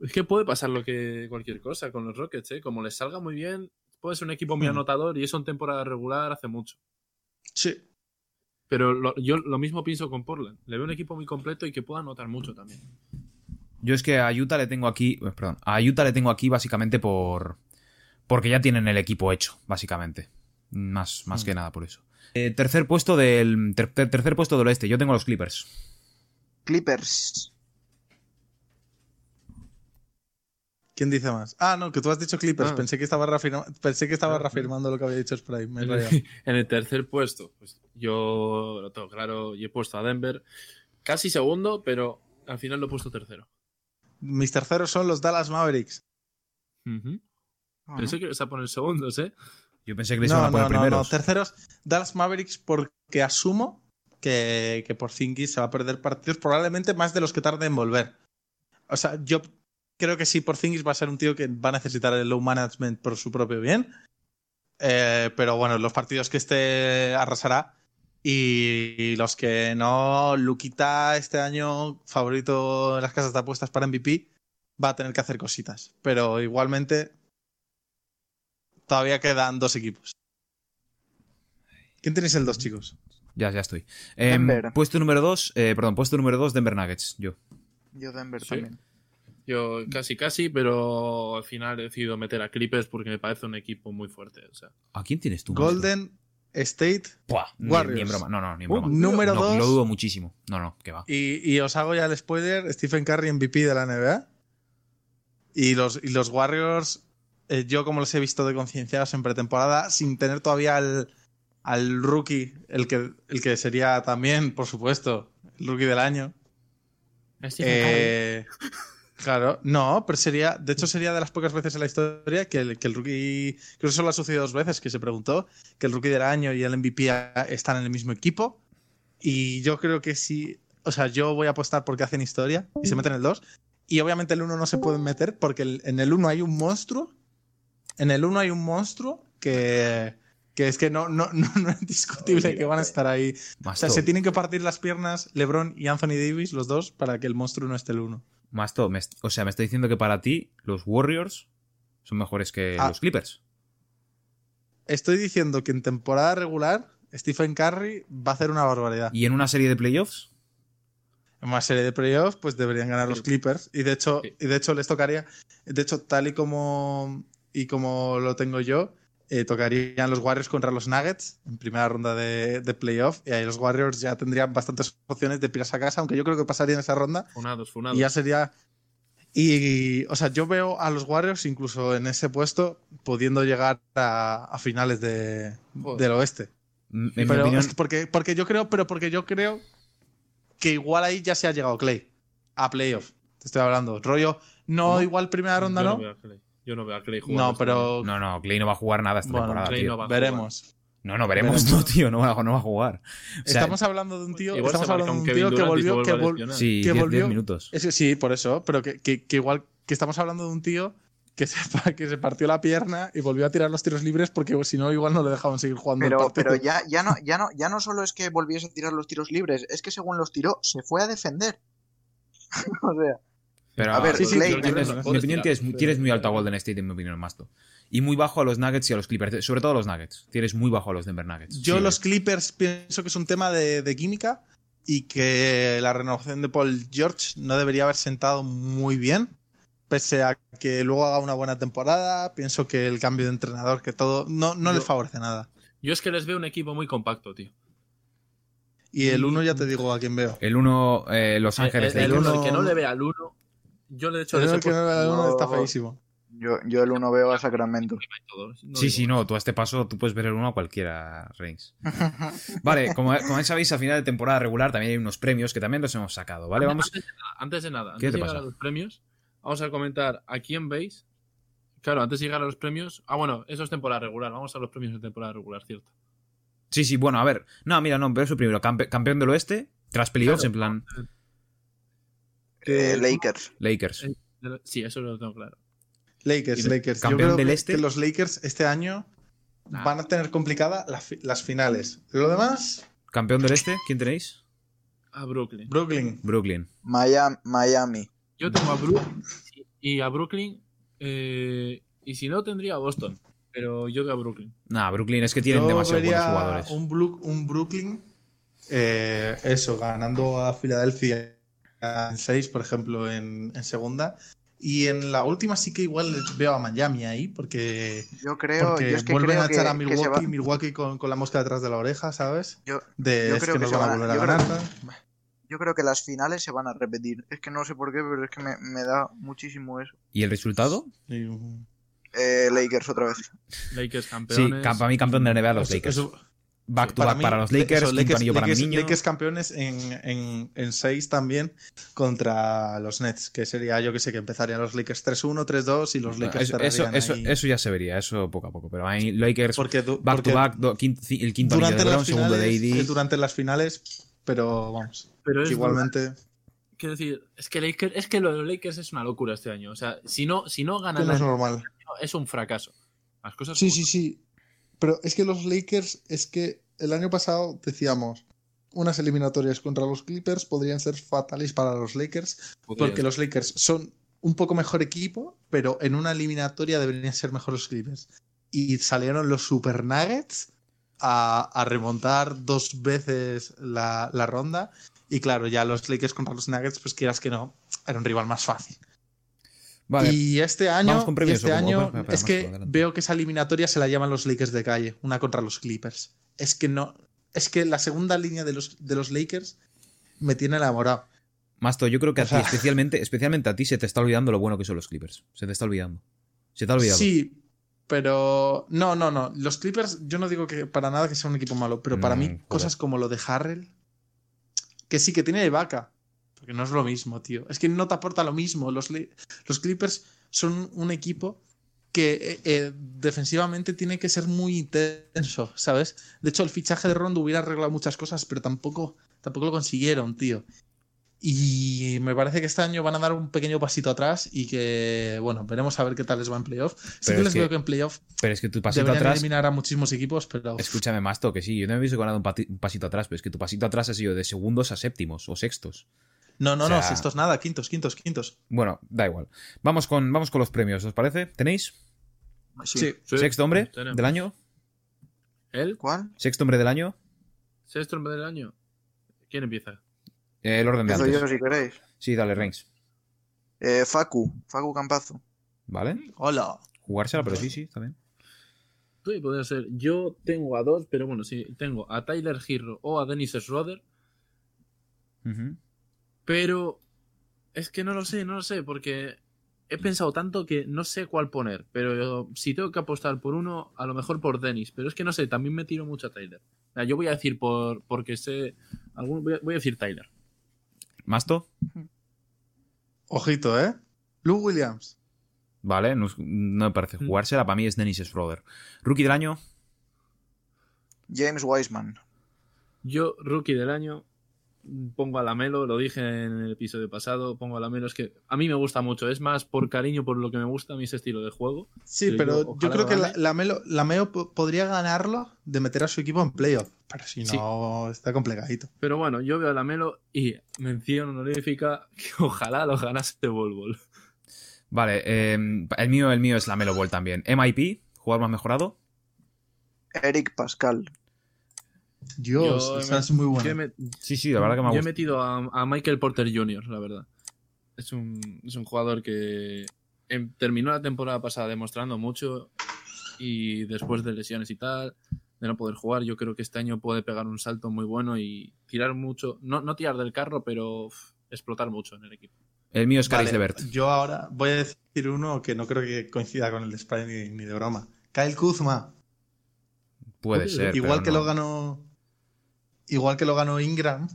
es que puede pasar lo que cualquier cosa con los Rockets, ¿eh? Como les salga muy bien, puede ser un equipo muy Hmm. anotador y eso en temporada regular hace mucho. Sí. Pero lo- yo lo mismo pienso con Portland. Le veo un equipo muy completo y que pueda anotar mucho también. Yo es que a Utah le tengo aquí. eh, Perdón. A Utah le tengo aquí básicamente por. Porque ya tienen el equipo hecho, básicamente. Más, más Hmm. que nada por eso. Eh, tercer puesto del. ter- ter- tercer puesto del oeste. Yo tengo a los Clippers. Clippers. ¿Quién dice más? Ah, no, que tú has dicho Clippers. Ah. Pensé que estaba, reafirma- Pensé que estaba Ah, reafirmando lo que había dicho. Me he En el, en el tercer puesto, pues yo lo tengo claro y he puesto a Denver casi segundo, pero al final lo he puesto tercero. Mis terceros son los Dallas Mavericks. Ujú. Pensé que ibas a poner segundos, ¿eh? Yo pensé que les No, iban a no, poner no, no. primeros. Terceros, Dallas Mavericks, porque asumo que, que Porzingis se va a perder partidos, probablemente más de los que tarde en volver. O sea, yo creo que sí, Porzingis va a ser un tío que va a necesitar el low management por su propio bien. Eh, pero bueno, los partidos que esté arrasará. Y los que no, Luquita este año, favorito en las casas de apuestas para MVP, va a tener que hacer cositas. Pero igualmente, todavía quedan dos equipos. ¿Quién tenéis el dos, chicos? Ya, ya estoy. Em, puesto número 2. perdón, puesto número 2, Denver Nuggets. Yo. Yo Denver Sí. también. Yo casi, casi, pero al final he decidido meter a Clippers porque me parece un equipo muy fuerte. O sea, ¿A quién tienes tú? Golden State. Buah, Warriors. Ni, en broma. No, no, ni en Uh, broma. número No, dos. Lo dudo muchísimo. No, no, que va. Y, y os hago ya el spoiler: Stephen Curry MVP de la NBA. Y los, y los Warriors, eh, yo como los he visto de concienciados en pretemporada, sin tener todavía al, al rookie, el que, el que sería también, por supuesto, el rookie del año. Eh, claro, no, pero sería, de hecho sería de las pocas veces en la historia que el, que el rookie, creo que solo ha sucedido dos veces que se preguntó, que el rookie del año y el MVP están en el mismo equipo. Y yo creo que sí, o sea, yo voy a apostar porque hacen historia y se meten en el 2. Y obviamente el 1 no se pueden meter porque el- en el 1 hay un monstruo. En el 1 hay un monstruo que, que es que no, no, no, no es discutible que van a estar ahí. O sea, se tienen que partir las piernas LeBron y Anthony Davis, los dos, para que el monstruo no esté el 1. Masto, me est- o sea, me está diciendo que para ti los Warriors son mejores que Ah. los Clippers. Estoy diciendo que en temporada regular Stephen Curry va a hacer una barbaridad. ¿Y en una serie de playoffs? En una serie de playoffs, pues deberían ganar los Clippers. Y de hecho, y de hecho les tocaría. De hecho, tal y como. Y como lo tengo yo, eh, tocarían los Warriors contra los Nuggets en primera ronda de, de playoff. Y ahí los Warriors ya tendrían bastantes opciones de pirarse a casa, aunque yo creo que pasarían esa ronda. funados, funados. Y ya sería. Y, o sea, yo veo a los Warriors incluso en ese puesto pudiendo llegar a, a finales de, del oeste. Mi Pero opinión, es que porque, porque yo creo, pero porque yo creo que igual ahí ya se ha llegado Clay a playoff. Te estoy hablando. Rollo, no ¿Cómo? igual primera ronda, ¿no? Yo no veo a Clay jugando. No, este pero no, no, Clay no va a jugar nada esta Bueno, temporada, Clay tío. no va a veremos. No, no, veremos, Veremos. no, tío, no va, no va a jugar. O sea, estamos hablando de un tío, Igual estamos se marca hablando de un un Kevin tío que volvió, que vol- sí, que 10 volvió- minutos. es que sí, por eso, pero que, que- que igual que estamos hablando de un tío que se, que se partió la pierna y volvió a tirar los tiros libres porque si no igual no le dejaban seguir jugando pero ya, ya, no, ya, no, ya no solo es que volviese a tirar los tiros libres, es que según los tiró, se fue a defender. o sea, Pero, A ver, sí, sí, Clay- tienes- mi opinión, tienes, tienes muy alto a Golden State, en mi opinión, Masto. Y muy bajo a los Nuggets y a los Clippers. Sobre todo a los Nuggets. Tienes muy bajo a los Denver Nuggets. Yo Sí, los Clippers pienso que es un tema de, de química y que la renovación de Paul George no debería haber sentado muy bien, pese a que luego haga una buena temporada. Pienso que el cambio de entrenador, que todo, no, no Yo- les favorece nada. Yo es que les veo un equipo muy compacto, tío. Y el uno ya te digo a quién veo. El 1, Los Ángeles el, el uno, uno- el que no le vea al uno, yo le he hecho El que no al uno no- está feísimo. yo, yo el uno veo a Sacramento. no Sí, digo sí, no, tú a este paso tú puedes ver el 1 a cualquiera, Reigns. Vale, como, como sabéis, a final de temporada regular también hay unos premios que también los hemos sacado, ¿vale? Vamos. Antes de nada, antes de nada, ¿Qué antes te de llegar pasa? a los premios, vamos a comentar a quién veis Claro, antes de llegar a los premios. Ah, bueno, eso es temporada regular. Vamos a los premios de temporada regular, cierto. Sí, sí, bueno, a ver. No, mira, no, pero eso primero. campe- campeón del oeste, tras playoffs, Claro. en plan Eh, Lakers. Lakers. Eh, de Sí, eso lo tengo claro. Lakers, ¿Y Lakers. Yo creo del este? que los Lakers este año Nah. van a tener complicada la fi- las finales. Lo demás, Campeón del este, ¿quién tenéis? A Brooklyn. Brooklyn. Brooklyn. Miami. Miami. Yo tengo a Brooklyn y a Brooklyn. eh, y si no, tendría a Boston. Pero yo veo a Brooklyn. Nah, Brooklyn es que tienen Yo demasiado vería buenos jugadores. Un, Brooklyn, eh, eso, ganando a Filadelfia en 6, por ejemplo, en, en segunda. Y en la última sí que igual veo a Miami ahí, porque, Yo creo, porque yo es que vuelven creo a echar a que Milwaukee, va- Milwaukee con, con la mosca detrás de la oreja, ¿sabes? Yo, De yo es creo que que nos van a volver a creo- ganar. yo creo que las finales se van a repetir. Es que no sé por qué, pero es que me, me da muchísimo eso. ¿Y el resultado? Eh, Lakers otra vez. Lakers Sí, campeones. cam- para mí campeón de NBA los eso- Lakers. eso- back to para back mí, para los Lakers, eso, quinto Lakers, anillo para Lakers- mi niño. Lakers campeones en, en, en 6 también contra los Nets, que sería, yo que sé, que empezarían los Lakers 3-1, 3-2 y los Lakers eso, eso, cerrarían eso, ahí. eso ya se vería, eso poco a poco. Pero hay Lakers Porque, du- back porque to back, do- quin- ci- el quinto anillo de durante LeBron, las, segundo de finales, AD. durante las finales, pero vamos, Pero es igualmente Quiero decir, es que, Lakers, es que lo de los Lakers es una locura este año. O sea, si no, si no ganan no es normal. es un fracaso. Las cosas Sí, sí, son. sí. Pero es que los Lakers, es que el año pasado decíamos, unas eliminatorias contra los Clippers podrían ser fatales para los Lakers, Podría porque los Lakers son un poco mejor equipo, pero en una eliminatoria deberían ser mejor los Clippers. Y salieron los Super Nuggets a, a remontar dos veces la, la ronda. Y claro, ya los Lakers contra los Nuggets, pues quieras que no, era un rival más fácil. Vale, Y este año, con premios, este año espera, espera, es que veo que esa eliminatoria se la llaman los Lakers de calle, una contra los Clippers. Es que no, es que la segunda línea de los, de los Lakers me tiene enamorado. Masto, yo creo que a ti, especialmente, especialmente a ti, se te está olvidando lo bueno que son los Clippers. Se te está olvidando. Se te ha olvidado. Sí, pero no, no, no. Los Clippers, yo no digo que para nada que sea un equipo malo, pero para Mm, mí joder. cosas como lo de Harrell, que sí que tiene de vaca, porque no es lo mismo, tío. Es que no te aporta lo mismo. Los, los Clippers son un equipo que eh, eh, defensivamente tiene que ser muy intenso, ¿sabes? De hecho, el fichaje de Rondo hubiera arreglado muchas cosas, pero tampoco, tampoco lo consiguieron, tío. Y me parece que este año van a dar un pequeño pasito atrás y que, bueno, veremos a ver qué tal les va en playoff. Sí que es les que- veo que en playoff Pero es que tu pasito atrás. eliminar a muchísimos equipos, pero Escúchame, Masto, que sí. Yo no he visto que han dado un pasito atrás, pero es que tu pasito atrás ha sido de segundos a séptimos o sextos. No, no, o no, sea- si esto es nada, quintos, quintos, quintos. Bueno, da igual. Vamos con, vamos con los premios, ¿os parece? ¿Tenéis? Sí. Sí, ¿Sexto hombre del año? ¿El? ¿Cuál? ¿Sexto hombre del año? ¿Sexto hombre del año? ¿Quién empieza? Eh, el orden de antes. yo si queréis. Sí, dale, Reigns. Eh, Facu. Facu Campazo. ¿Vale? Hola. Jugársela, pero sí, sí, está bien. Sí, podría ser. Yo tengo a dos, pero bueno, sí, tengo a Tyler Hero o a Dennis Schroeder, Ujú. Pero es que no lo sé, no lo sé, porque he pensado tanto que no sé cuál poner, pero si tengo que apostar por uno, a lo mejor por Dennis, pero es que no sé, también me tiro mucho a Tyler. O sea, yo voy a decir por porque sé, algún, voy, a, voy a decir Tyler. ¿Masto? Ojito, ¿eh? Lou Williams. Vale, no me parece Mm. jugársela. Para mí es Dennis Schroeder. Rookie del año. James Wiseman. Yo, rookie del año, pongo a Lamelo, lo dije en el episodio pasado, pongo a Lamelo, es que a mí me gusta mucho, es más por cariño, por lo que me gusta a mí ese estilo de juego. Sí, Pero pero yo, creo que la, gane. la Melo, la Meo po- podría ganarlo de meter a su equipo en playoff. Pero si Sí. no, está complicadito. Pero bueno, yo veo a Lamelo y mención honorífica que ojalá lo ganase Bol. Vale, eh, el mío, el mío es la Melo Ball también. MIP, jugador más mejorado. Eric Pascal. Dios, Yo esa me- es muy buena. met- Sí, sí, la verdad que me ha yo he metido a, a Michael Porter Jr., la verdad. Es un, es un jugador que em, terminó la temporada pasada demostrando mucho y después de lesiones y tal, de no poder jugar, yo creo que este año puede pegar un salto muy bueno y tirar mucho, no, no tirar del carro, pero uf, explotar mucho en el equipo. El mío es Caris Vale, Levert. Yo ahora voy a decir uno que no creo que coincida con el de Spray ni, ni de broma. Kyle Kuzma. Puede ser. igual que no. lo ganó. Igual que lo ganó Ingram.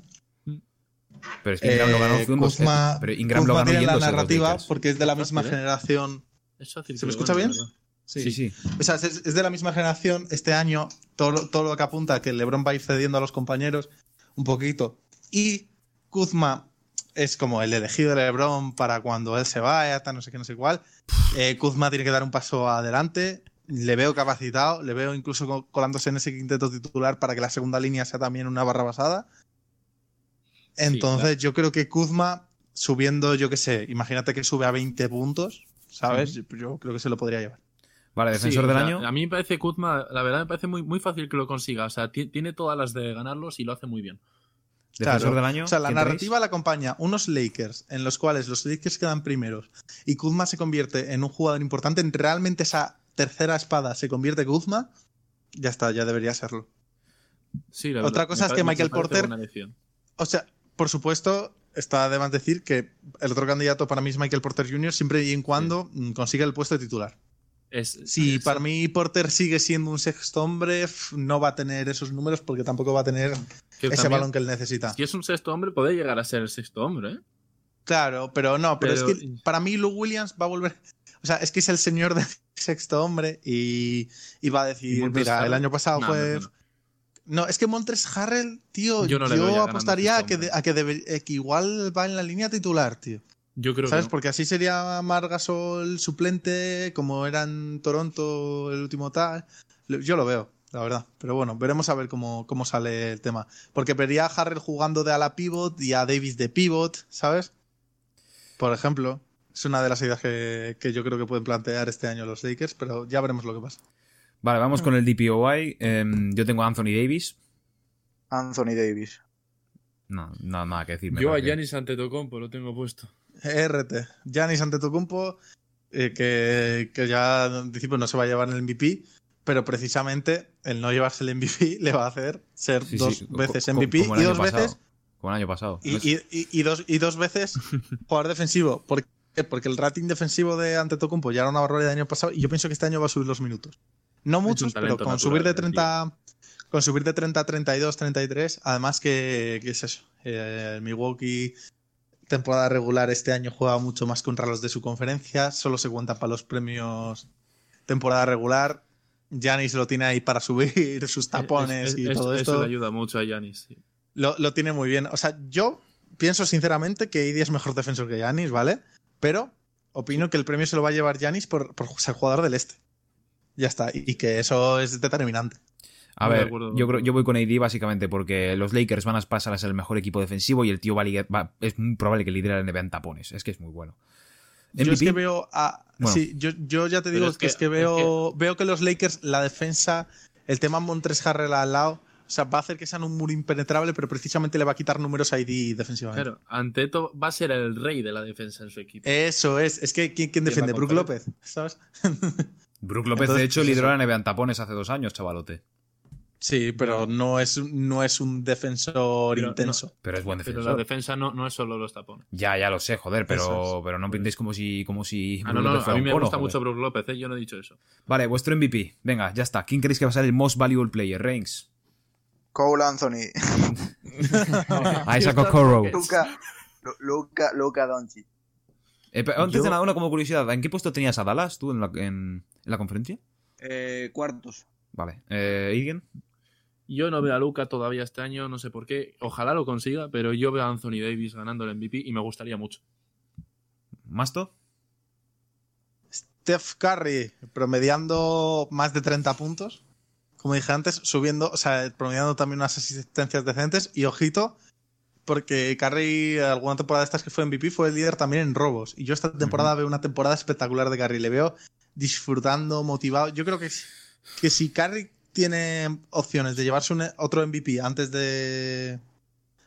Pero es que Ingram lo ganó eh, Kuzma- Pero Ingram Kuzma lo ganó tiene la narrativa porque es de la misma ¿eh? generación. Es fácil ¿Se me escucha bien? verdad. Sí, sí. O sea, es, es de la misma generación. Este año, todo, lo- todo lo que apunta a que LeBron va a ir cediendo a los compañeros un poquito. Y Kuzma es como el elegido de LeBron para cuando él se vaya, tal, no sé qué, no sé cuál. Eh, Kuzma tiene que dar un paso adelante. Le veo capacitado, le veo incluso co- colándose en ese quinteto titular para que la segunda línea sea también una barra basada. Entonces, claro. yo creo que Kuzma subiendo, yo qué sé, imagínate que sube a 20 puntos, ¿sabes? Yo creo que se lo podría llevar. Vale, defensor Sí, del o sea, año. A mí me parece Kuzma, la verdad me parece muy, muy fácil que lo consiga. O sea, ti- tiene todas las de ganarlos y lo hace muy bien. Defensor Claro. del año. O sea, la ¿quién narrativa la acompaña unos Lakers en los cuales los Lakers quedan primeros y Kuzma se convierte en un jugador importante, en realmente esa tercera espada se convierte Kuzma, ya está, ya debería serlo. Sí, la Otra verdad, cosa me es que Michael Porter-. O sea, por supuesto, está de más decir que el otro candidato para mí es Michael Porter Jr. siempre y en cuando mm, consiga el puesto de titular. Es, Si es- para mí Porter sigue siendo un sexto hombre, no va a tener esos números porque tampoco va a tener ese también, balón que él necesita. Si es un sexto hombre, puede llegar a ser el sexto hombre, ¿eh? Claro, pero no, pero, Pero- es que para mí Lou Williams va a volver. O sea, es que es el señor del sexto hombre y, y va a ¿Y decir: Mira, el año pasado No, fue. no, no. No, es que Montres Harrell, tío, Yo no apostaría a que, de- a que, debe- eh, que igual va en la línea titular, tío. Yo creo ¿Sabes? que no. Porque así sería Margasol suplente, como era en Toronto el último tal. Yo lo veo, la verdad. Pero bueno, veremos a ver cómo, cómo sale el tema. Porque vería a Harrell jugando de ala pivot y a Davis de pivot, ¿sabes? Por ejemplo. Es una de las ideas que, que yo creo que pueden plantear este año los Lakers, pero ya veremos lo que pasa. Vale, vamos con el DPOY. Em, yo tengo a Anthony Davis. Anthony Davis. No, no, nada que decir. Yo a parece. Giannis Antetokounmpo lo tengo puesto. RT. Giannis Antetokounmpo, eh, que, que ya en principio no se va a llevar el MVP, pero precisamente el no llevarse el MVP le va a hacer ser Sí, dos sí, veces co- MVP como y dos pasado. veces Como el año pasado. y, y- y- y dos, y dos veces jugador defensivo. ¿Por qué? Porque el rating defensivo de Antetokounmpo ya era una barbaridad del año pasado y yo pienso que este año va a subir los minutos. No muchos, pero con natural, subir de el 30 con subir de 30 a 32, 33, además que, que es eso. eh, el Milwaukee temporada regular este año juega mucho más contra los de su conferencia, solo se cuentan para los premios temporada regular. Giannis lo tiene ahí para subir sus tapones Es- es- y es- todo Eso esto. le ayuda mucho a Giannis. sí. Lo, lo tiene muy bien. O sea, yo pienso sinceramente que AD es mejor defensor que Giannis, ¿vale? Pero opino que el premio se lo va a llevar Giannis por, por ser jugador del este. Ya está. Y, y que eso es determinante. A ver, yo, creo, yo voy con AD básicamente porque los Lakers van a pasar a ser el mejor equipo defensivo y el tío va a ligar- va- es muy probable que lidere la NBA en tapones. Es que es muy bueno. Yo es que veo a. Bueno. Sí, yo, yo ya te digo es que, es que- que es veo, veo que los Lakers, la defensa, el tema Montres Harrell al lado, o sea, va a hacer que sean un muro impenetrable, pero precisamente le va a quitar números a AD defensivamente. Claro, Anteto va a ser el rey de la defensa en su equipo. Eso es. Es que ¿quién, quién defiende? Brook. López, ¿sabes? Brook López, Entonces, de hecho, pues lideró la NBA en tapones hace dos años, chavalote. Sí, pero no es, un- no es un defensor Pero intenso. Pero es buen Pero defensor. la defensa no, no es solo los tapones. Ya, ya lo sé, joder, pero, pero no pintéis como si, como si Ah, no, Brook no, López a mí me gusta joder. mucho Brook López, ¿eh? yo no he dicho eso. Vale, vuestro MVP. Venga, ya está. ¿Quién creéis que va a ser el most valuable player? Reigns. Cole Anthony. Isaac Okoro. Luca. Lu- Luca, Luca Doncic. Eh, antes Yo- de nada, una como curiosidad. ¿En qué puesto tenías a Dallas tú en la, en, en la conferencia? Eh, cuartos. Vale. Eh, ¿Igen? Yo no veo a Luca todavía este año, no sé por qué. Ojalá lo consiga, pero yo veo a Anthony Davis ganando el MVP y me gustaría mucho. ¿Masto? Steph Curry promediando más de 30 puntos. Como dije antes, subiendo, o sea, promediando también unas asistencias decentes. Y ojito, porque Curry, alguna temporada de estas que fue MVP, fue el líder también en robos. Y yo esta temporada veo una temporada espectacular de Curry. Le veo disfrutando, motivado. Yo creo que, que si Curry tiene opciones de llevarse un- otro MVP antes de.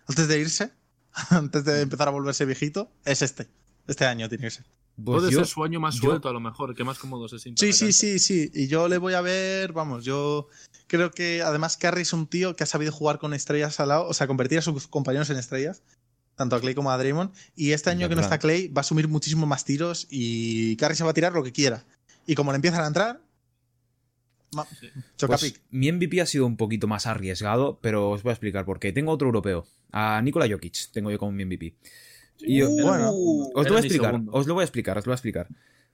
Antes de irse, antes de empezar a volverse viejito, es este. Este año tiene que ser. Pues Puede yo- ser su año más yo- suelto, a lo mejor, que más cómodo se sienta. Sí, sí, sí, sí. Y yo le voy a ver, vamos, yo creo que además Curry es un tío que ha sabido jugar con estrellas al lado, o sea, convertir a sus compañeros en estrellas, tanto a Clay como a Draymond. Y este año que no está Clay, va a asumir muchísimo más tiros y Curry se va a tirar lo que quiera. Y como le empiezan a entrar, ma- Sí. choca Pues, mi MVP ha sido un poquito más arriesgado, pero os voy a explicar por qué. Tengo otro europeo. A Nikola Jokic tengo yo como mi MVP. Y yo- Bueno, Uh, os lo voy a explicar, os lo voy a explicar, os lo voy a explicar.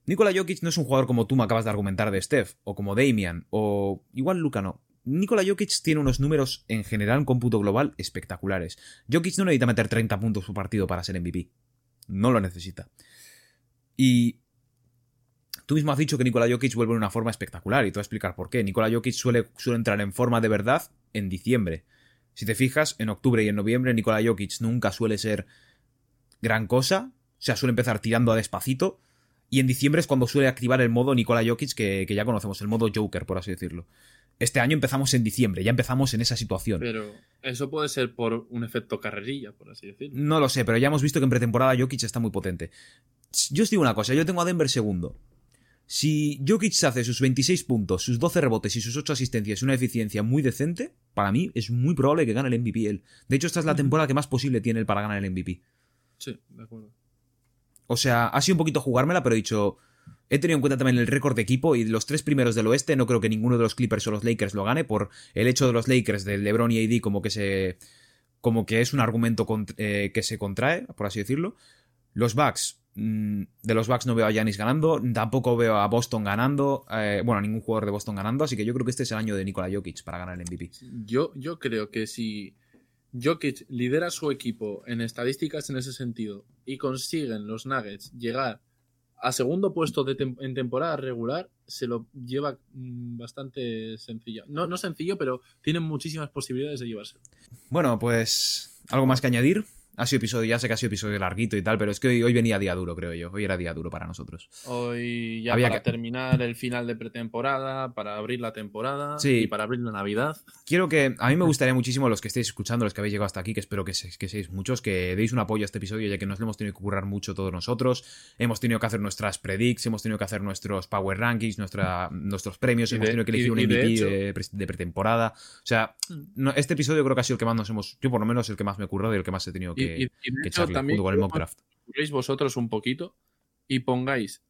Nikola Jokic no es un jugador como tú me acabas de argumentar de Steph, o como Damian, o igual Luca no. Nikola Jokic tiene unos números en general en cómputo global espectaculares. Jokic no necesita meter 30 puntos por partido para ser MVP. No lo necesita. Y tú mismo has dicho que Nikola Jokic vuelve en una forma espectacular y te voy a explicar por qué. Nikola Jokic suele, suele entrar en forma de verdad en diciembre. Si te fijas, en octubre y en noviembre Nikola Jokic nunca suele ser gran cosa. O sea, suele empezar tirando a despacito. Y en diciembre es cuando suele activar el modo Nikola Jokic que, que ya conocemos, el modo Joker, por así decirlo. Este año empezamos en diciembre, ya empezamos en esa situación. Pero eso puede ser por un efecto carrerilla, por así decirlo. No lo sé, pero ya hemos visto que en pretemporada Jokic está muy potente. Yo os digo una cosa, yo tengo a Denver segundo. Si Jokic hace sus 26 puntos, sus 12 rebotes y sus 8 asistencias y una eficiencia muy decente, para mí es muy probable que gane el MVP él. De hecho, esta es la temporada que más posible tiene él para ganar el MVP. Sí, de acuerdo. O sea, ha sido un poquito jugármela, pero he dicho. He tenido en cuenta también el récord de equipo y los tres primeros del oeste. No creo que ninguno de los Clippers o los Lakers lo gane por el hecho de los Lakers, de LeBron y AD, como que se. como que es un argumento cont- eh, que se contrae, por así decirlo. Los Bucks. mm, De los Bucks no veo a Giannis ganando, tampoco veo a Boston ganando, eh, bueno, a ningún jugador de Boston ganando, así que yo creo que este es el año de Nikola Jokic para ganar el MVP. Yo, yo creo que si Jokic lidera su equipo en estadísticas en ese sentido y consiguen los Nuggets llegar a segundo puesto de tem- en temporada regular, se lo lleva mm, bastante sencillo. No, no sencillo, pero tienen muchísimas posibilidades de llevárselo. Bueno, pues algo más que añadir. Ha sido episodio, ya sé que ha sido episodio larguito y tal, pero es que hoy, hoy venía día duro, creo yo. Hoy era día duro para nosotros. Hoy ya Había para que- terminar el final de pretemporada, para abrir la temporada Sí. y para abrir la Navidad. Quiero que. A mí me gustaría muchísimo, los que estéis escuchando, los que habéis llegado hasta aquí, que espero que, se- que seáis muchos, que deis un apoyo a este episodio, ya que nos lo hemos tenido que currar mucho todos nosotros. Hemos tenido que hacer nuestras predicts, hemos tenido que hacer nuestros power rankings, nuestra, nuestros premios, Y hemos de- tenido que elegir un y de MVP de, pre- de pretemporada. O sea, no- este episodio creo que ha sido el que más nos hemos. Yo, por lo menos, el que más me he currado y el que más he tenido Y, que, y- y de que hecho, también junto con el vosotros un poquito y pongáis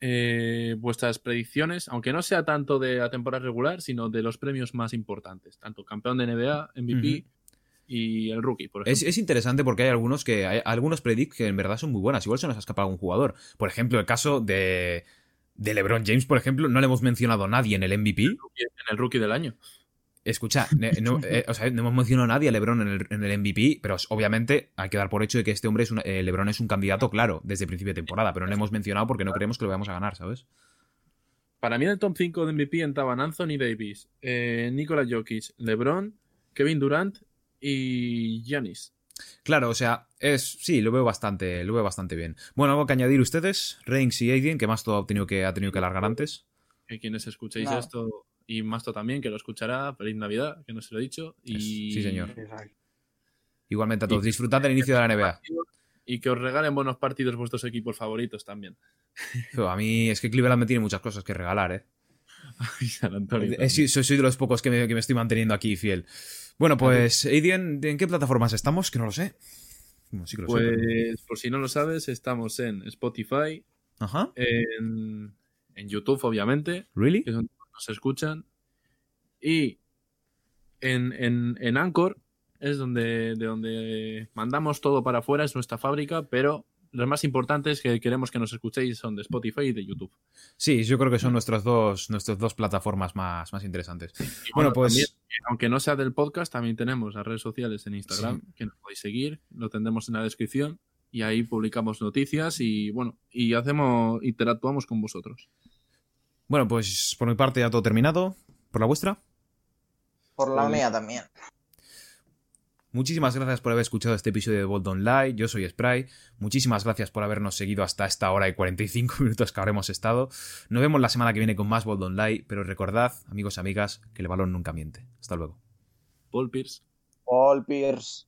eh, vuestras predicciones, aunque no sea tanto de la temporada regular, sino de los premios más importantes, tanto campeón de NBA, MVP y el rookie, por Es, es interesante porque hay algunos que hay algunos predicts que en verdad son muy buenas. Igual se nos ha escapado algún jugador. Por ejemplo, el caso de, de LeBron James, por ejemplo, no le hemos mencionado a nadie en el MVP. en el rookie del año. Escucha, no, eh, o sea, no hemos mencionado a nadie a LeBron en el, en el MVP, pero obviamente hay que dar por hecho de que este hombre es un, eh, LeBron es un candidato claro desde el principio de temporada, pero no le hemos mencionado porque no creemos que lo vayamos a ganar, ¿sabes? Para mí en el top 5 de MVP entraban Anthony Davis, eh, Nikola Jokic, LeBron, Kevin Durant y Giannis. Claro, o sea, es sí, lo veo bastante, lo veo bastante bien. Bueno, algo que añadir ustedes, Reigns y Aiden, que Masto ha tenido que ha tenido que alargar antes. Que quienes escuchéis esto y Masto también, que lo escuchará, feliz Navidad, que no se lo he dicho. Y, Sí, señor. Exacto. Igualmente a todos, disfrutad del inicio de la NBA. Y que os regalen buenos partidos vuestros equipos favoritos también. Pero a mí es que Cleveland me tiene muchas cosas que regalar, ¿eh? Y San Antonio. Eh, soy, soy de los pocos que me, que me estoy manteniendo aquí fiel. Bueno, pues, Aiden, ¿en qué plataformas estamos? Que no lo sé. Bueno, sí que lo sé. pero- Pues, por si no lo sabes, estamos en Spotify, Ajá. en, en YouTube, obviamente, ¿Really? que es donde nos escuchan, y en, en, en Anchor es donde, de donde mandamos todo para afuera, es nuestra fábrica, pero los más importantes que queremos que nos escuchéis son de Spotify y de YouTube. Sí, yo creo que son nuestras dos, nuestras dos plataformas más, más interesantes. Y Bueno, pues- también, aunque no sea del podcast, también tenemos las redes sociales en Instagram, que nos podéis seguir, lo tendremos en la descripción, y ahí publicamos noticias y bueno, y hacemos, interactuamos con vosotros. Bueno, pues por mi parte ya todo terminado. ¿Por la vuestra? Por la Pues- mía también. Muchísimas gracias por haber escuchado este episodio de Bold Online. Yo soy Spry. Muchísimas gracias por habernos seguido hasta esta hora y 45 minutos que habremos estado. Nos vemos la semana que viene con más Bold Online, pero recordad, amigos y amigas, que el balón nunca miente. Hasta luego. Paul Pierce. Paul Pierce.